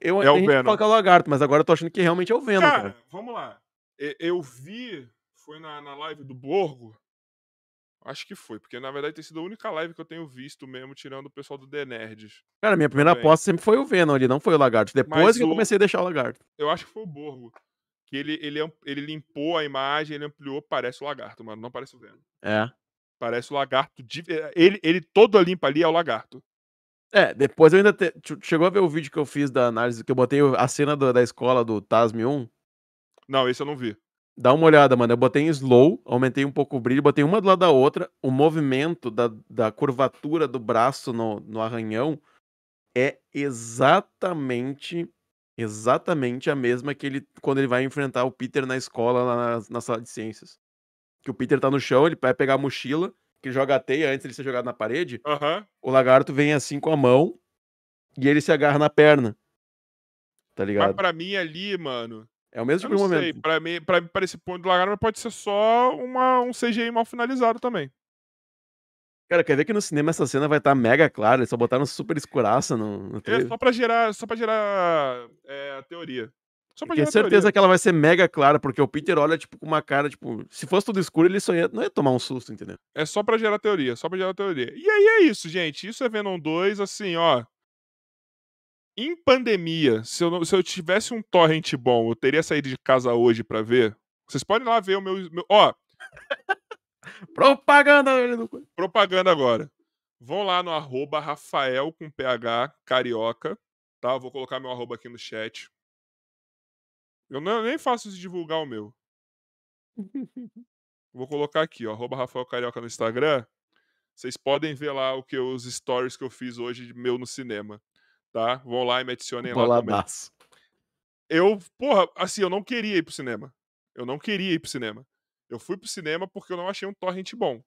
Eu, É a o gente Venom. fala que é o lagarto, mas agora eu tô achando que realmente é o Venom, cara. Cara, vamos lá. E- Eu vi, foi na, na live do Borgo. Acho que foi, porque na verdade tem sido a única live que eu tenho visto mesmo, tirando o pessoal do The Nerds. Cara, minha primeira Também. aposta sempre foi o Venom ali, não foi o lagarto. Depois Mas que eu comecei a deixar o lagarto. Eu acho que foi o Borgo. Que ele, ele, ele limpou a imagem, ele ampliou, parece o lagarto, mano. Não parece o Venom. É. Parece o lagarto. de- ele, ele todo limpo ali é o lagarto. É, depois eu ainda. Te... Chegou a ver o vídeo que eu fiz da análise, que eu botei a cena do- da escola do Tasmi 1? Não, esse eu não vi. Dá uma olhada, mano. Eu botei em slow, aumentei um pouco o brilho, botei uma do lado da outra. O movimento da, da curvatura do braço no, no arranhão é exatamente exatamente a mesma que ele quando ele vai enfrentar o Peter na escola lá na, na sala de ciências. Que o Peter tá no chão, ele vai pegar a mochila, que joga a teia antes de ele ser jogado na parede. Aham. O lagarto vem assim com a mão e ele se agarra na perna. Tá Mas ligado? pra mim ali, mano. É o mesmo tipo de não sei. Pra mim, pra, pra esse ponto do lagarto pode ser só uma, um CGI mal finalizado também. Cara, quer ver que no cinema essa cena vai estar mega clara? Eles só botaram super escuraça no, no É só pra gerar, só pra gerar é, a teoria. Só pra Tenho certeza teoria. que ela vai ser mega clara, porque o Peter olha, tipo, com uma cara, tipo, se fosse tudo escuro, ele só ia, não ia tomar um susto, entendeu? É só pra gerar teoria, só pra gerar teoria. E aí é isso, gente. Isso é Venom 2, assim, ó. Em pandemia, se eu, não- se eu tivesse um torrent bom, eu teria saído de casa hoje pra ver. Vocês podem lá ver o meu. meu- ó, [LAUGHS] Propaganda! propaganda agora. Vão lá no arroba Rafael com PH Carioca. Tá? Eu vou colocar meu arroba aqui no chat. Eu não- nem faço isso de divulgar o meu. [LAUGHS] Vou colocar aqui, ó, arroba Rafael Carioca no Instagram. Vocês podem ver lá o que eu- os stories que eu fiz hoje de meu no cinema, tá? Vão lá e me adicionem lá também. Boladaço. Eu, porra, assim, eu não queria ir pro cinema. Eu não queria ir pro cinema. Eu fui pro cinema porque eu não achei um torrent bom.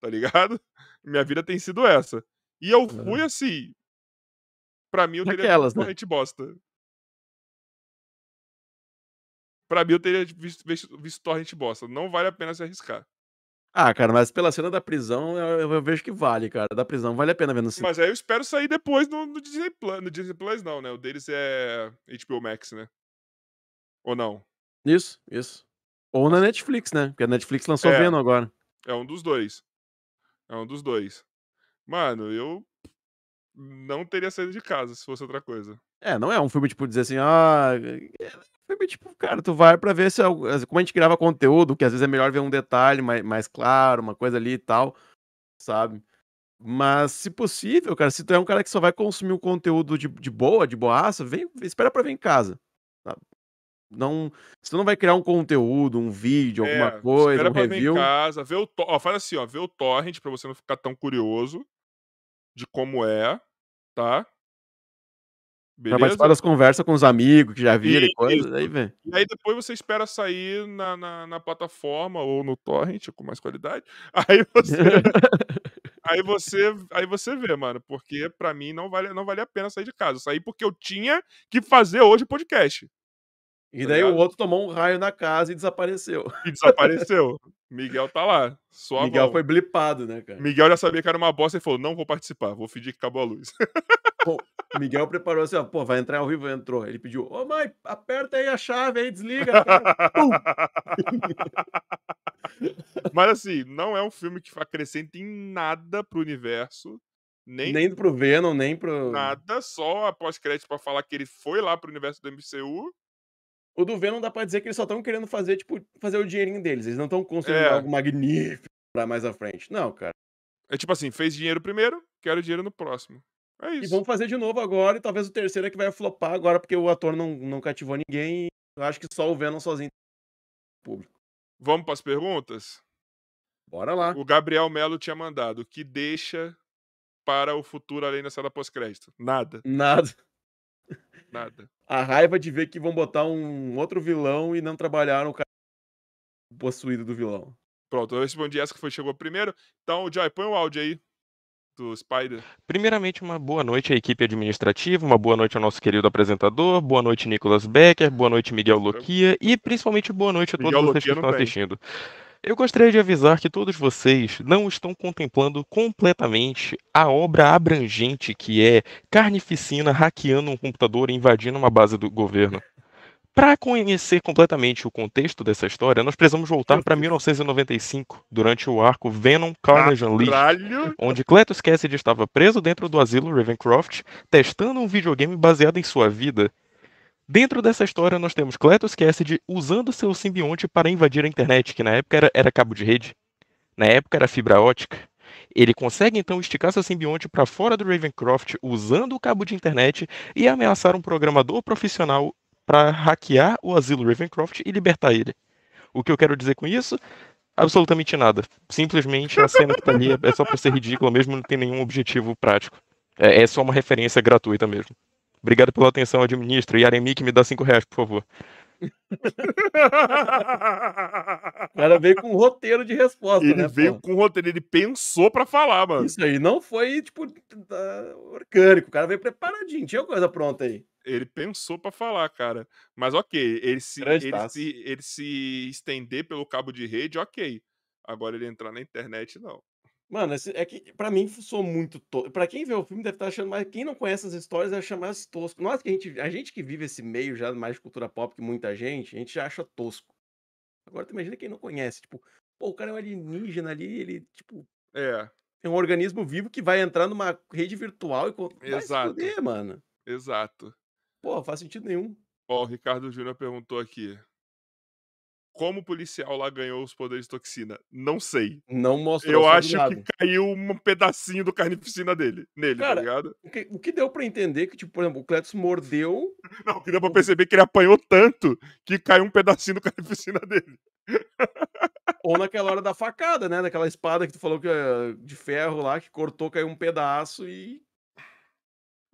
Tá ligado? [LAUGHS] Minha vida tem sido essa. E eu fui assim. Pra mim, eu teria Naquelas, visto né? torrent bosta. Pra mim, eu teria visto, visto, visto torrent bosta. Não vale a pena se arriscar. Ah, cara, mas pela cena da prisão, eu, eu vejo que vale, cara. Da prisão vale a pena ver no cinema. Mas aí eu espero sair depois no, no Disney Plus. No Disney Plus, não, né? O deles é HBO Max, né? Ou não? Isso, isso. Ou na Netflix, né? Porque a Netflix lançou É. Venom agora. É um dos dois. É um dos dois. Mano, eu não teria saído de casa se fosse outra coisa. É, não é um filme, tipo, dizer assim, ah. É um filme, tipo, cara, tu vai pra ver se. é Como a gente grava conteúdo, que às vezes é melhor ver um detalhe mais, mais claro, uma coisa ali e tal, sabe? Mas, se possível, cara, se tu é um cara que só vai consumir um conteúdo de, de boa, de boaça, vem, espera pra ver em casa. Não, tu não vai criar um conteúdo, um vídeo, alguma É, coisa, um pra ver review. em casa, vê o ó, faz assim, ó, vê o torrent pra você não ficar tão curioso de como é, tá? Pra Beleza? participar das conversas com os amigos que já viram e Isso. coisa, aí vem. E aí depois você espera sair na, na, na plataforma ou no torrent com mais qualidade. [LAUGHS] Aí você, aí você, aí você vê, mano, porque pra mim não vale, não vale a pena sair de casa. Saí porque eu tinha que fazer hoje o podcast E Tá daí o outro tomou um raio na casa e desapareceu. e desapareceu. Miguel tá lá, só a Miguel mão. foi blipado, né, cara? Miguel já sabia que era uma bosta e falou: "Não vou participar, vou fingir que acabou a luz". [LAUGHS] Miguel preparou assim, ó, pô, vai entrar ao vivo, entrou. Ele pediu, ô mãe, aperta aí a chave aí, desliga. [LAUGHS] Mas assim, não é um filme que acrescenta em nada pro universo, nem, nem pro Venom, nem pro... nada, só a pós-crédito pra falar que ele foi lá pro universo do MCU. O do Venom dá pra dizer que eles só estão querendo fazer, tipo, fazer o dinheirinho deles. Eles não estão construindo É. algo magnífico pra mais à frente. Não, cara. É tipo assim, fez dinheiro primeiro, quero dinheiro no próximo. É E isso. vão fazer de novo agora, e talvez o terceiro é que vai flopar agora, porque o ator não, não cativou ninguém. E eu acho que só o Venom sozinho. Público. Vamos pras perguntas? Bora lá. O Gabriel Melo tinha mandado que deixa para o futuro além da cena pós-crédito. Nada, Nada. Nada. A raiva de ver que vão botar um outro vilão e não trabalharam o cara possuído do vilão. Pronto, eu respondi essa que foi, chegou primeiro. Então, Joy, põe o áudio aí do Spider. Primeiramente, uma boa noite à equipe administrativa, uma boa noite ao nosso querido apresentador, boa noite Nicolas Becker, boa noite Miguel Loquia e principalmente boa noite a todos Miguel vocês que estão não tem. Eu gostaria de avisar que todos vocês não estão contemplando completamente a obra abrangente que é Carnificina hackeando um computador e invadindo uma base do governo. Para conhecer completamente o contexto dessa história, nós precisamos voltar para 1995, durante o arco Venom Carnage Unleashed onde Cletus Cassidy estava preso dentro do asilo Ravencroft, testando um videogame baseado em sua vida. Dentro dessa história, nós temos Cletus Cassidy usando seu simbionte para invadir a internet, que na época era, era cabo de rede. Na época era fibra ótica. Ele consegue então esticar seu simbionte para fora do Ravencroft usando o cabo de internet e ameaçar um programador profissional para hackear o asilo Ravencroft e libertar ele. O que eu quero dizer com isso? Absolutamente nada. Simplesmente a cena que tá ali é só pra ser ridícula mesmo, não tem nenhum objetivo prático. É, é só uma referência gratuita mesmo. Obrigado pela atenção, administro. E Aremi que me dá 5 reais, por favor. [LAUGHS] O cara veio com um roteiro de resposta, ele né? veio pô? com o roteiro, ele pensou pra falar, mano. Isso aí não foi, tipo, orgânico. O cara veio preparadinho. Tinha coisa pronta aí. Ele pensou pra falar, cara. Mas ok, ele se, ele, se, ele se estender pelo cabo de rede, ok. Agora ele entrar na internet, não. Mano, esse- é que pra mim sou muito tosco. Pra quem vê o filme deve estar achando mais. Quem não conhece as histórias deve achar mais tosco. Nós que a gente, a gente que vive esse meio já mais de cultura pop que muita gente, a gente já acha tosco. Agora tu imagina quem não conhece. Tipo, pô, o cara é um alienígena ali, ele, tipo, É, é um organismo vivo que vai entrar numa rede virtual e. Vai se Exato. fuder, mano. exato. Pô, faz sentido nenhum. Ó, o Ricardo Júnior perguntou aqui. Como o policial lá ganhou os poderes de toxina? Não sei. Não mostrou Eu acho que lado. caiu um pedacinho do carnificina dele, nele, Cara, tá ligado? O que, o que deu pra entender que, tipo, por exemplo, o Cletus mordeu. [LAUGHS] Não, que deu pra perceber que ele apanhou tanto que caiu um pedacinho do carnificina [LAUGHS] dele. Ou naquela hora da facada, né? Daquela espada que tu falou que é de ferro lá, que cortou, caiu um pedaço e.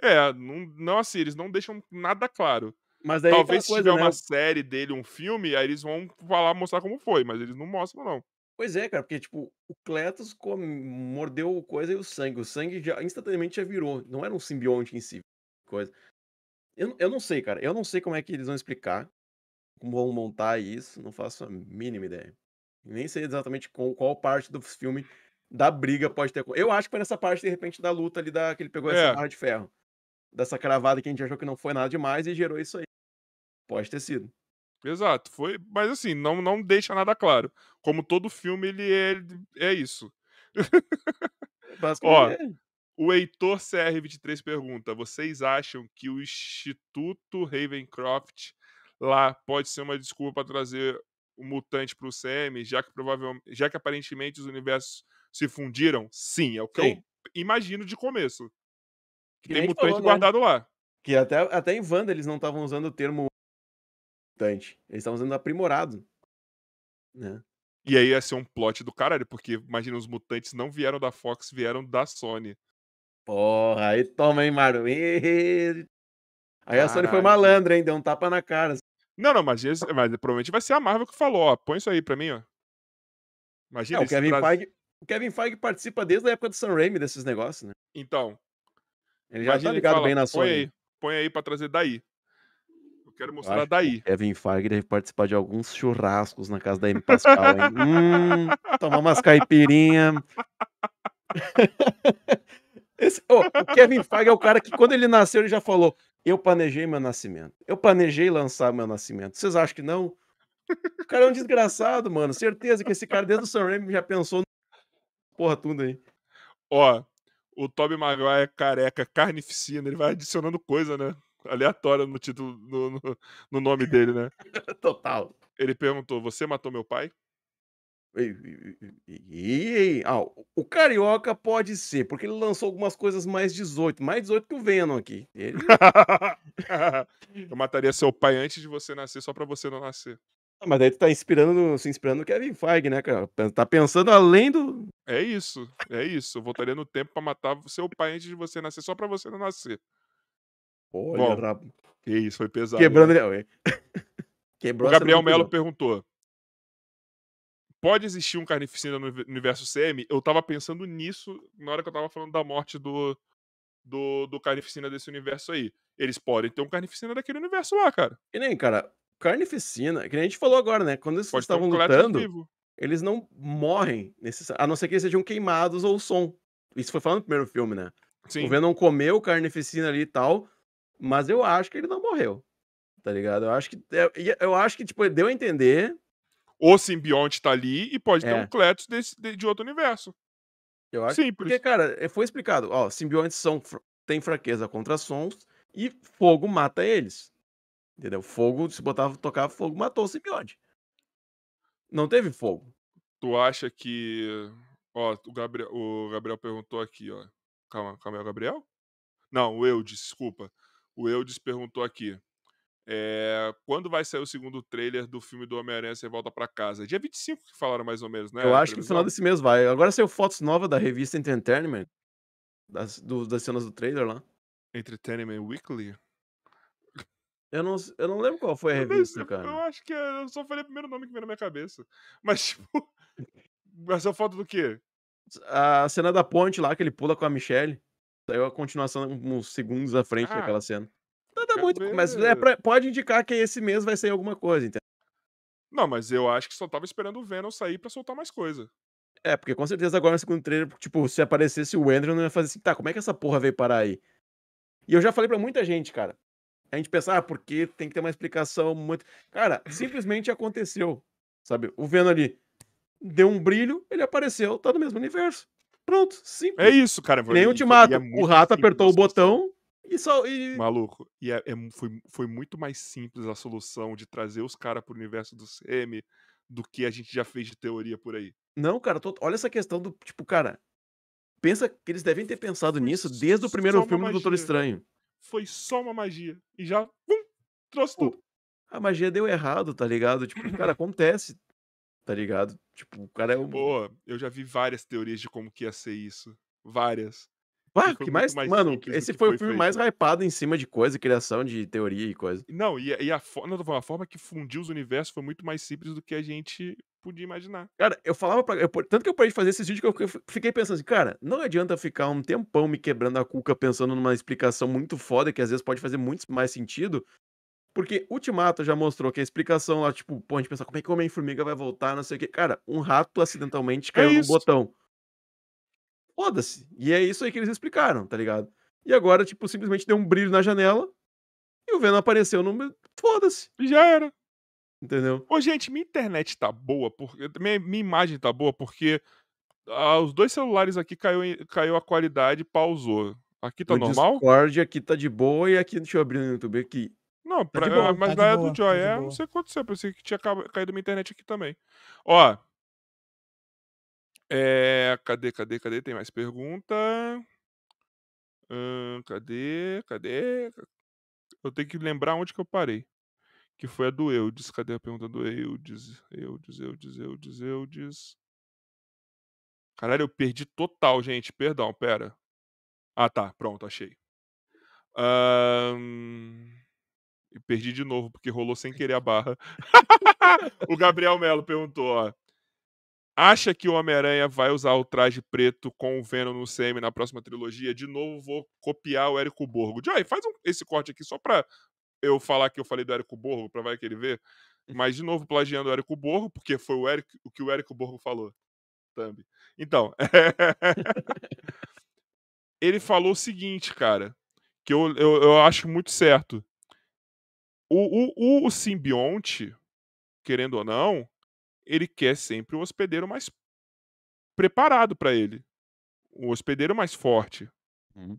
É, não, não assim, eles não deixam nada claro. Mas daí Talvez se tiver né? uma série dele, um filme, aí eles vão falar, mostrar como foi, mas eles não mostram, não. Pois é, cara, porque, tipo, o Cletus come- mordeu coisa e o sangue. O sangue já instantaneamente já virou. Não era um simbionte em si. Coisa. Eu, eu não sei, cara. Eu não sei como é que eles vão explicar. Como vão montar isso. Não faço a mínima ideia. Nem sei exatamente com, qual parte do filme da briga pode ter. Eu acho que foi nessa parte, de repente, da luta ali da, que ele pegou É. essa barra de ferro. Dessa cravada que a gente achou que não foi nada demais e gerou isso aí. Pode ter sido. Exato, foi, mas assim, não, não deixa nada claro. Como todo filme, ele é, é isso. [LAUGHS] Basicamente, é. O Heitor CR23 pergunta: vocês acham que o Instituto Ravencroft lá pode ser uma desculpa para trazer o mutante para o CM, já que provavelmente, já que aparentemente os universos se fundiram? Sim, é o que Sim. eu imagino de começo. Que Que tem mutante falou, né? guardado lá. Que até, até em Wanda eles não estavam usando o termo mutante. Eles estavam usando aprimorado. Né? E aí ia ser um plot do caralho, porque imagina, os mutantes não vieram da Fox, vieram da Sony. Porra, aí toma, hein, Maru? Ih, Aí a Sony foi Caralho. malandra, hein? Deu um tapa na cara. Não, não, mas, mas provavelmente vai ser a Marvel que falou, ó, põe isso aí pra mim, ó. Imagina É, o, Kevin traz- Feige, o Kevin Feige participa desde a época do Sam Raimi desses negócios, né? Então, Ele já tá ligado fala, bem na põe Sony. aí, põe aí pra trazer daí. Quero mostrar daí. Kevin Feige deve participar de alguns churrascos na casa da M. Pascal, hein? [LAUGHS] hum, tomar umas caipirinhas. [LAUGHS] Esse- ô, o Kevin Feige é o cara que, quando ele nasceu, ele já falou: Eu planejei meu nascimento. Eu planejei lançar meu nascimento. Vocês acham que não? O cara é um desgraçado, mano. Certeza que esse cara, desde o Sam Raimi, já pensou no... Porra, tudo aí. Ó, o Tobey Maguire careca, carnificina, ele vai adicionando coisa, né? Aleatória no título, no, no- no nome dele, né? [LAUGHS] Total. Ele perguntou: Você matou meu pai? E- ah, o- Carioca pode ser, porque ele lançou algumas coisas mais 18, mais 18 que o Venom aqui. Ele... [LAUGHS] Eu mataria seu pai antes de você nascer, só pra você não nascer. Ah, Mas daí tu tá inspirando, se inspirando no Kevin Feige, né, cara? Tá pensando além do. É isso, é isso. Eu voltaria no tempo pra matar seu pai antes de você nascer, só pra você não nascer. Olha, Bom, Que isso, foi pesado. quebrando né? ele. [LAUGHS] Ué. Quebrou O Gabriel Melo perguntou: Pode existir um carnificina no universo CM? Eu tava pensando nisso na hora que eu tava falando da morte do, do, do carnificina desse universo aí. Eles podem ter um carnificina daquele universo lá, cara. Que nem, cara, carnificina, que nem a gente falou agora, né? Quando eles Pode estavam um lutando, eles não morrem, necess... a não ser que eles sejam queimados ou som. Isso foi falando no primeiro filme, né? Sim. O Venom comeu carnificina ali e tal, mas eu acho que ele não morreu. Tá ligado? Eu acho que é, e eu acho que tipo deu a entender. O simbionte tá ali e pode ter É. um Cletus desse, de, de outro universo. Eu acho Simples. porque cara, é, foi explicado, ó, simbiontes são têm fraqueza contra sons e fogo mata eles. Entendeu? Fogo, se botava tocar fogo, matou o simbionte. Não teve fogo. Tu acha que. Ó, o Gabriel, o Gabriel perguntou aqui, ó. Calma, calma aí, o Gabriel? Não, o Eudes, desculpa. O Eudes perguntou aqui. É, quando vai sair o segundo trailer do filme do Homem-Aranha Você Volta Pra Casa? Dia 25 que falaram mais ou menos, né? Eu acho que no final desse mês vai. Agora saiu fotos novas da revista Entertainment. Das, do- das cenas do trailer lá. Entertainment Weekly? Eu não, eu não lembro qual foi a revista, cara. Eu acho que é, eu só falei o primeiro nome que veio na minha cabeça. [LAUGHS] Mas, tipo. [LAUGHS] Essa foto do quê? A cena da ponte lá, que ele pula com a Michelle. Saiu a continuação uns segundos à frente Ah, daquela cena. Nada quero muito, mas é pra- pode indicar que esse mês vai sair alguma coisa, entendeu? Não, mas eu acho que só tava esperando o Venom sair pra soltar mais coisa. É, porque com certeza agora no segundo trailer, tipo, se aparecesse o Andrew, não ia fazer assim, tá, como é que essa porra veio parar aí? E eu já falei pra muita gente, cara. A gente pensa, ah, porque tem que ter uma explicação muito. Cara, simplesmente aconteceu. Sabe? O Venom ali deu um brilho, ele apareceu, tá no mesmo universo. Pronto, simples. É isso, cara. Nem Ultimato. é o rato apertou o botão e só. E... Maluco. E é, é foi, foi muito mais simples a solução de trazer os caras pro universo do CM do que a gente já fez de teoria por aí. Não, cara, tô- olha essa questão do. Tipo, cara. Pensa que eles devem ter pensado nisso desde o primeiro filme do Doutor magia. Estranho. Foi só uma magia. E já. pum, trouxe tudo. A magia deu errado, tá ligado? Tipo, cara, [CLEARS THROAT] acontece. Tá ligado? Tipo, o cara é um. Boa, eu já vi várias teorias de como que ia ser isso. Várias. Foi que mais. mais Mano, esse que foi o foi filme feito. mais hypado em cima de coisa, criação de teoria e coisa. Não, e, a- e a, não, a forma que fundiu os universos foi muito mais simples do que a gente podia imaginar. Cara, eu falava pra. eu- tanto que eu parei de fazer esses vídeos que eu fiquei- fiquei pensando assim, cara, não adianta ficar um tempão me quebrando a cuca pensando numa explicação muito foda, que às vezes pode fazer muito mais sentido. Porque Ultimato já mostrou que a explicação lá, tipo, pô, a gente pensa, como é que o Homem-Formiga vai voltar, não sei o quê. Cara, um rato acidentalmente caiu no isso. botão. Foda-se. E é isso aí que eles explicaram, tá ligado? E agora, tipo, simplesmente deu um brilho na janela e o Venom apareceu no. Foda-se, E já era. entendeu? Ô, gente, minha internet tá boa, porque, minha, minha imagem tá boa porque ah, os dois celulares aqui caiu, caiu a qualidade e pausou. Aqui tá no normal? Discord aqui tá de boa e aqui, deixa eu abrir no YouTube aqui. Não, pra, de boa, mas tá lá é boa, do tá Joy. de É, não sei o que aconteceu. Pensei que tinha ca- caído minha internet aqui também. Ó. É, cadê, cadê, cadê? Tem mais pergunta? Ahn, cadê, cadê? Eu tenho que lembrar onde que eu parei. Que foi a do Eudes. Cadê a pergunta do Eudes? Eudes, Eudes, Eudes, Eudes. Caralho, eu perdi total, gente. Perdão, pera. Ah, tá. Pronto, achei. Ahn, E perdi de novo, porque rolou sem querer a barra. o Gabriel Melo perguntou, ó. Acha que o Homem-Aranha vai usar o traje preto com o Venom no CM na próxima trilogia? De novo, vou copiar o Érico Borgo. Joy, faz um- esse corte aqui só pra eu falar que eu falei do Érico Borgo, pra vai que ele vê. Mas, de novo, plagiando o Érico Borgo, porque foi o, Érico, o que o Érico Borgo falou. Thumb. Então, [LAUGHS] ele falou o seguinte, cara, que eu, eu, eu acho muito certo. O, o, o, o simbionte, querendo ou não, ele quer sempre um hospedeiro mais preparado pra ele. Um hospedeiro mais forte. Uhum.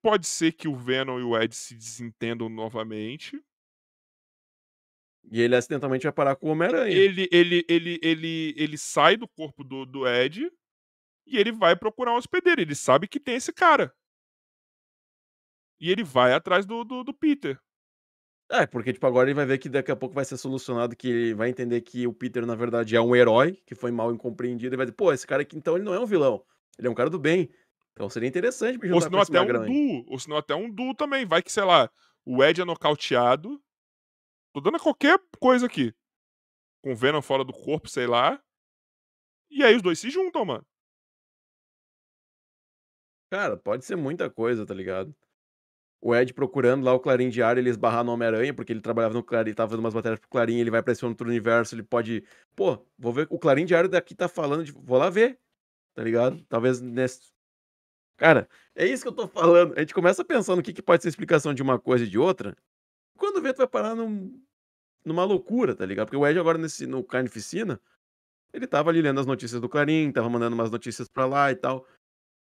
Pode ser que o Venom e o Ed se desentendam novamente. E ele acidentalmente vai parar com o Homem-Aranha. Ele, ele, ele, ele, ele sai do corpo do, do Ed e ele vai procurar um hospedeiro. Ele sabe que tem esse cara. E ele vai atrás do, do, do Peter. É, porque, tipo, agora ele vai ver que daqui a pouco vai ser solucionado, que ele vai entender que o Peter, na verdade, é um herói, que foi mal incompreendido, e vai dizer, pô, esse cara aqui, então, ele não é um vilão. Ele é um cara do bem. Então seria interessante me Ou juntar senão com esse até um aí. duo. Ou senão até um duo também. Vai que, sei lá, o Ed é nocauteado. Tô dando qualquer coisa aqui. Com o Venom fora do corpo, sei lá. E aí os dois se juntam, mano. Cara, pode ser muita coisa, tá ligado? O Ed procurando lá o Clarim Diário, ele esbarrar no Homem-Aranha, porque ele trabalhava no Clarim, tava fazendo umas matérias pro Clarim, ele vai pra esse outro universo, ele pode. Pô, vou ver. O Clarim Diário daqui tá falando de. Vou lá ver. Tá ligado? Talvez nesse. Cara, é isso que eu tô falando. A gente começa pensando o que, que pode ser explicação de uma coisa e de outra. Quando vê, tu vai parar num, numa loucura, tá ligado? Porque o Ed agora nesse, no Carnificina, ele tava ali lendo as notícias do Clarim, tava mandando umas notícias pra lá e tal.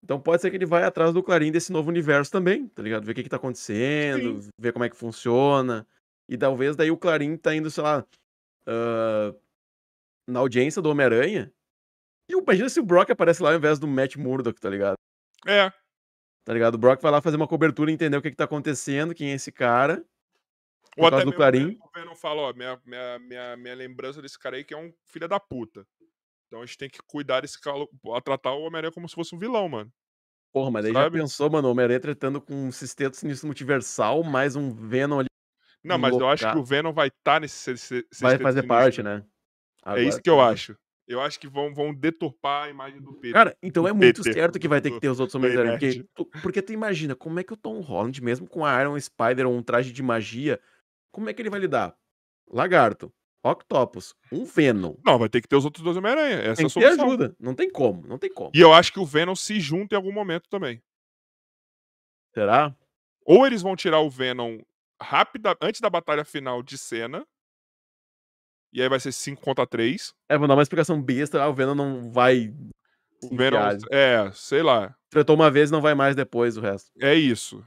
Então pode ser que ele vai atrás do Clarim desse novo universo também, tá ligado? Ver o que, que tá acontecendo, ver como é que funciona. E talvez daí o Clarim tá indo, sei lá, ah, na audiência do Homem-Aranha. E imagina se o Brock aparece lá ao invés do Matt Murdock, tá ligado? É. Tá ligado? O Brock vai lá fazer uma cobertura, entender o que, que tá acontecendo, quem é esse cara. Ou até do Clarim. o Venom fala, ó, minha, minha, minha, minha lembrança desse cara aí que é um filho da puta. Então a gente tem que cuidar desse a tratar o Homem-Aranha como se fosse um vilão, mano. Porra, mas daí já pensou, mano, o Homem-Aranha tratando com um sistema sinistro multiversal, mais um Venom ali. Não, mas eu acho que o Venom vai estar nesse se- se- Vai fazer sinistro. parte, né? É isso Agora que eu acho. Eu acho que vão, vão deturpar a imagem do Peter. Cara, então é muito Peter, certo que vai ter que ter os outros do Homens-Aranha. Porque porque tu imagina, como é que o Tom Holland, mesmo com a Iron Spider ou um traje de magia, como é que ele vai lidar? Lagarto, Octopus, um Venom. Não, vai ter que ter os outros dois Homem-Aranha. Essa Tem é a que solução. ajuda. Não tem como, não tem como. E eu acho que o Venom se junta em algum momento também. Será? Ou eles vão tirar o Venom rápida, antes da batalha final de cena. E aí vai ser 5 contra 3. É, vou dar uma explicação besta. Ah, o Venom não vai. O Venom, é, sei lá. Tratou uma vez não vai mais depois o resto. É isso.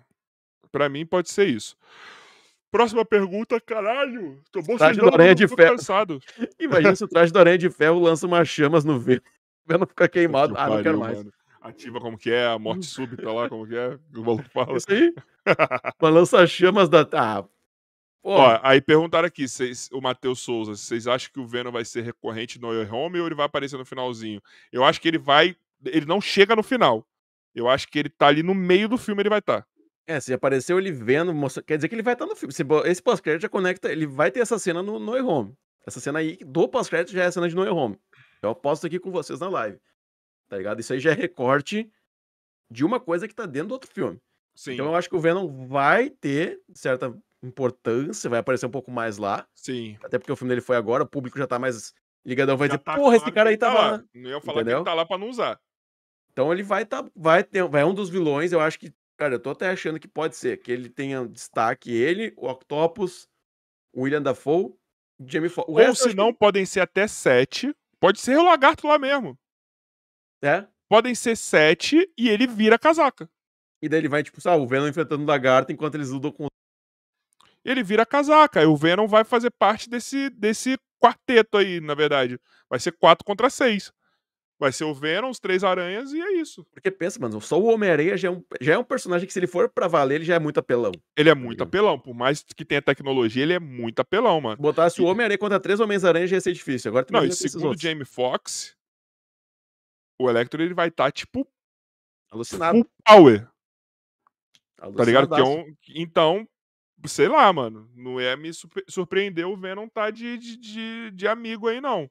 Pra mim pode ser isso. Próxima pergunta, caralho. Tô Traje do bocejando, Aranha de tô Ferro. cansado. [LAUGHS] Imagina se o traje do Aranha de Ferro lança umas chamas no Venom. O Venom fica queimado. Que Ah, não quero pariu, mais. mano. Ativa como que é, a morte [LAUGHS] súbita lá, como que é. O maluco fala. Isso aí. Mas lança chamas da. Ah. Pô, Ó, aí perguntaram aqui, vocês- o Matheus Souza, vocês acham que o Venom vai ser recorrente no Home ou ele vai aparecer no finalzinho? Eu acho que ele vai. Ele não chega no final. Eu acho que ele tá ali no meio do filme, ele vai estar. Tá. É, se apareceu ele vendo, mostra- quer dizer que ele vai estar no filme. Se bo- Esse pós-crédito já conecta, ele vai ter essa cena no No Way Home. Essa cena aí do pós-crédito já é a cena de No Way Home. Eu aposto aqui com vocês na live. Tá ligado? Isso aí já é recorte de uma coisa que tá dentro do outro filme. Sim, Então eu acho que o Venom vai ter certa importância, vai aparecer um pouco mais lá. sim. Até porque o filme dele foi agora, o público já tá mais ligadão, vai Já dizer, tá porra, esse cara que aí tá lá. lá. Não ia falar que Entendeu? ele tá lá pra não usar. Então ele vai tá, vai ter, vai um dos vilões, eu acho que, cara, eu tô até achando que pode ser que ele tenha destaque ele, o Octopus, o William Dafoe, o Jamie Foxx. Ou se não, podem ser até sete. Pode ser o lagarto lá mesmo. que- é. Podem ser sete e ele vira casaca. E daí ele vai tipo, sabe, o Venom enfrentando o lagarto enquanto eles ludam com Ele vira casaca. Aí o Venom vai fazer parte desse, desse quarteto aí, na verdade. Vai ser quatro contra seis. Vai ser o Venom, os três aranhas e é isso. Porque pensa, mano, só o Homem-Aranha já, é um, já é um personagem que se ele for pra valer, ele já é muito apelão. Ele é muito ligado? apelão. Por mais que tenha tecnologia, ele é muito apelão, mano. Se botasse o Homem-Aranha contra três Homens-Aranha já ia ser difícil. Agora Não, e segundo o. Jamie Foxx, o Electro ele vai estar, tipo, Alucinado. full power. Tá ligado? Que é um... Então, sei lá, mano. Não é me surpre- surpreender o Venom tá de, de, de, de amigo aí, não.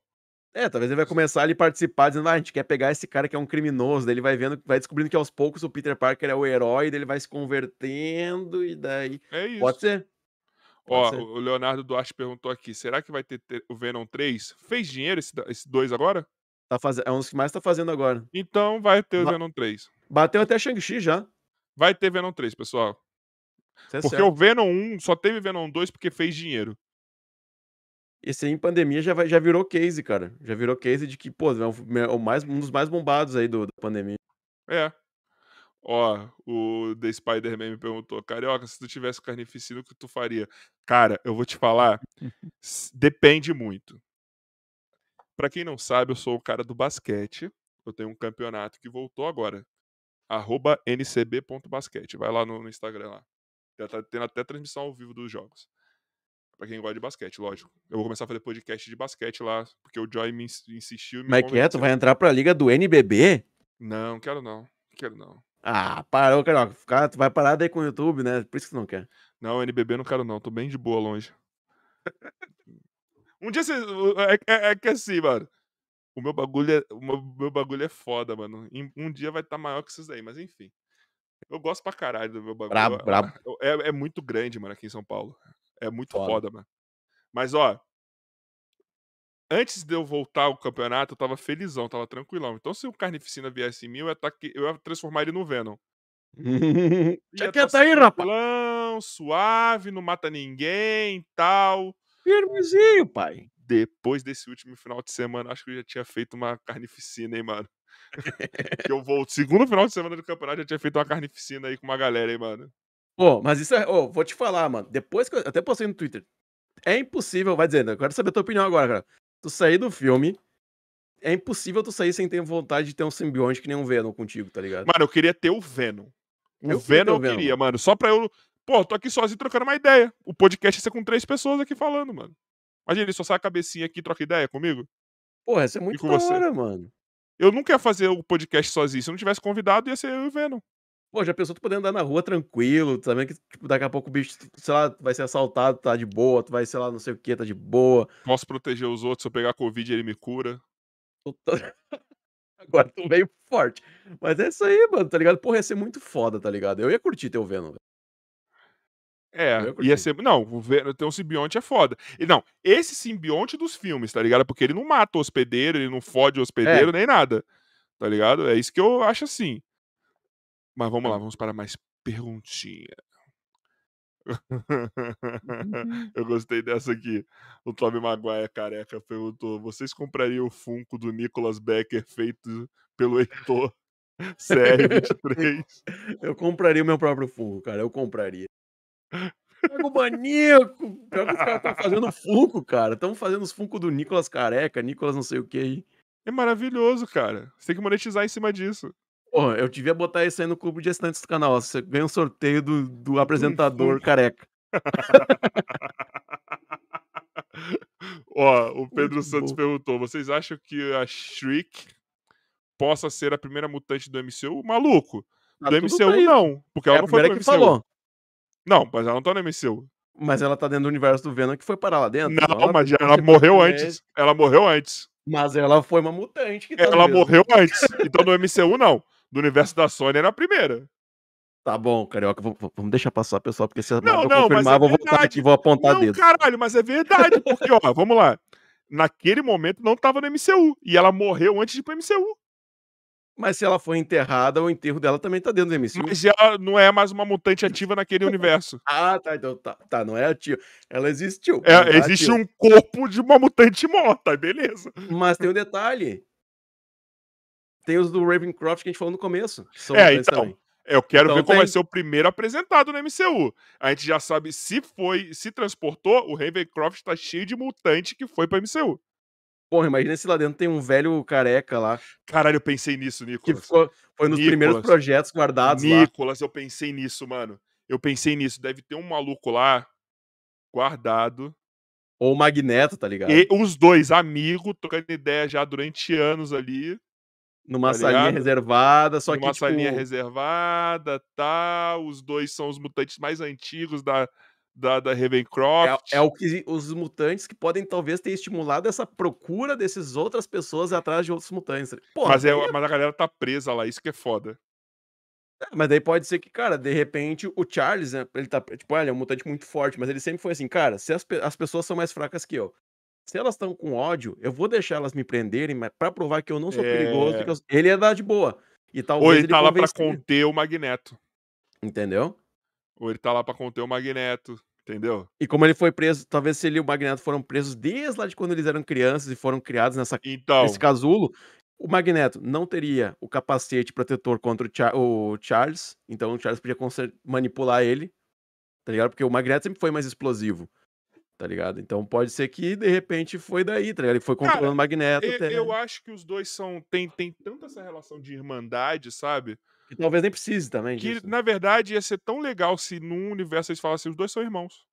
É, talvez ele vai começar ali a participar dizendo, ah, a gente quer pegar esse cara que é um criminoso, daí ele vai vendo, vai descobrindo que aos poucos o Peter Parker é o herói, daí ele vai se convertendo e daí... É isso. Pode ser. Ó, pode ser. o Leonardo Duarte perguntou aqui: será que vai ter, o Venom 3? Fez dinheiro esse, esse dois agora? Tá faz... É um dos que mais tá fazendo agora. Então vai ter o Venom 3. Bateu até Shang-Chi já. Vai ter Venom 3, pessoal. É Porque certo. o Venom 1 só teve Venom 2 porque fez dinheiro. Esse aí em pandemia já, vai- já virou case, cara. Já virou case de que, pô, é um, é o mais, um dos mais bombados aí do, da pandemia. É. Ó, o The Spider-Man me perguntou, Carioca, se tu tivesse carnificina, o que tu faria? Cara, eu vou te falar, [LAUGHS] depende muito. Pra quem não sabe, eu sou o cara do basquete. Eu tenho um campeonato que voltou agora. Arroba ncb.basquete. Vai lá no, no Instagram lá. Já tá tendo até transmissão ao vivo dos jogos. Pra quem gosta de basquete, lógico. Eu vou começar a fazer podcast de basquete lá, porque o Joy me ins- insistiu. Me Mas que é? Tu vai entrar pra liga do NBB? Não, quero não. Quero não. Ah, parou, cara. Ficar, tu vai parar daí com o YouTube, né? Por isso que tu não quer. Não, NBB não quero não, tô bem de boa longe. [LAUGHS] um dia vocês. É, é- é que assim, mano. O meu bagulho é, o meu, meu bagulho é foda, mano. Um dia vai estar maior que esses aí, mas enfim. Eu gosto pra caralho do meu bagulho. Brabo, brabo. É, é muito grande, mano, aqui em São Paulo. É muito Foda. foda, mano. Mas, ó. Antes de eu voltar ao campeonato, eu tava felizão, tava tranquilão. Então, se o Carnificina viesse em mim, eu ia, tá eu ia transformar ele no Venom. [LAUGHS] Já que tá aí, rapaz. suave, não mata ninguém tal. Firmezinho, pai. Depois desse último final de semana, acho que eu já tinha feito uma carnificina, hein, mano. [LAUGHS] que eu volto. Segundo final de semana do campeonato, já tinha feito uma carnificina aí com uma galera, hein, mano. Pô, mas isso é. Ô, vou te falar, mano. Depois que eu até postei no Twitter. É impossível, vai dizendo. Eu quero saber a tua opinião agora, cara. Tu sair do filme. É impossível tu sair sem ter vontade de ter um simbionte que nem um Venom contigo, tá ligado? Mano, eu queria ter o Venom. O Eu Venom eu Venom, queria, mano. Só pra eu. Pô, tô aqui sozinho trocando uma ideia. O podcast ia ser com três pessoas aqui falando, mano. Imagina, ele só sai a cabecinha aqui e troca ideia comigo. Porra, essa é muito com da hora, mano. Eu nunca ia fazer o podcast sozinho. Se eu não tivesse convidado, ia ser eu e o Venom. Pô, já pensou tu poder andar na rua tranquilo, também que tipo, daqui a pouco o bicho, sei lá, vai ser assaltado, tá de boa, tu vai, sei lá, não sei o que, tá de boa. Posso proteger os outros. Se eu pegar Covid, ele me cura. Tá- [LAUGHS] Agora tu veio forte. Mas é isso aí, mano, tá ligado? Porra, ia ser muito foda, tá ligado? Eu ia curtir teu Venom. É, ia ser. Não, o Venom ter um simbionte é foda. E não, esse simbionte dos filmes, tá ligado? Porque ele não mata o hospedeiro, ele não fode o hospedeiro, nem nada. Tá ligado? É isso que eu acho assim. Mas vamos lá, vamos para mais perguntinha. [LAUGHS] eu gostei dessa aqui. O Tommy Maguire careca perguntou: vocês comprariam o Funko do Nicholas Becker feito pelo Heitor [LAUGHS] CR23? [LAUGHS] Eu compraria o meu próprio Funko, cara. Eu compraria. Pega o maníaco! Pior que os caras estão fazendo Funko, cara. Estão fazendo os Funko do Nicolas Careca, Nicolas não sei o que aí. É maravilhoso, cara. Você tem que monetizar em cima disso. Porra, eu devia botar isso aí no clube de assinantes do canal. ó. Você ganha um sorteio do, do apresentador careca. Ó, o Pedro Muito Santos bom. perguntou: vocês acham que a Shriek possa ser a primeira mutante do MCU? Maluco, Tá do MCU bem. não, porque É ela não foi que MCU. falou. Não, mas ela não tá no MCU. Mas ela tá dentro do universo do Venom que foi parar lá dentro. Não, mas já- pode ela morreu antes. Ela morreu antes. Mas ela foi uma mutante que tá Ela mesmo. morreu antes. Então no MCU não. Do universo da Sony era a primeira. Tá bom, carioca. Vamos deixar passar, pessoal, porque se Não, Marvel não, confirmar, é eu vou voltar aqui e vou apontar não, dedo. caralho, mas é verdade. Porque, ó, [LAUGHS] vamos lá. Naquele momento não tava no MCU. E ela morreu antes de ir pro MCU. Mas se ela foi enterrada, o enterro dela também tá dentro do MCU. Mas ela não é mais uma mutante ativa naquele universo. [LAUGHS] Ah, tá. Então tá, tá. Não é a tio. Ela existiu. É, tá existe ativa. um corpo de uma mutante morta, beleza. Mas tem um detalhe. Tem os do Ravencroft que a gente falou no começo. que são É, então. também. Eu quero Então ver qual vai tem. ser o primeiro apresentado no MCU. A gente já sabe se foi, se transportou, o Ravencroft tá cheio de mutante que foi pro MCU. Porra, imagina se lá dentro tem um velho careca lá. Caralho, eu pensei nisso, Que Nicolas. ficou, foi nos primeiros Nicolas. projetos guardados lá. Nicolas, eu pensei nisso, mano. Eu pensei nisso. Deve ter um maluco lá guardado. Ou o Magneto, tá ligado? E os dois amigos, trocando ideia já durante anos ali. Numa tá salinha reservada, só numa que tipo... salinha reservada, tá? Os dois são os mutantes mais antigos da, da, da Ravencroft. É, é o que os mutantes que podem talvez ter estimulado essa procura dessas outras pessoas atrás de outros mutantes. Porra, mas, é, é- mas a galera tá presa lá, isso que é foda. mas daí pode ser que, cara, de repente o Charles, né, ele tá, tipo, ele é um mutante muito forte, mas ele sempre foi assim, cara, se as, as pessoas são mais fracas que eu, se elas estão com ódio, eu vou deixar elas me prenderem, mas pra provar que eu não sou perigoso, É. porque eu- ele ia dar de boa. E talvez Ou ele tá lá pra convenceria, conter o Magneto. Entendeu? Ou ele tá lá pra conter o Magneto, entendeu? E como ele foi preso, talvez se ele e o Magneto foram presos desde lá de quando eles eram crianças e foram criados nessa Então, Esse casulo, o Magneto não teria o capacete protetor contra o, Cha- o Charles, então o Charles podia manipular ele, tá ligado? Porque o Magneto sempre foi mais explosivo, tá ligado? Então pode ser que de repente foi daí, tá ligado? Ele foi Cara, controlando o Magneto eu, até. eu acho que os dois são. Tem, tem tanta essa relação de irmandade, sabe? Que talvez nem precise também Que, disso. na verdade, ia ser tão legal se num universo eles falassem os dois são irmãos.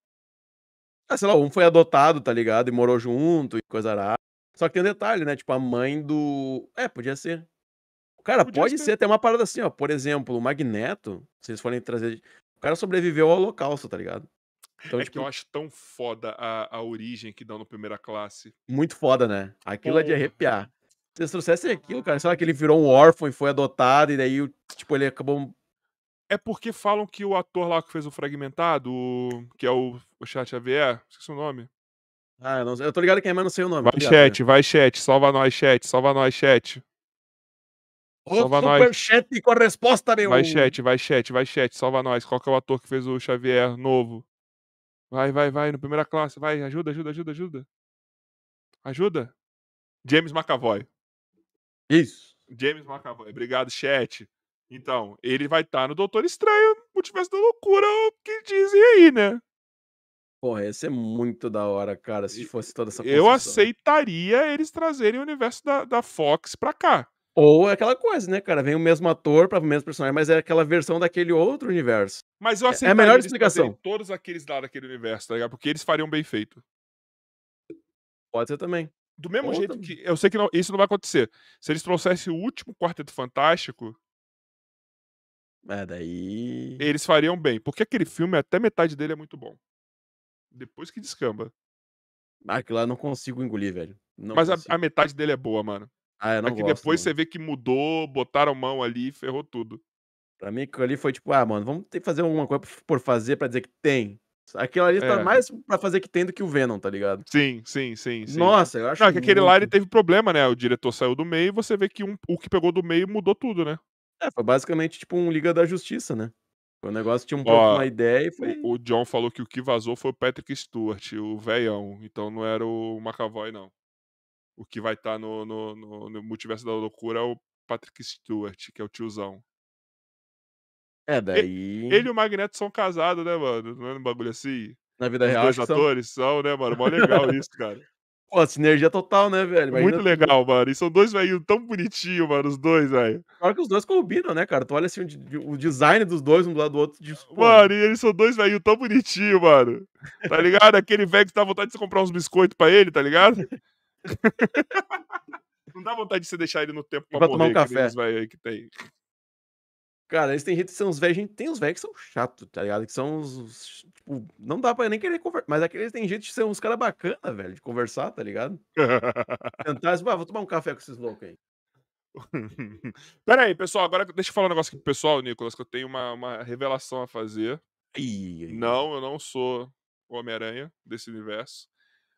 Ah, sei lá, um foi adotado, tá ligado? E morou junto e coisa arada. Só que tem um detalhe, né? Tipo, a mãe do. É, podia ser. Cara, Podia pode ser. ser até uma parada assim, ó. Por exemplo, o Magneto, se eles forem trazer. O cara sobreviveu ao Holocausto, tá ligado? Então, é tipo, que eu acho tão foda a, a origem que dão no primeira classe. Muito foda, né? Aquilo é de arrepiar. Se eles trouxessem aquilo, cara, sei lá, que ele virou um órfão e foi adotado, e daí, tipo, ele acabou. É porque falam que o ator lá que fez o fragmentado, o- que é o, o Chat Xavier, esqueci o nome. Ah, eu, não eu tô ligado quem é, mas não sei o nome. Vai, tô ligado, né? chat, vai, chat, salva nós, chat, salva nós, chat. Salva nós. superchat com a resposta, meu! Vai, chat, vai, chat, vai, chat, salva nós. Qual que é o ator que fez o Xavier novo? Vai, vai, vai, no primeira classe, vai, ajuda, ajuda, ajuda, ajuda. Ajuda. James McAvoy. Isso. James McAvoy, obrigado, chat. Então, ele vai estar no Doutor Estranho, Multiverso da Loucura, o que dizem aí, né? Porra, ia ser muito da hora, cara, se fosse toda essa Eu construção. aceitaria eles trazerem o universo da, da Fox pra cá. Ou é aquela coisa, né, cara? Vem o mesmo ator para o mesmo personagem, mas é aquela versão daquele outro universo. Mas eu É a aceitaria melhor explicação. todos aqueles lá daquele universo, tá ligado? Porque eles fariam bem feito. Pode ser também. Do mesmo Ou jeito também. que. Eu sei que não- isso não vai acontecer. Se eles trouxessem o último Quarteto Fantástico, É, daí. eles fariam bem. Porque aquele filme, até metade dele é muito bom. Depois que descamba. Ah, Aquilo lá eu não consigo engolir, velho. Não Mas a, a metade dele é boa, mano. Ah, eu não que gosto. depois não. você vê que mudou, botaram mão ali e ferrou tudo. Pra mim, aquilo ali foi tipo, ah, mano, vamos ter que fazer alguma coisa por fazer pra dizer que tem. Aquilo ali É. tá mais pra fazer que tem do que o Venom, tá ligado? Sim, sim, sim, sim. Nossa, eu acho Não, é que aquele lá ele muito- teve problema, né? O diretor saiu do meio e você vê que um- o que pegou do meio mudou tudo, né? É, foi basicamente tipo um Liga da Justiça, né? O negócio tinha um pouco Ó, uma ideia e foi. O, o John falou que o que vazou foi o Patrick Stewart, o velhão. Então não era o McAvoy, não. O que vai estar no, no, no- no Multiverso da Loucura é o Patrick Stewart, que é o tiozão. É, daí. Ele e o Magneto são casados, né, mano? Não é um bagulho assim? na vida Os real, dois acho que são... atores são, né, mano? Mó legal [LAUGHS] isso, cara. Pô, sinergia total, né, velho? Imagina Muito legal, mano. E são dois velhinhos tão bonitinhos, mano, os dois, velho. Claro que os dois combinam, né, cara? Tu olha assim o, de- o design dos dois, um do lado do outro. Pô, Mano, e eles são dois velhinhos tão bonitinhos, mano. Tá ligado? Aquele velho que dá vontade de comprar uns biscoitos pra ele, tá ligado? Não dá vontade de você deixar ele no tempo pra, Pra tomar um morrer, que nem café. os aí que tem. Cara, eles têm jeito de ser uns velhos. Tem uns velhos que são chatos, tá ligado? Que são uns. uns, Tipo, não dá pra nem querer conversar. Mas aqueles têm jeito de ser uns caras bacanas, velho, de conversar, tá ligado? Tentar, assim, ah, vou tomar um café com esses loucos aí. [LAUGHS] Pera aí, pessoal, agora deixa eu falar um negócio aqui pro pessoal, Nicolas, que eu tenho uma, uma revelação a fazer. Ih, ih, Não, eu não sou o Homem-Aranha desse universo.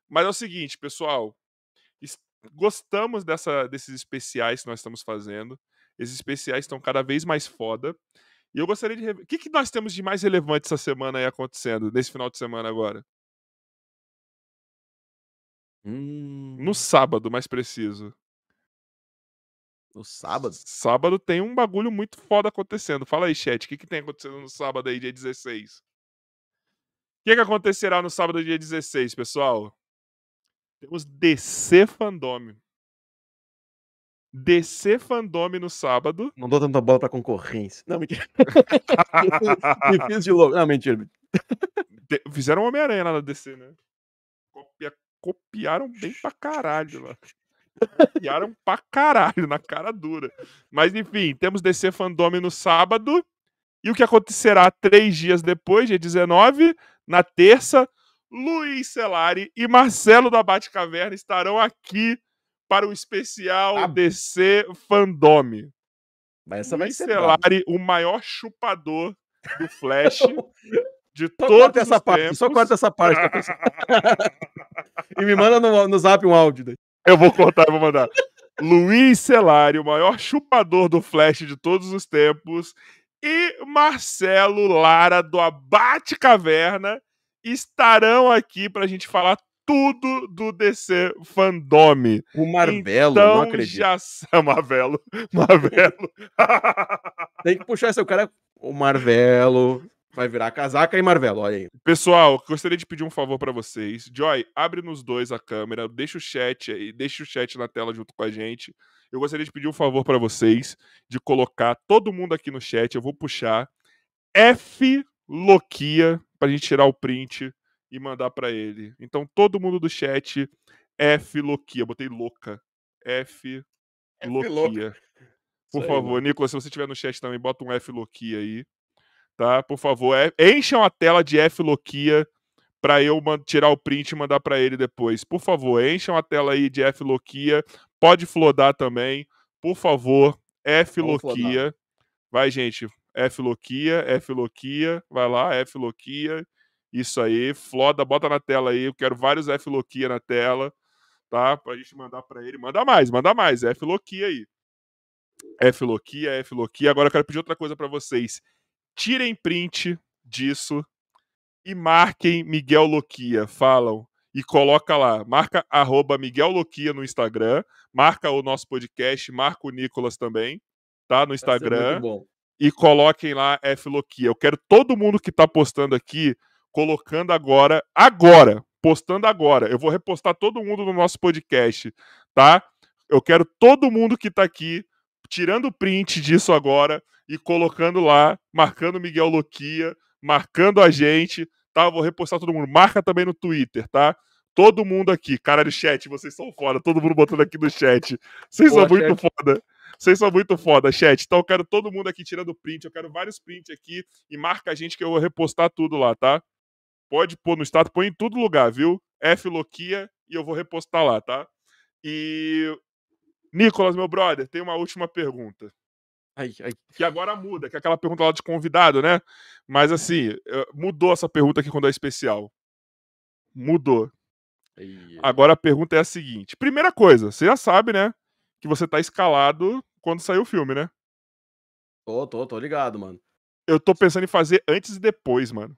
Mas é o seguinte, pessoal. Gostamos dessa, desses especiais que nós estamos fazendo. Esses especiais estão cada vez mais foda. E eu gostaria de. O que, que nós temos de mais relevante essa semana aí acontecendo, nesse final de semana agora? Hum, No sábado, mais preciso. no sábado? Sábado tem um bagulho muito foda acontecendo. Fala aí, chat. O que, que tem acontecendo no sábado aí, dia 16? O que, que acontecerá no sábado, dia 16, pessoal? Temos DC Fandome. DC Fandome no sábado. Não dou tanta bola pra concorrência. Não, mentira. [LAUGHS] Me fiz de louco. Não, mentira. Te- Fizeram Homem-Aranha lá na DC, né? Copia- Copiaram bem pra caralho lá. Copiaram pra caralho, na cara dura. Mas enfim, temos DC Fandome no sábado. E o que acontecerá três dias depois, dia 19, na terça, Luiz Celari e Marcelo da Batcaverna estarão aqui para o especial Ah. DC Fandome. Mas essa vai Luiz ser. braba. Celari, o maior chupador do Flash [LAUGHS] de Só todos essa os parte, tempos. só corta essa parte. tá, [LAUGHS] e me manda no, no zap um áudio. daí. Eu vou cortar e vou mandar. Luiz Celari, o maior chupador do Flash de todos os tempos, e Marcelo Lara do Abate Caverna estarão aqui pra gente falar tudo do DC Fandome. O Marvelo, então, não acredito. já [LAUGHS] Marvelo, Marvelo. [LAUGHS] Tem que puxar esse cara. O Marvelo. Vai virar casaca e Marvelo, olha aí. Pessoal, gostaria de pedir um favor pra vocês. Joy, abre nos dois a câmera, deixa o chat aí, deixa o chat na tela junto com a gente. Eu gostaria de pedir um favor pra vocês de colocar todo mundo aqui no chat. Eu vou puxar F Loquia pra gente tirar o print e mandar pra ele. Então todo mundo do chat F Loquia, botei louca. F F Loquia. Por Isso aí, favor, Nicolas, se você estiver no chat também, bota um F Loquia aí. Tá? Por favor, encham a tela de F Loquia pra eu tirar o print e mandar pra ele depois. Por favor, encham a tela aí de F Loquia. Pode flodar também. Por favor, F. Loquia. Vai, gente. F Loquia, F Loquia. Vai lá, F Loquia. Isso aí. Floda, bota na tela aí. Eu quero vários F Loquia na tela. Tá? Pra gente mandar pra ele. Manda mais, manda mais. F Loquia aí. F Loquia, F Loquia. Agora eu quero pedir outra coisa pra vocês. Tirem print disso e marquem Miguel Loquia. Falam e coloca lá. Marca arroba Miguel Loquia no Instagram. Marca o nosso podcast. Marca o Nicolas também. Tá? No Instagram muito bom. E coloquem lá F Loquia. Eu quero todo mundo que tá postando aqui, colocando agora, agora, postando agora. Eu vou repostar todo mundo no nosso podcast, tá? Eu quero todo mundo que tá aqui tirando print disso agora e colocando lá, marcando Miguel Loquia, marcando a gente, tá? Eu vou repostar todo mundo. Marca também no Twitter, tá? Todo mundo aqui, cara do chat, vocês são foda. Todo mundo botando aqui no chat. Vocês são muito chat. foda. Vocês são muito foda, chat. Então eu quero todo mundo aqui tirando print. Eu quero vários prints aqui e marca a gente que eu vou repostar tudo lá, tá? Pode pôr no status, põe em todo lugar, viu? F Loquia e eu vou repostar lá, tá? E. Nicolas, meu brother, tem uma última pergunta. Ai, ai. Que agora muda, que é aquela pergunta lá de convidado, né? Mas assim, mudou essa pergunta aqui quando é especial. Mudou. ai. Agora a pergunta é a seguinte: primeira coisa, você já sabe, né? Que você tá escalado quando sair o filme, né? Tô, tô, tô ligado, mano. Eu tô pensando em fazer antes e depois, mano.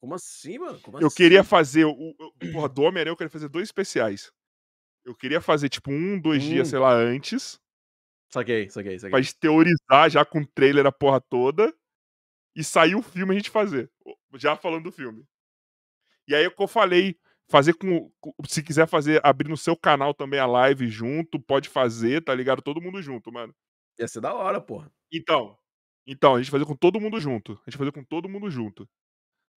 Como assim, mano? Como Eu assim? queria fazer. O, o, porra, do Homem-Aranha eu queria fazer dois especiais. Eu queria fazer, tipo, um, dois dias, Hum. sei lá, antes. Saquei, saquei, saquei. Pra gente teorizar já com o trailer a porra toda. E sair o filme a gente fazer. Já falando do filme. E aí é o que eu falei. Fazer com. Se quiser fazer, abrir no seu canal também a live junto, pode fazer, tá ligado? Todo mundo junto, mano. Ia ser da hora, porra. Então. Então, a gente fazer com todo mundo junto. A gente fazer com todo mundo junto.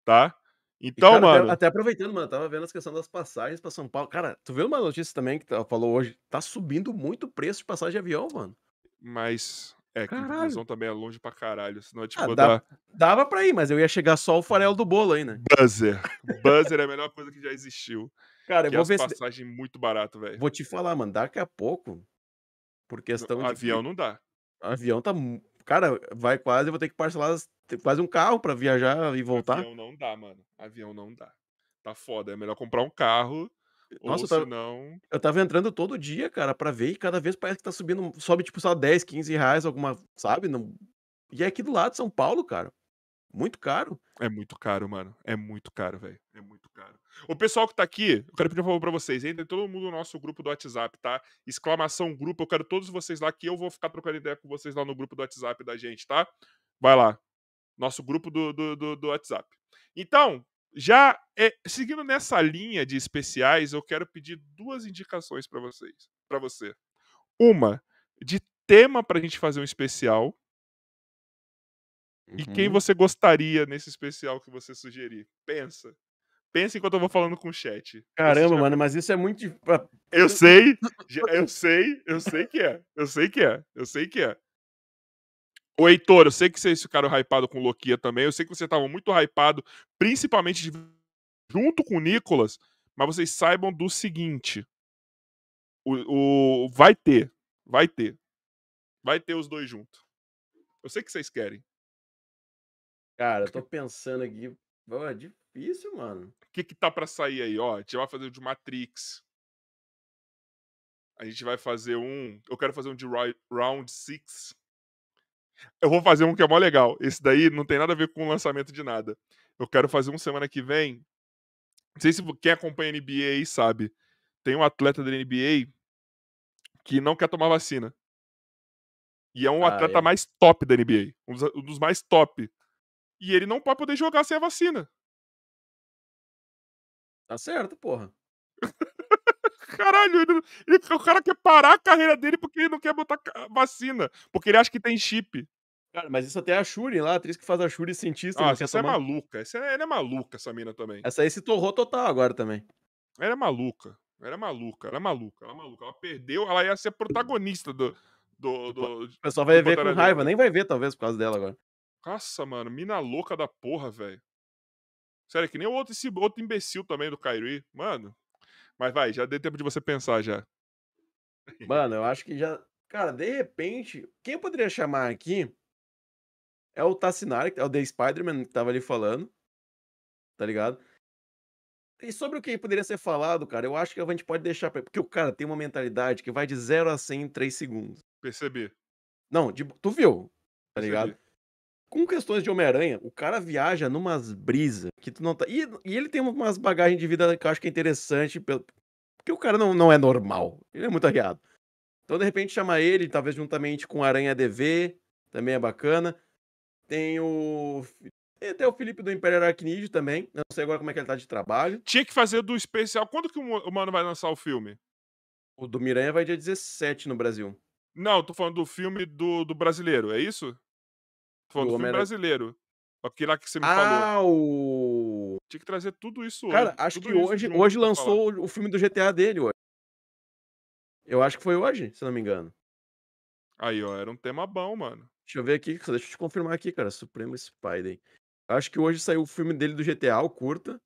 Tá? Então, cara, até- mano. Até, aproveitando, mano, tava vendo as questões das passagens pra São Paulo. Cara, tu viu uma notícia também que tá- falou hoje? Tá subindo muito o preço de passagem de avião, mano. Mas. É que Caralho. inclusão também é longe pra caralho. Senão é tipo Ah, dar dá- Dava pra ir, mas eu ia chegar só o farelo do bolo aí, né? buzzer. Buzzer é a melhor coisa que já existiu. Cara, eu Que vou as ver se. passagens muito barato, velho. Vou te falar, mano, daqui a pouco, por questão de. Avião não dá. Avião tá. Cara, vai quase, eu vou ter que parcelar as- quase um carro pra viajar e voltar. Avião não dá, mano. Avião não dá. Tá foda. É melhor comprar um carro. Nossa, ou eu tava- senão. Eu tava entrando todo dia, cara, pra ver, e cada vez parece que tá subindo, sobe tipo só 10, 15 reais, alguma, sabe? Não... E é aqui do lado de São Paulo, cara. Muito caro. É muito caro, mano. É muito caro, velho. É muito caro. O pessoal que tá aqui, eu quero pedir um favor pra vocês. Entre todo mundo no nosso grupo do WhatsApp, tá? Exclamação grupo. Eu quero todos vocês lá que eu vou ficar trocando ideia com vocês lá no grupo do WhatsApp da gente, tá? Vai lá. Nosso grupo do, do, do, do WhatsApp. Então, já é, seguindo nessa linha de especiais, eu quero pedir duas indicações pra vocês. para você. Uma de tema pra gente fazer um especial. E quem Uhum. você gostaria nesse especial que você sugerir? Pensa. Pensa enquanto eu vou falando com o chat. Caramba, mano, mas isso é muito. Eu [LAUGHS] sei, eu sei, eu sei que é. Eu sei que é. Eu sei que é. Ô, Heitor, eu sei que vocês ficaram hypados com o Loquia também. Eu sei que você tava muito hypado, principalmente de- junto com o Nicolas. Mas vocês saibam do seguinte: o, o- vai ter. Vai ter. Vai ter os dois juntos. Eu sei que vocês querem. Cara, eu tô pensando aqui. Pô, é difícil, mano. O que que tá pra sair aí? Ó, a gente vai fazer o de Matrix. A gente vai fazer um. Eu quero fazer um de Round 6. Eu vou fazer um que é mó legal. Esse daí não tem nada a ver com o lançamento de nada. Eu quero fazer um semana que vem. Não sei se quem acompanha a NBA aí sabe. Tem um atleta da NBA que não quer tomar vacina. E é um Ah, atleta é. mais top da NBA. Um dos, mais top. E ele não vai poder jogar sem a vacina. Tá certo, porra. Caralho, ele- ele- o cara quer parar a carreira dele porque ele não quer botar vacina. Porque ele acha que tem chip. Cara, mas isso até a Shuri lá, a atriz que faz a Shuri cientista, Ah, essa é tomar. maluca. Essa é, ela é maluca, essa mina também. Essa aí se torrou total agora também. Ela é maluca. Ela é maluca. Ela é maluca. Ela é maluca. Ela perdeu, ela ia ser protagonista do. do, do... O pessoal vai ver com raiva, nem vai ver talvez por causa dela agora. Nossa, mano, mina louca da porra, velho. Sério, que nem o outro, esse outro imbecil também do Kyrie. Mano. Mas vai, já deu tempo de você pensar já. Mano, eu acho que já. Cara, de repente, quem eu poderia chamar aqui é o Tassinari, que é o The Spider-Man que tava ali falando. Tá ligado? E sobre o que poderia ser falado, cara, eu acho que a gente pode deixar. pra- Porque o cara tem uma mentalidade que vai de 0 a 100 em 3 segundos. Percebi. Não, de- tu viu? Tá percebi. ligado? Com questões de Homem-Aranha, o cara viaja numas brisas que tu não tá. E, e ele tem umas bagagens de vida que eu acho que é interessante. Porque o cara não, não é normal. Ele é muito arriado. Então, de repente, chamar ele, talvez juntamente com Aranha DV, também é bacana. Tem o. Tem até o Felipe do Império Aracnídeo também. Eu não sei agora como é que ele tá de trabalho. Tinha que fazer do especial. Quando que o mano vai lançar o filme? O do Miranha vai dia 17 no Brasil. Não, tô falando do filme do, do brasileiro, é isso? Falando Do filme brasileiro. Aquele lá que você me falou. Ah, o. Tinha que trazer tudo isso Cara, hoje. acho que hoje, hoje pra falar. lançou o- filme do GTA dele hoje. Eu acho que foi hoje, se não me engano. Aí, ó, era um tema bom, mano. Deixa eu ver aqui, deixa eu te confirmar aqui, cara. Supremo Spider. Acho que hoje saiu o filme dele do GTA, o curta.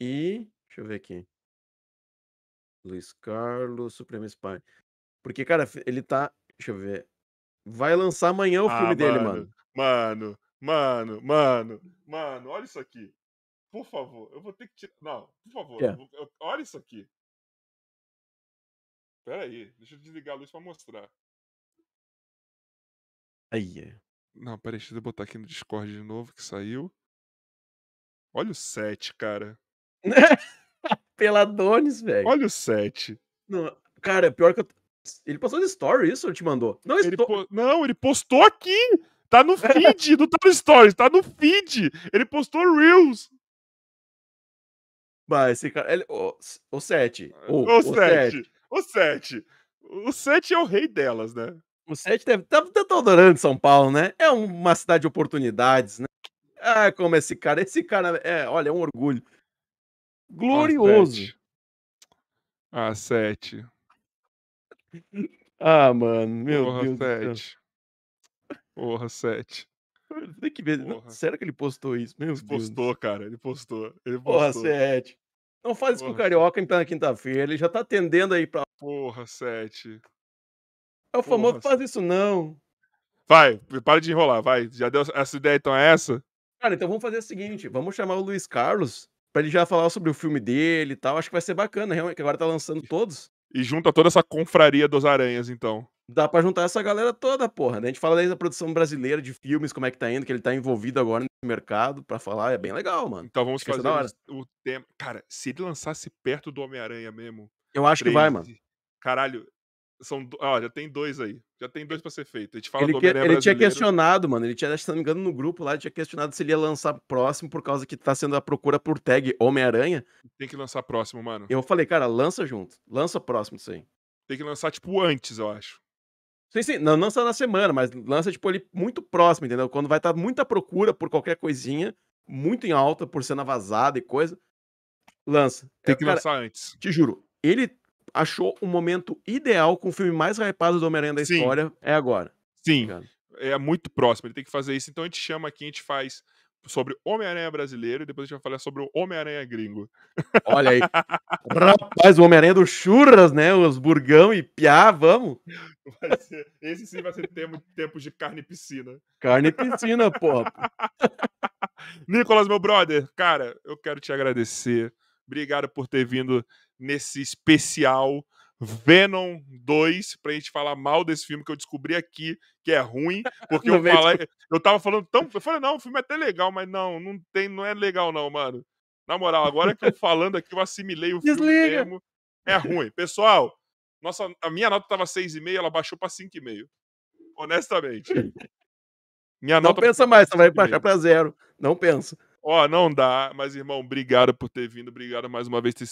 E. Deixa eu ver aqui. Luiz Carlos, Supremo Spy. Porque, cara, ele tá. Deixa eu ver. Vai lançar amanhã o filme Ah, dele, mano. mano. Mano, mano, mano, mano, olha isso aqui. Por favor, eu vou ter que tirar. Não, por favor, eu eu- olha isso aqui. Pera aí, deixa eu desligar a luz pra mostrar. Aí. Não, peraí, deixa eu botar aqui no Discord de novo que saiu. Olha o 7, cara. [LAUGHS] Peladones, velho. Olha o 7. Não, Cara, pior que eu. Ele passou de story isso ou ele te mandou? Não, Ele sto- po- Não, ele postou aqui! Tá no [LAUGHS] feed, não tá no Stories, tá no feed! Ele postou Reels! Bah, esse cara. Ele... O, o 7. O, O o 7. 7. O 7. O 7 é o rei delas, né? O 7 deve. Tá, tá, adorando São Paulo, né? É uma cidade de oportunidades, né? Ah, como esse cara. Esse cara é, olha, é um orgulho. Glorioso. Ah, 7. Ah, mano, meu Porra, Deus do céu. 7. Porra, 7. Tem que ver. não, Porra. Será que ele postou isso? Meu Deus. Postou, cara. Ele postou. Ele Porra, postou. 7. Não faz isso com o Porra, Carioca então na quinta-feira. Ele já tá atendendo aí pra. Porra, 7. É o famoso, Porra, faz isso não. Vai, para de enrolar, vai. Já deu essa ideia, então é essa? Cara, então vamos fazer o seguinte: vamos chamar o Luiz Carlos pra ele já falar sobre o filme dele e tal. Acho que vai ser bacana, realmente, que agora tá lançando todos. E junta toda essa confraria dos aranhas, então. Dá pra juntar essa galera toda, porra. né? A gente fala aí da produção brasileira de filmes, como é que tá indo, que ele tá envolvido agora nesse mercado pra falar. É bem legal, mano. Então vamos ser fazer o, tema. Cara, se ele lançasse perto do Homem-Aranha mesmo. Eu acho que vai, mano. Caralho, são. Ó, já tem dois aí. Já tem dois pra ser feito. A gente fala Ele, do que- ele tinha questionado, mano. Ele tinha, se não me engano, no grupo lá, ele tinha questionado se ele ia lançar próximo por causa que tá sendo a procura por tag Homem-Aranha. Tem que lançar próximo, mano. Eu falei, cara, lança junto. Lança próximo disso aí. Tem que lançar, tipo, antes, eu acho. Sim, sim, não lança na semana, mas lança, tipo, ali muito próximo, entendeu? Quando vai estar muita procura por qualquer coisinha, muito em alta, por cena vazada e coisa, lança. Tem É, que cara, lançar antes. te juro, ele achou o momento ideal com o filme mais hypado do Homem-Aranha da Sim. história, é agora. Sim, cara. é muito próximo. Ele tem que fazer isso. Então a gente chama aqui, a gente faz sobre Homem-Aranha brasileiro e depois a gente vai falar sobre o Homem-Aranha gringo. Olha aí. [LAUGHS] Rapaz, o Homem-Aranha do Churras, né? Os Burgão e Piá, vamos. Ser- esse sim vai ser tempo, tempos de carne e piscina. Carne e piscina, pô. [LAUGHS] Nicolas, meu brother, cara, eu quero te agradecer. Obrigado por ter vindo nesse especial Venom 2 pra gente falar mal desse filme que eu descobri aqui que é ruim, porque eu falei, eu tava falando tão, eu falei, não, o filme é até legal, mas não, não tem, não é legal não, mano. Na moral, agora que eu falando aqui, eu assimilei o filme Desliga. mesmo. É ruim. Pessoal, nossa, a minha nota tava 6,5, ela baixou pra 5,5. Honestamente. [LAUGHS] Minha Não nota pensa mais, você vai 5,5. baixar pra zero. Não pensa. Ó, não dá, mas irmão, obrigado por ter vindo, obrigado mais uma vez por ter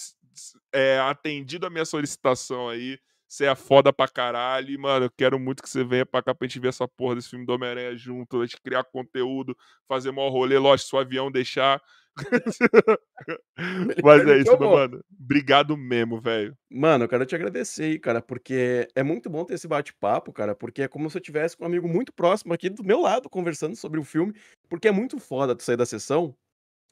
é, atendido a minha solicitação aí. Você é foda pra caralho, e, mano. Eu quero muito que você venha pra cá pra gente ver essa porra desse filme do Homem-Aranha junto, a gente criar conteúdo, fazer maior rolê, lógico, se o avião deixar. [LAUGHS] Mas é isso, mano. Obrigado mesmo, velho. Mano, eu quero te agradecer aí, cara, porque é muito bom ter esse bate-papo, cara, porque é como se eu tivesse com um amigo muito próximo aqui do meu lado conversando sobre o filme, porque é muito foda tu sair da sessão,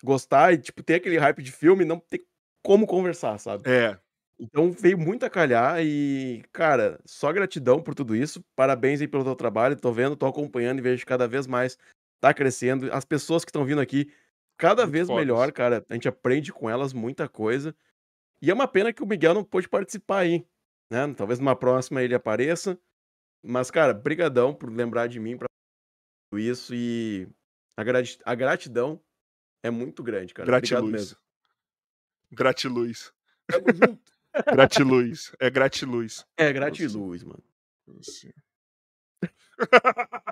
gostar e, tipo, ter aquele hype de filme e não ter como conversar, sabe? É, Então veio muito a calhar e, cara, só gratidão por tudo isso. Parabéns aí pelo teu trabalho. Tô vendo, tô acompanhando e vejo cada vez mais tá crescendo. As pessoas que estão vindo aqui, cada Muito vez fodas. melhor, cara. A gente aprende com elas muita coisa. E é uma pena que o Miguel não pôde participar aí, né? Talvez numa próxima ele apareça. Mas, cara, brigadão por lembrar de mim pra tudo isso e a, grati- a gratidão é muito grande, cara. Obrigado gratiluz. mesmo. Gratiluz. Tamo junto. Gratiluz. É gratiluz. É, gratiluz, mano. Assim. [LAUGHS]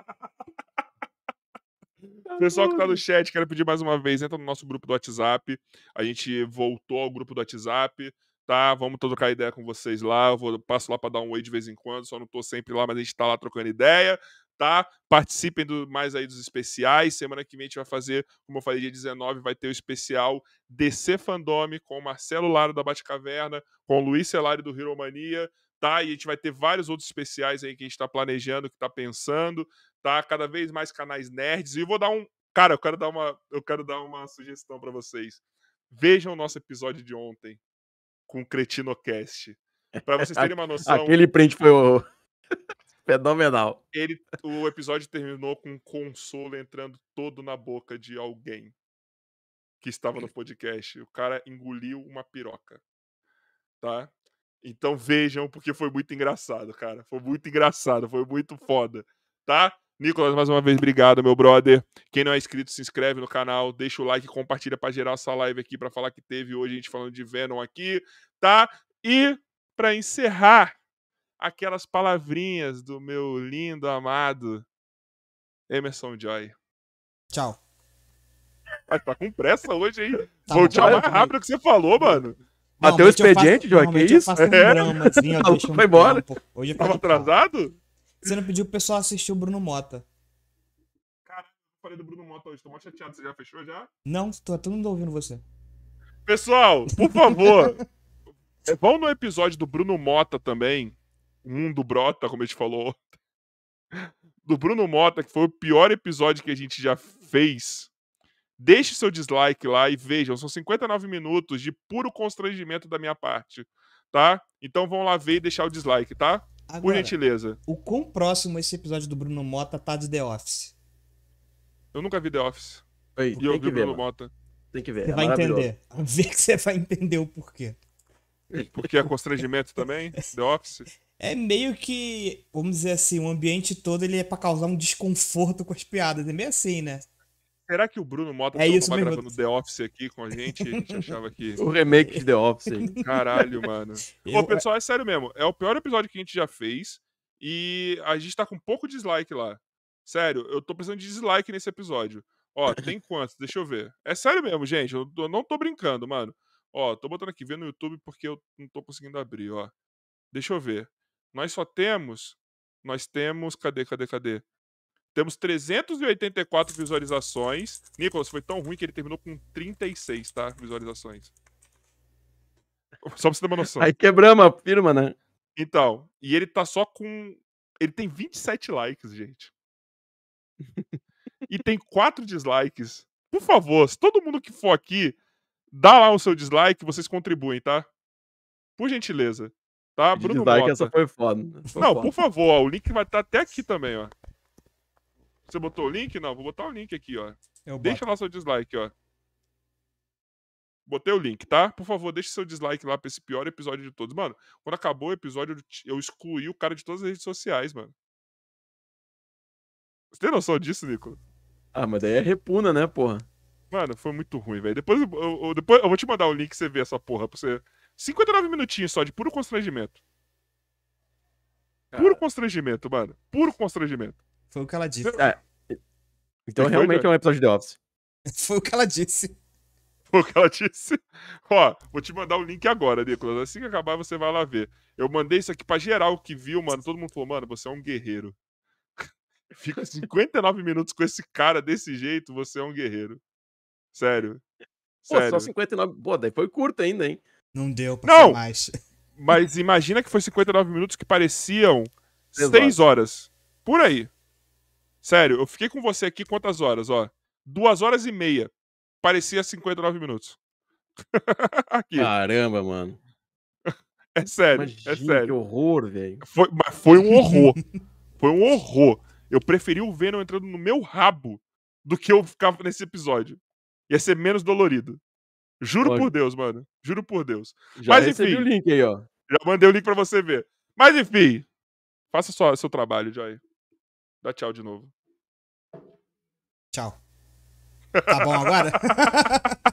Pessoal que tá no chat, quero pedir mais uma vez, entra no nosso grupo do WhatsApp. A gente voltou ao grupo do WhatsApp, tá? Vamos trocar ideia com vocês lá. Eu vou, passo lá para dar um oi de vez em quando, só não tô sempre lá, mas a gente tá lá trocando ideia, tá? Participem do, mais aí dos especiais. Semana que vem a gente vai fazer, como eu falei, dia 19, vai ter o especial DC Fandome com o Marcelo Lara da Batcaverna, com o Luiz Celari do Hero Mania, tá? E a gente vai ter vários outros especiais aí que a gente tá planejando, que tá pensando, tá? Cada vez mais canais nerds. E eu vou dar um. Cara, eu quero dar uma, eu quero dar uma sugestão para vocês. Vejam o nosso episódio de ontem com o Cretinocast. Para vocês terem uma [LAUGHS] noção. Aquele print foi o... fenomenal. Ele, o episódio terminou com um consolo entrando todo na boca de alguém que estava no podcast. O cara engoliu uma piroca. Tá? Então vejam, porque foi muito engraçado, cara. Foi muito engraçado, foi muito foda. Tá? Nicolas, mais uma vez, obrigado, meu brother. Quem não é inscrito, se inscreve no canal, deixa o like, compartilha para gerar essa live aqui para falar que teve hoje a gente falando de Venom aqui, tá? E para encerrar aquelas palavrinhas do meu lindo amado Emerson Joy. Tchau. Mas tá com pressa hoje, hein? Tá bom, tchau mais rápido que você falou, mano. Bateu o expediente, Joy? Que isso? um É? um foi embora. Hoje eu Tava atrasado? Você não pediu pro pessoal assistir o Bruno Mota. Caralho, eu falei do Bruno Mota hoje, tô mó chateado. Você já fechou já? Não, tô todo mundo ouvindo você. Pessoal, por favor, [LAUGHS] vão no episódio do Bruno Mota também. Um do Brota, como a gente falou. Do Bruno Mota, que foi o pior episódio que a gente já fez. Deixe seu dislike lá e vejam. São 59 minutos de puro constrangimento da minha parte. Tá? Então vão lá ver e deixar o dislike, tá? Por Agora, gentileza. o quão próximo esse episódio do Bruno Mota tá de The Office? Eu nunca vi The Office. Oi, E eu vi o Bruno mano. Mota. Tem que ver. Você é vai entender. Vê que você vai entender o porquê. Porque é constrangimento também. The Office. É meio que, vamos dizer assim, o ambiente todo ele é pra causar um desconforto com as piadas. É meio assim, né? Será que o Bruno Mota É isso tava gravando The Office aqui com a gente? A gente achava que. [LAUGHS] O remake de The Office. aí. [LAUGHS] Caralho, mano. Ô, Eu- pessoal, é sério mesmo. É o pior episódio que a gente já fez. E a gente tá com pouco dislike lá. Sério, eu tô precisando de dislike nesse episódio. Ó, tem [LAUGHS] quantos? Deixa eu ver. É sério mesmo, gente. Eu, não tô brincando, mano. Ó, tô botando aqui, vendo no YouTube porque eu não tô conseguindo abrir, ó. Deixa eu ver. Nós só temos. Nós temos. Cadê, cadê, cadê? Temos 384 visualizações. Nicolas, foi tão ruim que ele terminou com 36, tá? Visualizações. Só pra você ter uma noção. Aí quebramos a firma, né? Então, e ele tá só com. Ele tem 27 likes, gente. e tem 4 dislikes. Por favor, se todo mundo que for aqui, dá lá o seu dislike, vocês contribuem, tá? Por gentileza. Tá? De Bruno Mota. essa foi foda. Foi Não, foda. por favor, ó, o link vai estar até aqui também, ó. Você botou o link? Não, vou botar o link aqui, ó. Deixa lá seu dislike, ó. Botei o link, tá? Por favor, deixe seu dislike lá pra esse pior episódio de todos. Mano, quando acabou o episódio, eu excluí o cara de todas as redes sociais, mano. Você tem noção disso, Nico? Ah, mas daí é repuna, né, porra? Mano, foi muito ruim, velho. Depois, eu- eu, eu- depois eu vou te mandar o link pra você ver essa porra. Pra você... 59 minutinhos só de puro constrangimento. Puro Cara. constrangimento, mano. Puro constrangimento. Foi o que ela disse. Então foi, realmente é um episódio de The Office. [LAUGHS] Foi o que ela disse. Foi o que ela disse. [LAUGHS] Ó, vou te mandar o link agora, Nicolas. Assim que acabar, você vai lá ver. Eu mandei isso aqui pra geral que viu, mano. Todo mundo falou, mano, você é um guerreiro. [LAUGHS] Fica 59 minutos com esse cara desse jeito, você é um guerreiro. Sério. Pô, Sério. só 59. Pô, daí foi curto ainda, hein? Não deu pra Não! mais. [LAUGHS] Mas imagina que foi 59 minutos que pareciam Três 6 horas. Por aí. Sério, eu fiquei com você aqui quantas horas, ó? Duas horas e meia. Parecia 59 minutos. [LAUGHS] aqui. Caramba, mano. é sério, Imagina é que sério. horror, velho. Foi, mas foi um horror. foi um horror. Eu preferi o Venom entrando no meu rabo do que eu ficar nesse episódio. Ia ser menos dolorido. Juro Olha. por Deus, mano. Juro por Deus. Já Mas, recebi enfim. o link aí, ó. Já mandei o link pra você ver. Mas enfim. Faça só seu trabalho, Joy. Dá tchau de novo. Tchau. Tá bom agora? [LAUGHS]